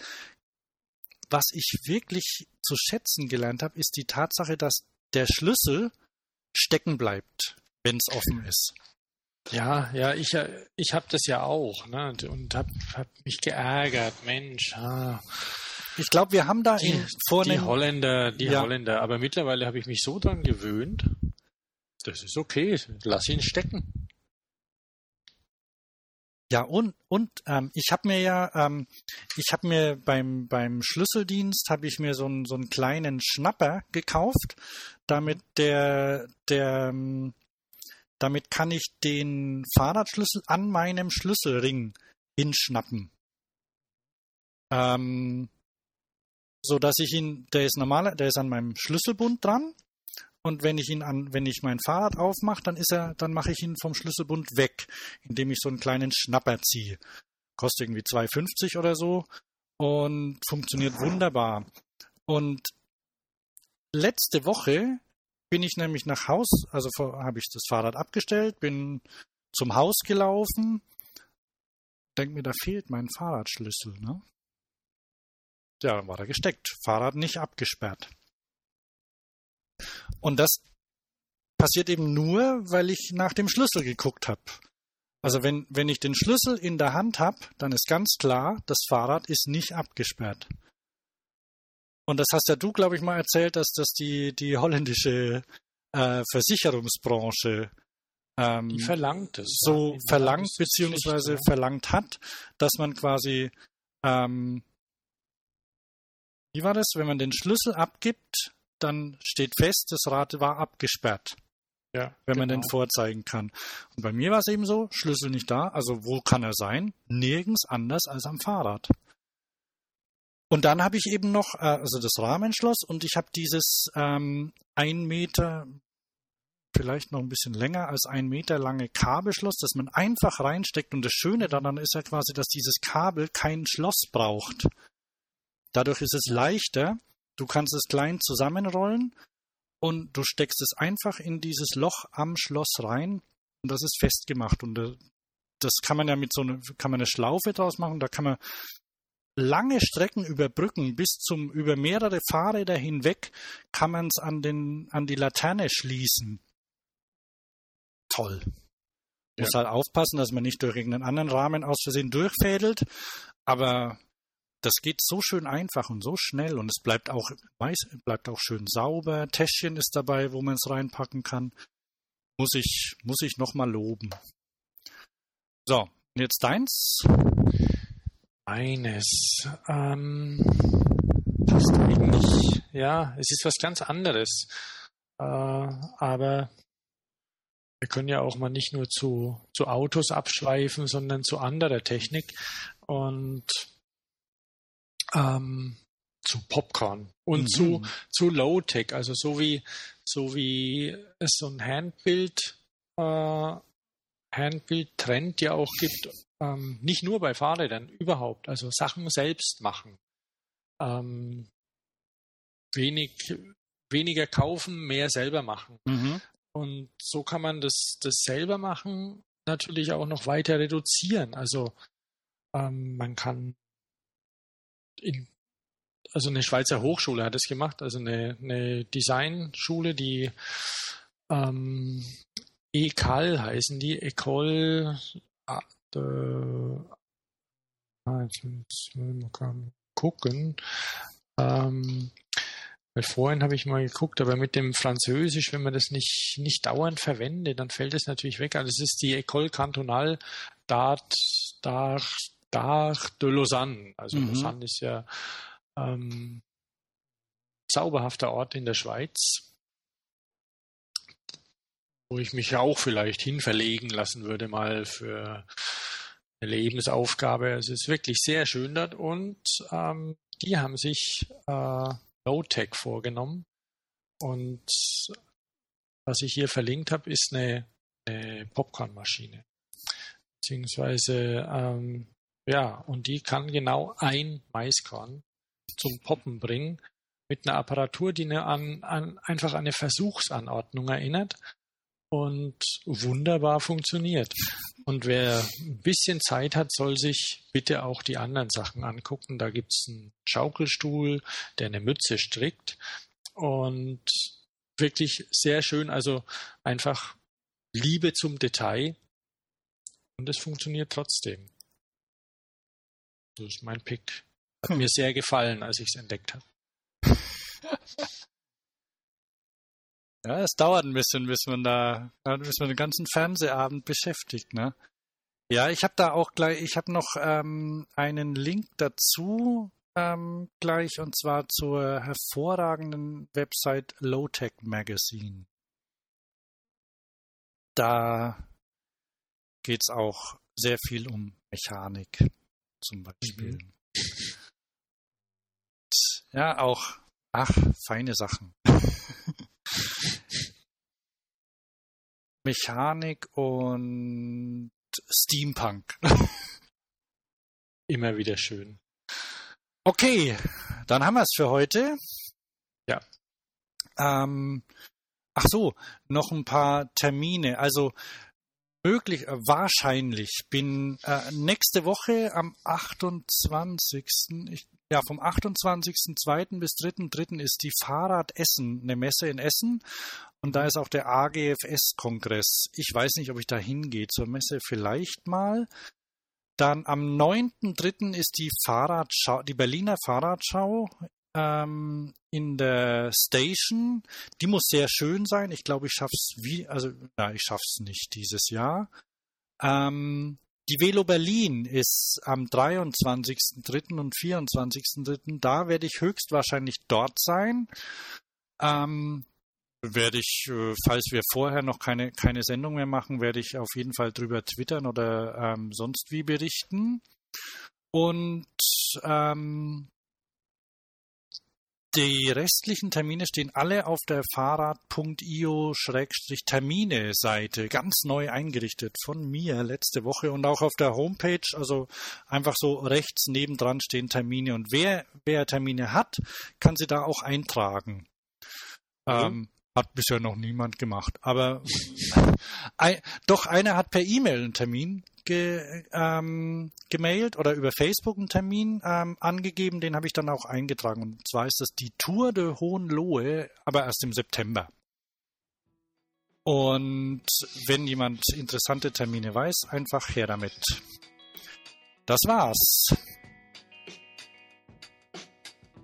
Was ich wirklich zu schätzen gelernt habe, ist die Tatsache, dass der Schlüssel stecken bleibt, wenn es offen ist. Ja, ja, ich, ich habe das ja auch ne, und habe hab mich geärgert, Mensch. Ah. Ich glaube, wir haben da die, in vorne die Holländer, die ja. Holländer, aber mittlerweile habe ich mich so dran gewöhnt. Das ist okay, lass ihn stecken. Ja, und, und ähm, ich habe mir ja, ähm, ich habe mir beim, beim Schlüsseldienst habe ich mir so, einen so einen kleinen Schnapper gekauft, damit der, der, ähm, damit kann ich den Fahrradschlüssel an meinem Schlüsselring hinschnappen. Ähm, so dass ich ihn, der ist normal, der ist an meinem Schlüsselbund dran und wenn ich ihn an, wenn ich mein Fahrrad aufmache, dann ist er, dann mache ich ihn vom Schlüsselbund weg, indem ich so einen kleinen Schnapper ziehe. kostet irgendwie 2,50 oder so und funktioniert wunderbar. Und letzte Woche bin ich nämlich nach Haus, also habe ich das Fahrrad abgestellt, bin zum Haus gelaufen, denke mir, da fehlt mein Fahrradschlüssel, ne? Ja, war er gesteckt. Fahrrad nicht abgesperrt. Und das passiert eben nur, weil ich nach dem Schlüssel geguckt habe. Also wenn, wenn ich den Schlüssel in der Hand habe, dann ist ganz klar, das Fahrrad ist nicht abgesperrt. Und das hast ja du, glaube ich, mal erzählt, dass das die, die holländische äh, Versicherungsbranche ähm, die verlangt es. So ja, verlangt beziehungsweise Pflicht, verlangt hat, dass man quasi ähm, wie war das? Wenn man den Schlüssel abgibt, dann steht fest, das Rad war abgesperrt. Ja, wenn genau. man den genau. vorzeigen kann. Und bei mir war es eben so, Schlüssel nicht da, also wo kann er sein? Nirgends anders als am Fahrrad. Und dann habe ich eben noch, äh, also das Rahmenschloss und ich habe dieses ähm, ein Meter, vielleicht noch ein bisschen länger als ein Meter lange Kabelschloss, das man einfach reinsteckt. Und das Schöne daran ist ja quasi, dass dieses Kabel kein Schloss braucht. Dadurch ist es leichter. Du kannst es klein zusammenrollen und du steckst es einfach in dieses Loch am Schloss rein und das ist festgemacht. Und äh, das kann man ja mit so einer, kann man eine Schlaufe draus machen, da kann man lange Strecken überbrücken, bis zum, über mehrere Fahrräder hinweg kann man es an den, an die Laterne schließen. Toll. Ja. Muss halt aufpassen, dass man nicht durch irgendeinen anderen Rahmen aus Versehen durchfädelt, aber das geht so schön einfach und so schnell und es bleibt auch, bleibt auch schön sauber. Täschchen ist dabei, wo man es reinpacken kann. Muss ich, muss ich nochmal loben. So, jetzt deins? Eines. Ähm, das ist eigentlich, ja, es ist was ganz anderes. Äh, aber wir können ja auch mal nicht nur zu, zu Autos abschweifen, sondern zu anderer Technik. Und ähm, zu Popcorn und mhm. zu, zu Low-Tech, also so wie, so wie es so ein Handbild, äh, Handbild-Trend ja auch gibt, ähm, nicht nur bei Fahrrädern, überhaupt, also Sachen selbst machen. Ähm, wenig, weniger kaufen, mehr selber machen. Mhm. Und so kann man das, das selber machen natürlich auch noch weiter reduzieren. Also ähm, man kann in, also eine Schweizer Hochschule hat es gemacht, also eine, eine Designschule, die ähm, ECAL heißen die, Ecole ah, de, ah, jetzt müssen wir mal gucken. Ähm, vorhin habe ich mal geguckt, aber mit dem Französisch, wenn man das nicht, nicht dauernd verwendet, dann fällt es natürlich weg. Also es ist die École Cantonale d'Art, d'Art, Dach de Lausanne. Also mhm. Lausanne ist ja ähm, zauberhafter Ort in der Schweiz, wo ich mich auch vielleicht hinverlegen lassen würde mal für eine Lebensaufgabe. Es ist wirklich sehr schön dort und ähm, die haben sich äh, Low-Tech vorgenommen und was ich hier verlinkt habe, ist eine, eine Popcornmaschine beziehungsweise ähm, ja, und die kann genau ein Maiskorn zum Poppen bringen mit einer Apparatur, die eine an, an einfach eine Versuchsanordnung erinnert und wunderbar funktioniert. Und wer ein bisschen Zeit hat, soll sich bitte auch die anderen Sachen angucken. Da gibt es einen Schaukelstuhl, der eine Mütze strickt und wirklich sehr schön, also einfach Liebe zum Detail und es funktioniert trotzdem. Das ist mein Pick. Hat mir sehr gefallen, als ich es entdeckt habe. Ja, es dauert ein bisschen, bis man da, bis man den ganzen Fernsehabend beschäftigt, ne? Ja, ich habe da auch gleich, ich habe noch ähm, einen Link dazu ähm, gleich und zwar zur hervorragenden Website Lowtech Magazine. Da geht es auch sehr viel um Mechanik zum Beispiel. Mhm. Ja, auch, ach, feine Sachen. Mechanik und Steampunk. immer wieder schön. Okay, dann haben wir es für heute. Ja. Ähm, ach so, noch ein paar Termine. Also möglich, äh, wahrscheinlich bin äh, nächste Woche am 28. Ich, ja, vom 28.02. bis 3.03. ist die Fahrrad Essen, eine Messe in Essen. Und da ist auch der AGFS-Kongress. Ich weiß nicht, ob ich da hingehe zur Messe, vielleicht mal. Dann am 9.3. ist die Fahrradschau, die Berliner Fahrradschau ähm, in der Station. Die muss sehr schön sein. Ich glaube, ich schaff's wie, also, na, ich schaff's nicht dieses Jahr. Ähm, die Velo Berlin ist am 23.3. und 24.3. Da werde ich höchstwahrscheinlich dort sein. Ähm, werde ich, äh, falls wir vorher noch keine, keine Sendung mehr machen, werde ich auf jeden Fall drüber twittern oder ähm, sonst wie berichten. Und ähm, die restlichen Termine stehen alle auf der Fahrrad.io-Termine-Seite, ganz neu eingerichtet von mir letzte Woche und auch auf der Homepage, also einfach so rechts nebendran stehen Termine und wer, wer Termine hat, kann sie da auch eintragen. Mhm. Ähm, hat bisher noch niemand gemacht. Aber ein, doch einer hat per E-Mail einen Termin ge, ähm, gemailt oder über Facebook einen Termin ähm, angegeben. Den habe ich dann auch eingetragen. Und zwar ist das die Tour de Hohenlohe, aber erst im September. Und wenn jemand interessante Termine weiß, einfach her damit. Das war's.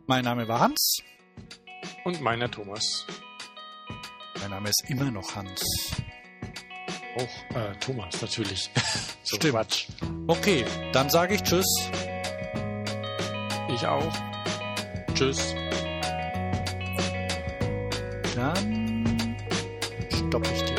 Mein Name war Hans. Und meiner Thomas. Mein Name ist immer noch Hans. Auch äh, Thomas, natürlich. so Stimmt. Quatsch. Okay, dann sage ich Tschüss. Ich auch. Tschüss. Dann stoppe ich die.